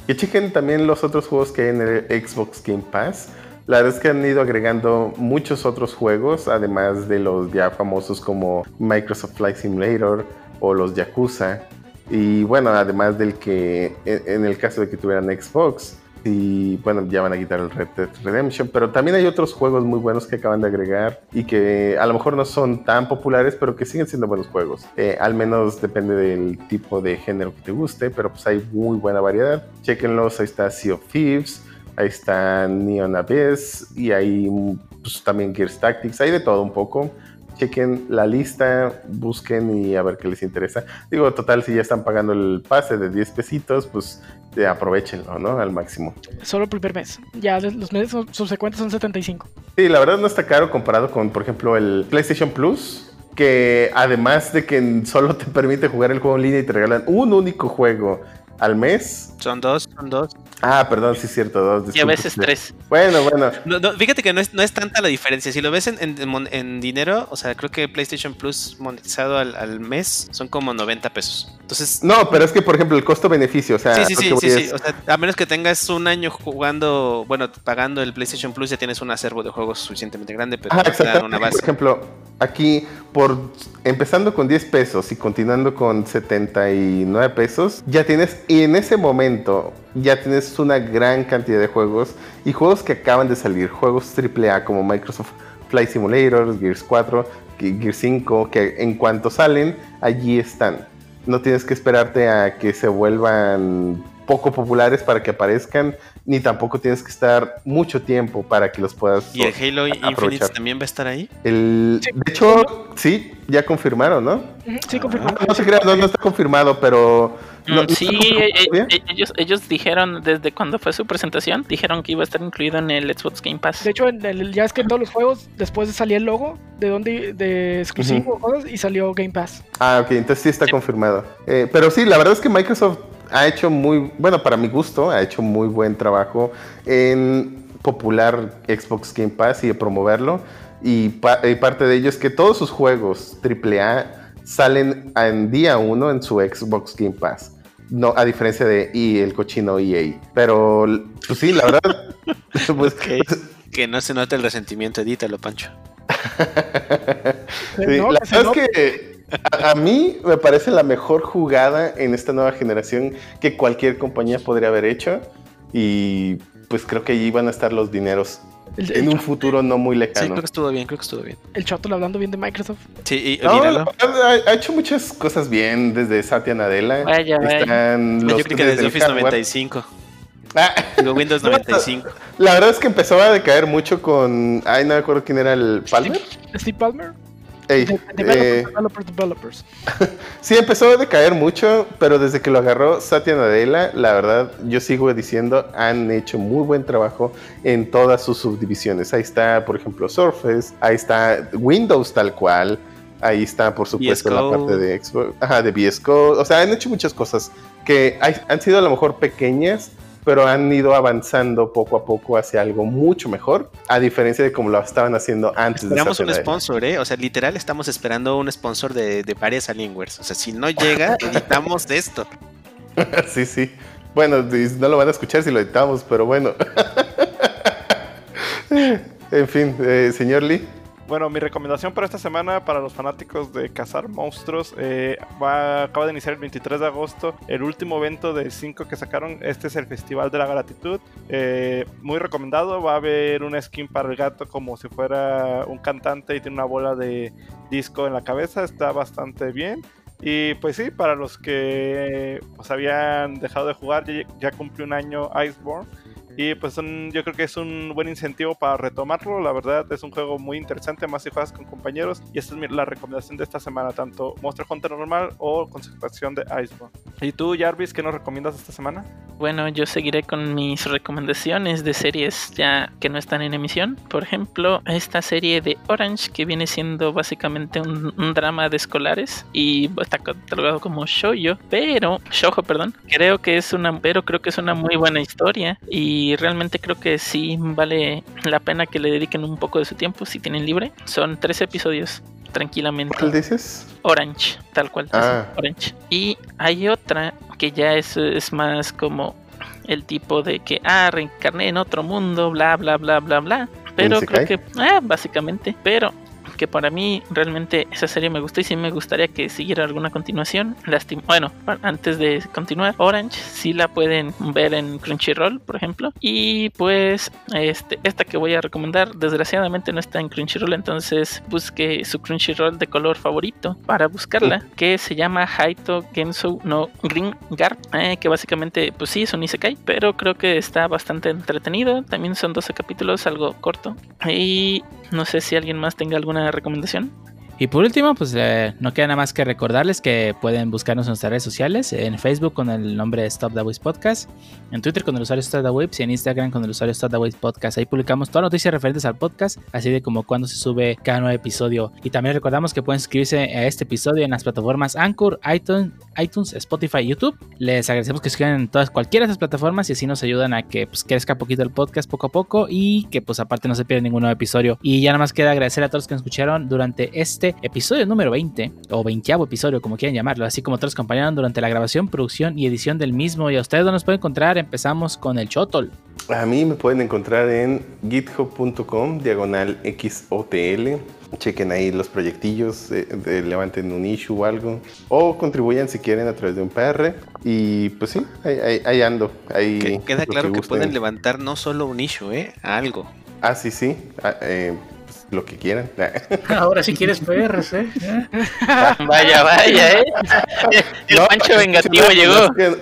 que chequen también los otros juegos que hay en el Xbox Game Pass. La verdad es que han ido agregando muchos otros juegos, además de los ya famosos como Microsoft Flight Simulator o los Yakuza. Y bueno, además del que en en el caso de que tuvieran Xbox, y bueno, ya van a quitar el Red Dead Redemption, pero también hay otros juegos muy buenos que acaban de agregar y que a lo mejor no son tan populares, pero que siguen siendo buenos juegos. Eh, al menos depende del tipo de género que te guste, pero pues hay muy buena variedad. Chequenlos, ahí está Sea of Thieves, ahí está Neon Abyss y mm, pues, también Gears Tactics, hay de todo un poco. Chequen la lista, busquen y a ver qué les interesa. Digo, total, si ya están pagando el pase de 10 pesitos, pues eh, aprovechenlo, ¿no? Al máximo. Solo el primer mes. Ya los meses son- subsecuentes son 75. Sí, la verdad no está caro comparado con, por ejemplo, el PlayStation Plus, que además de que solo te permite jugar el juego en línea y te regalan un único juego al mes. Son dos, son dos. Ah, perdón, sí es cierto, dos. Y a veces tres. Bueno, bueno. No, no, fíjate que no es, no es tanta la diferencia. Si lo ves en, en- dinero, o sea, creo que PlayStation Plus monetizado al, al mes son como 90 pesos. Entonces, No, pero es que, por ejemplo, el costo-beneficio, o sea, sí, sí, sí, O sea, a menos que tengas un año jugando, bueno, pagando el PlayStation Plus, ya tienes un acervo de juegos suficientemente grande, pero Ajá, te dan Por ejemplo, aquí, por empezando con 10 pesos y continuando con 79 pesos, ya tienes, y en ese momento, ya tienes una gran cantidad de juegos y juegos que acaban de salir, juegos AAA como Microsoft Flight Simulator, Gears 4, Gear 5, que en cuanto salen, allí están. No tienes que esperarte a que se vuelvan poco populares para que aparezcan, ni tampoco tienes que estar mucho tiempo para que los puedas ¿Y el Halo aprovechar. Infinite también va a estar ahí? El, Sí. de hecho, sí, ya confirmaron, ¿no? Sí, Ah, confirmado. no se crean, no, no está confirmado, pero... Mm, sí, eh, todavía. eh, ellos, ellos dijeron desde cuando fue su presentación, dijeron que iba a estar incluido en el Xbox Game Pass. De hecho, en el- ya es que en todos los juegos, después salía el logo de donde de exclusivo cosas y salió Game Pass. Ah, ok, entonces sí está confirmado. Eh, pero sí, la verdad es que Microsoft ha hecho muy, bueno, para mi gusto, ha hecho muy buen trabajo en popular Xbox Game Pass y de promoverlo. Y, pa- y parte de ello es que todos sus juegos AAA salen en día uno en su Xbox Game Pass. No, a diferencia de y el cochino EA. Pero, pues sí, la verdad. *laughs* *laughs* pues, Que no se note el resentimiento, edítalo, Pancho. Sí, No, la verdad es que a, a mí me parece la mejor jugada en esta nueva generación que cualquier compañía podría haber hecho. Y pues creo que allí van a estar los dineros El, en el, un futuro no muy Sí, lejano. creo que estuvo bien, creo que estuvo bien. el Choto hablando bien de Microsoft. Sí, y No, la verdad, ha, ha hecho muchas cosas bien desde Satya Nadella. Vaya, vaya. Están Yo los creo que desde Office hardware. 95. Ah, Digo, Windows *laughs* 95. la verdad es que empezó a decaer mucho con. Ay, no me acuerdo quién era el Palmer. Steve Palmer. Ey, eh, developers, developers, developers. *laughs* Sí, empezó a decaer mucho, pero desde que lo agarró Satya Nadella, la verdad, yo sigo diciendo, han hecho muy buen trabajo en todas sus subdivisiones. Ahí está, por ejemplo, Surface, ahí está Windows tal cual, ahí está, por supuesto, la parte de Xbox, ajá, de VS Code. O sea, han hecho muchas cosas que hay- han sido a lo mejor pequeñas, pero han ido avanzando poco a poco hacia algo mucho mejor, a diferencia de como lo estaban haciendo antes Esperamos de un sponsor, ¿eh? O sea, literal estamos esperando un sponsor de, de varias Alienwares. O sea, si no *laughs* llega, editamos de esto. *laughs* Sí, sí. Bueno, no lo van a escuchar si lo editamos, pero bueno. *laughs* en fin, eh, señor Lee. Bueno, mi recomendación para esta semana para los fanáticos de cazar monstruos eh, va, acaba de iniciar el 23 de agosto el último evento de 5 que sacaron. Este es el Festival de la Gratitud. Eh, muy recomendado. Va a haber una skin para el gato como si fuera un cantante y tiene una bola de disco en la cabeza. Está bastante bien. Y pues sí, para los que pues, habían dejado de jugar, ya, ya cumplió un año Iceborne. Y pues un- yo creo que es un buen incentivo para retomarlo. La verdad es un juego muy interesante, más si juegas con compañeros. Y esta es la recomendación de esta semana, tanto Monster Hunter normal o con su expansión de Iceborne. ¿Y tú, Jarvis, qué nos recomiendas esta semana? Bueno, yo seguiré con mis recomendaciones de series ya que no están en emisión. Por ejemplo, esta serie de Orange que viene siendo básicamente un, un drama de escolares y está catalogado como shoujo, pero shoujo, perdón. Creo que es una, pero creo que es una muy buena historia y realmente creo que sí vale la pena que le dediquen un poco de su tiempo si tienen libre. Son tres episodios tranquilamente. ¿Cuál dices? Orange, tal cual. Ah. Orange. Y hay otra que ya es, es más como el tipo de que, ah, reencarné en otro mundo, bla, bla, bla, bla, bla. Pero creo que, ah, básicamente, pero que para mí realmente esa serie me gustó y sí me gustaría que siguiera alguna continuación. Lastim bueno, antes de continuar, Orange sí la pueden ver en Crunchyroll, por ejemplo. Y pues este, esta que voy a recomendar, desgraciadamente no está en Crunchyroll, entonces busque su Crunchyroll de color favorito para buscarla, que se llama Haito Gensu no Green Guard, eh, que básicamente pues sí es un isekai, pero creo que está bastante entretenido. También son 12 capítulos, algo corto. Y no sé si alguien más tenga alguna recomendación. Y por último, pues eh, no queda nada más que recordarles que pueden buscarnos en nuestras redes sociales, en Facebook con el nombre de Stop the Waves Podcast, en Twitter con el usuario Stop the Waves y en Instagram con el usuario Stop the Waves Podcast. Ahí publicamos todas las noticias referentes al podcast, así de como cuando se sube cada nuevo episodio. Y también recordamos que pueden suscribirse a este episodio en las plataformas Anchor, iTunes, Spotify y YouTube. Les agradecemos que escriban en todas cualquiera de esas plataformas y así nos ayudan a que pues, crezca poquito el podcast poco a poco y que pues aparte no se pierda ningún nuevo episodio. Y ya nada más queda agradecer a todos los que nos escucharon durante este episodio número 20 o 20 episodio como quieran llamarlo, así como todos los que acompañaron durante la grabación, producción y edición del mismo. Y a ustedes no nos pueden encontrar, empezamos con el Chotol. A mí me pueden encontrar en github.com, diagonal XOTL. Chequen ahí los proyectillos, eh, de- levanten un issue o algo. O contribuyan si quieren a través de un PR. Y pues sí, ahí, ahí- ahí ando. Ahí Que queda claro que, pueden levantar no solo un issue, ¿eh? Algo. Ah, sí, sí. Ah, eh, lo que quieran. *laughs* Ahora si quieres PRs, ¿eh? *laughs* Vaya, vaya, ¿eh? *laughs* El No, Pancho vengativo no, llegó. No es, que,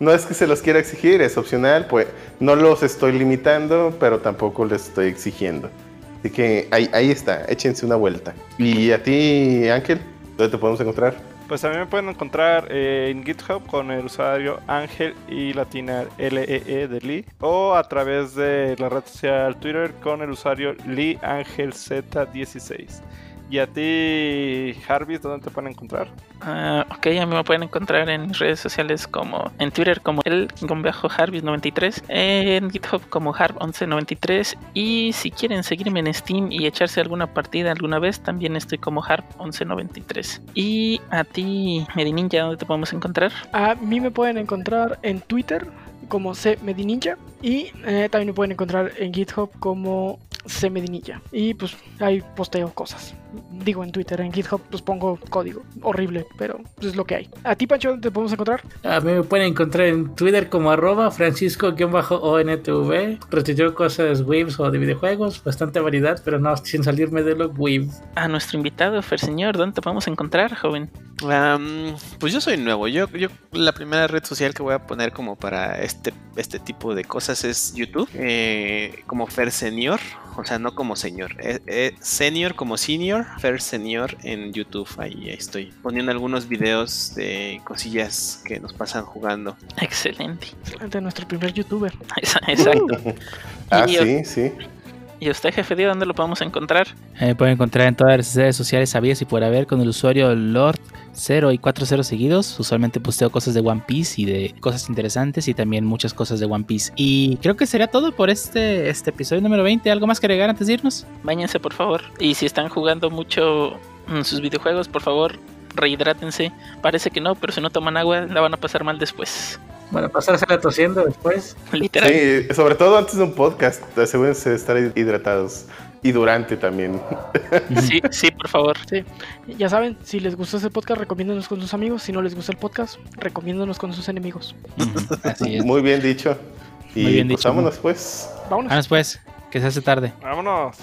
no es que se los quiera exigir, es opcional, pues no los estoy limitando, pero tampoco les estoy exigiendo. Así que ahí, ahí está, échense una vuelta. Y a ti, Ángel, ¿dónde te podemos encontrar? Pues también me pueden encontrar eh, en GitHub con el usuario Ángel y latina LEE de Lee o a través de la red social Twitter con el usuario Lee Ángel Z16. Y a ti, Jarvis, ¿dónde te pueden encontrar? Ah, ok, a mí me pueden encontrar en redes sociales como en Twitter como el Harvis93, en GitHub como Harp1193 y si quieren seguirme en Steam y echarse alguna partida alguna vez, también estoy como Harp1193. Y a ti, Medininja, ¿dónde te podemos encontrar? A mí me pueden encontrar en Twitter como CMedininja y eh, también me pueden encontrar en GitHub como CMedininja. Y pues ahí posteo cosas. Digo en Twitter, en GitHub pues pongo código. Horrible, pero pues, es lo que hay. ¿A ti, Pancho, te podemos encontrar? A mí me pueden encontrar en Twitter como arroba francisco-ontv. Retuiteo cosas waves o de videojuegos, bastante variedad, pero no sin salirme de lo wave. A nuestro invitado, Fer Señor, ¿dónde te podemos encontrar, joven? Pues yo soy nuevo. Yo, yo la primera red social que voy a poner como para este, este tipo de cosas es YouTube. eh, como Fer Senior. O sea, no como señor. eh, eh, senior como senior. Fer Senior en YouTube. Ahí, ahí estoy. Poniendo algunos videos de cosillas que nos pasan jugando. Excelente. Ante nuestro primer youtuber. *laughs* Exacto. Ah, Y- sí, sí. ¿Y usted, jefe Dio, dónde lo podemos encontrar? Eh, pueden encontrar en todas las redes sociales sabidas y por haber con el usuario Lord 0 y 40 seguidos. Usualmente posteo cosas de One Piece y de cosas interesantes y también muchas cosas de One Piece. Y creo que sería todo por este, este episodio número 20. ¿Algo más que agregar antes de irnos? Báñense, por favor. Y si están jugando mucho mm, sus videojuegos, por favor, rehidrátense. Parece que no, pero si no toman agua, la van a pasar mal después. Bueno, pasársela tosiendo después. Literal. Sí, sobre todo antes de un podcast, asegúrense de estar hidratados. Y durante también. Sí, sí, por favor. Ya saben, si les gustó este podcast, recomiéndenos con sus amigos. Si no les gusta el podcast, recomiéndenos con sus enemigos. Así es. Muy bien dicho. Y Muy bien pues dicho. vámonos pues. Vámonos. Vámonos pues, que se hace tarde. Vámonos.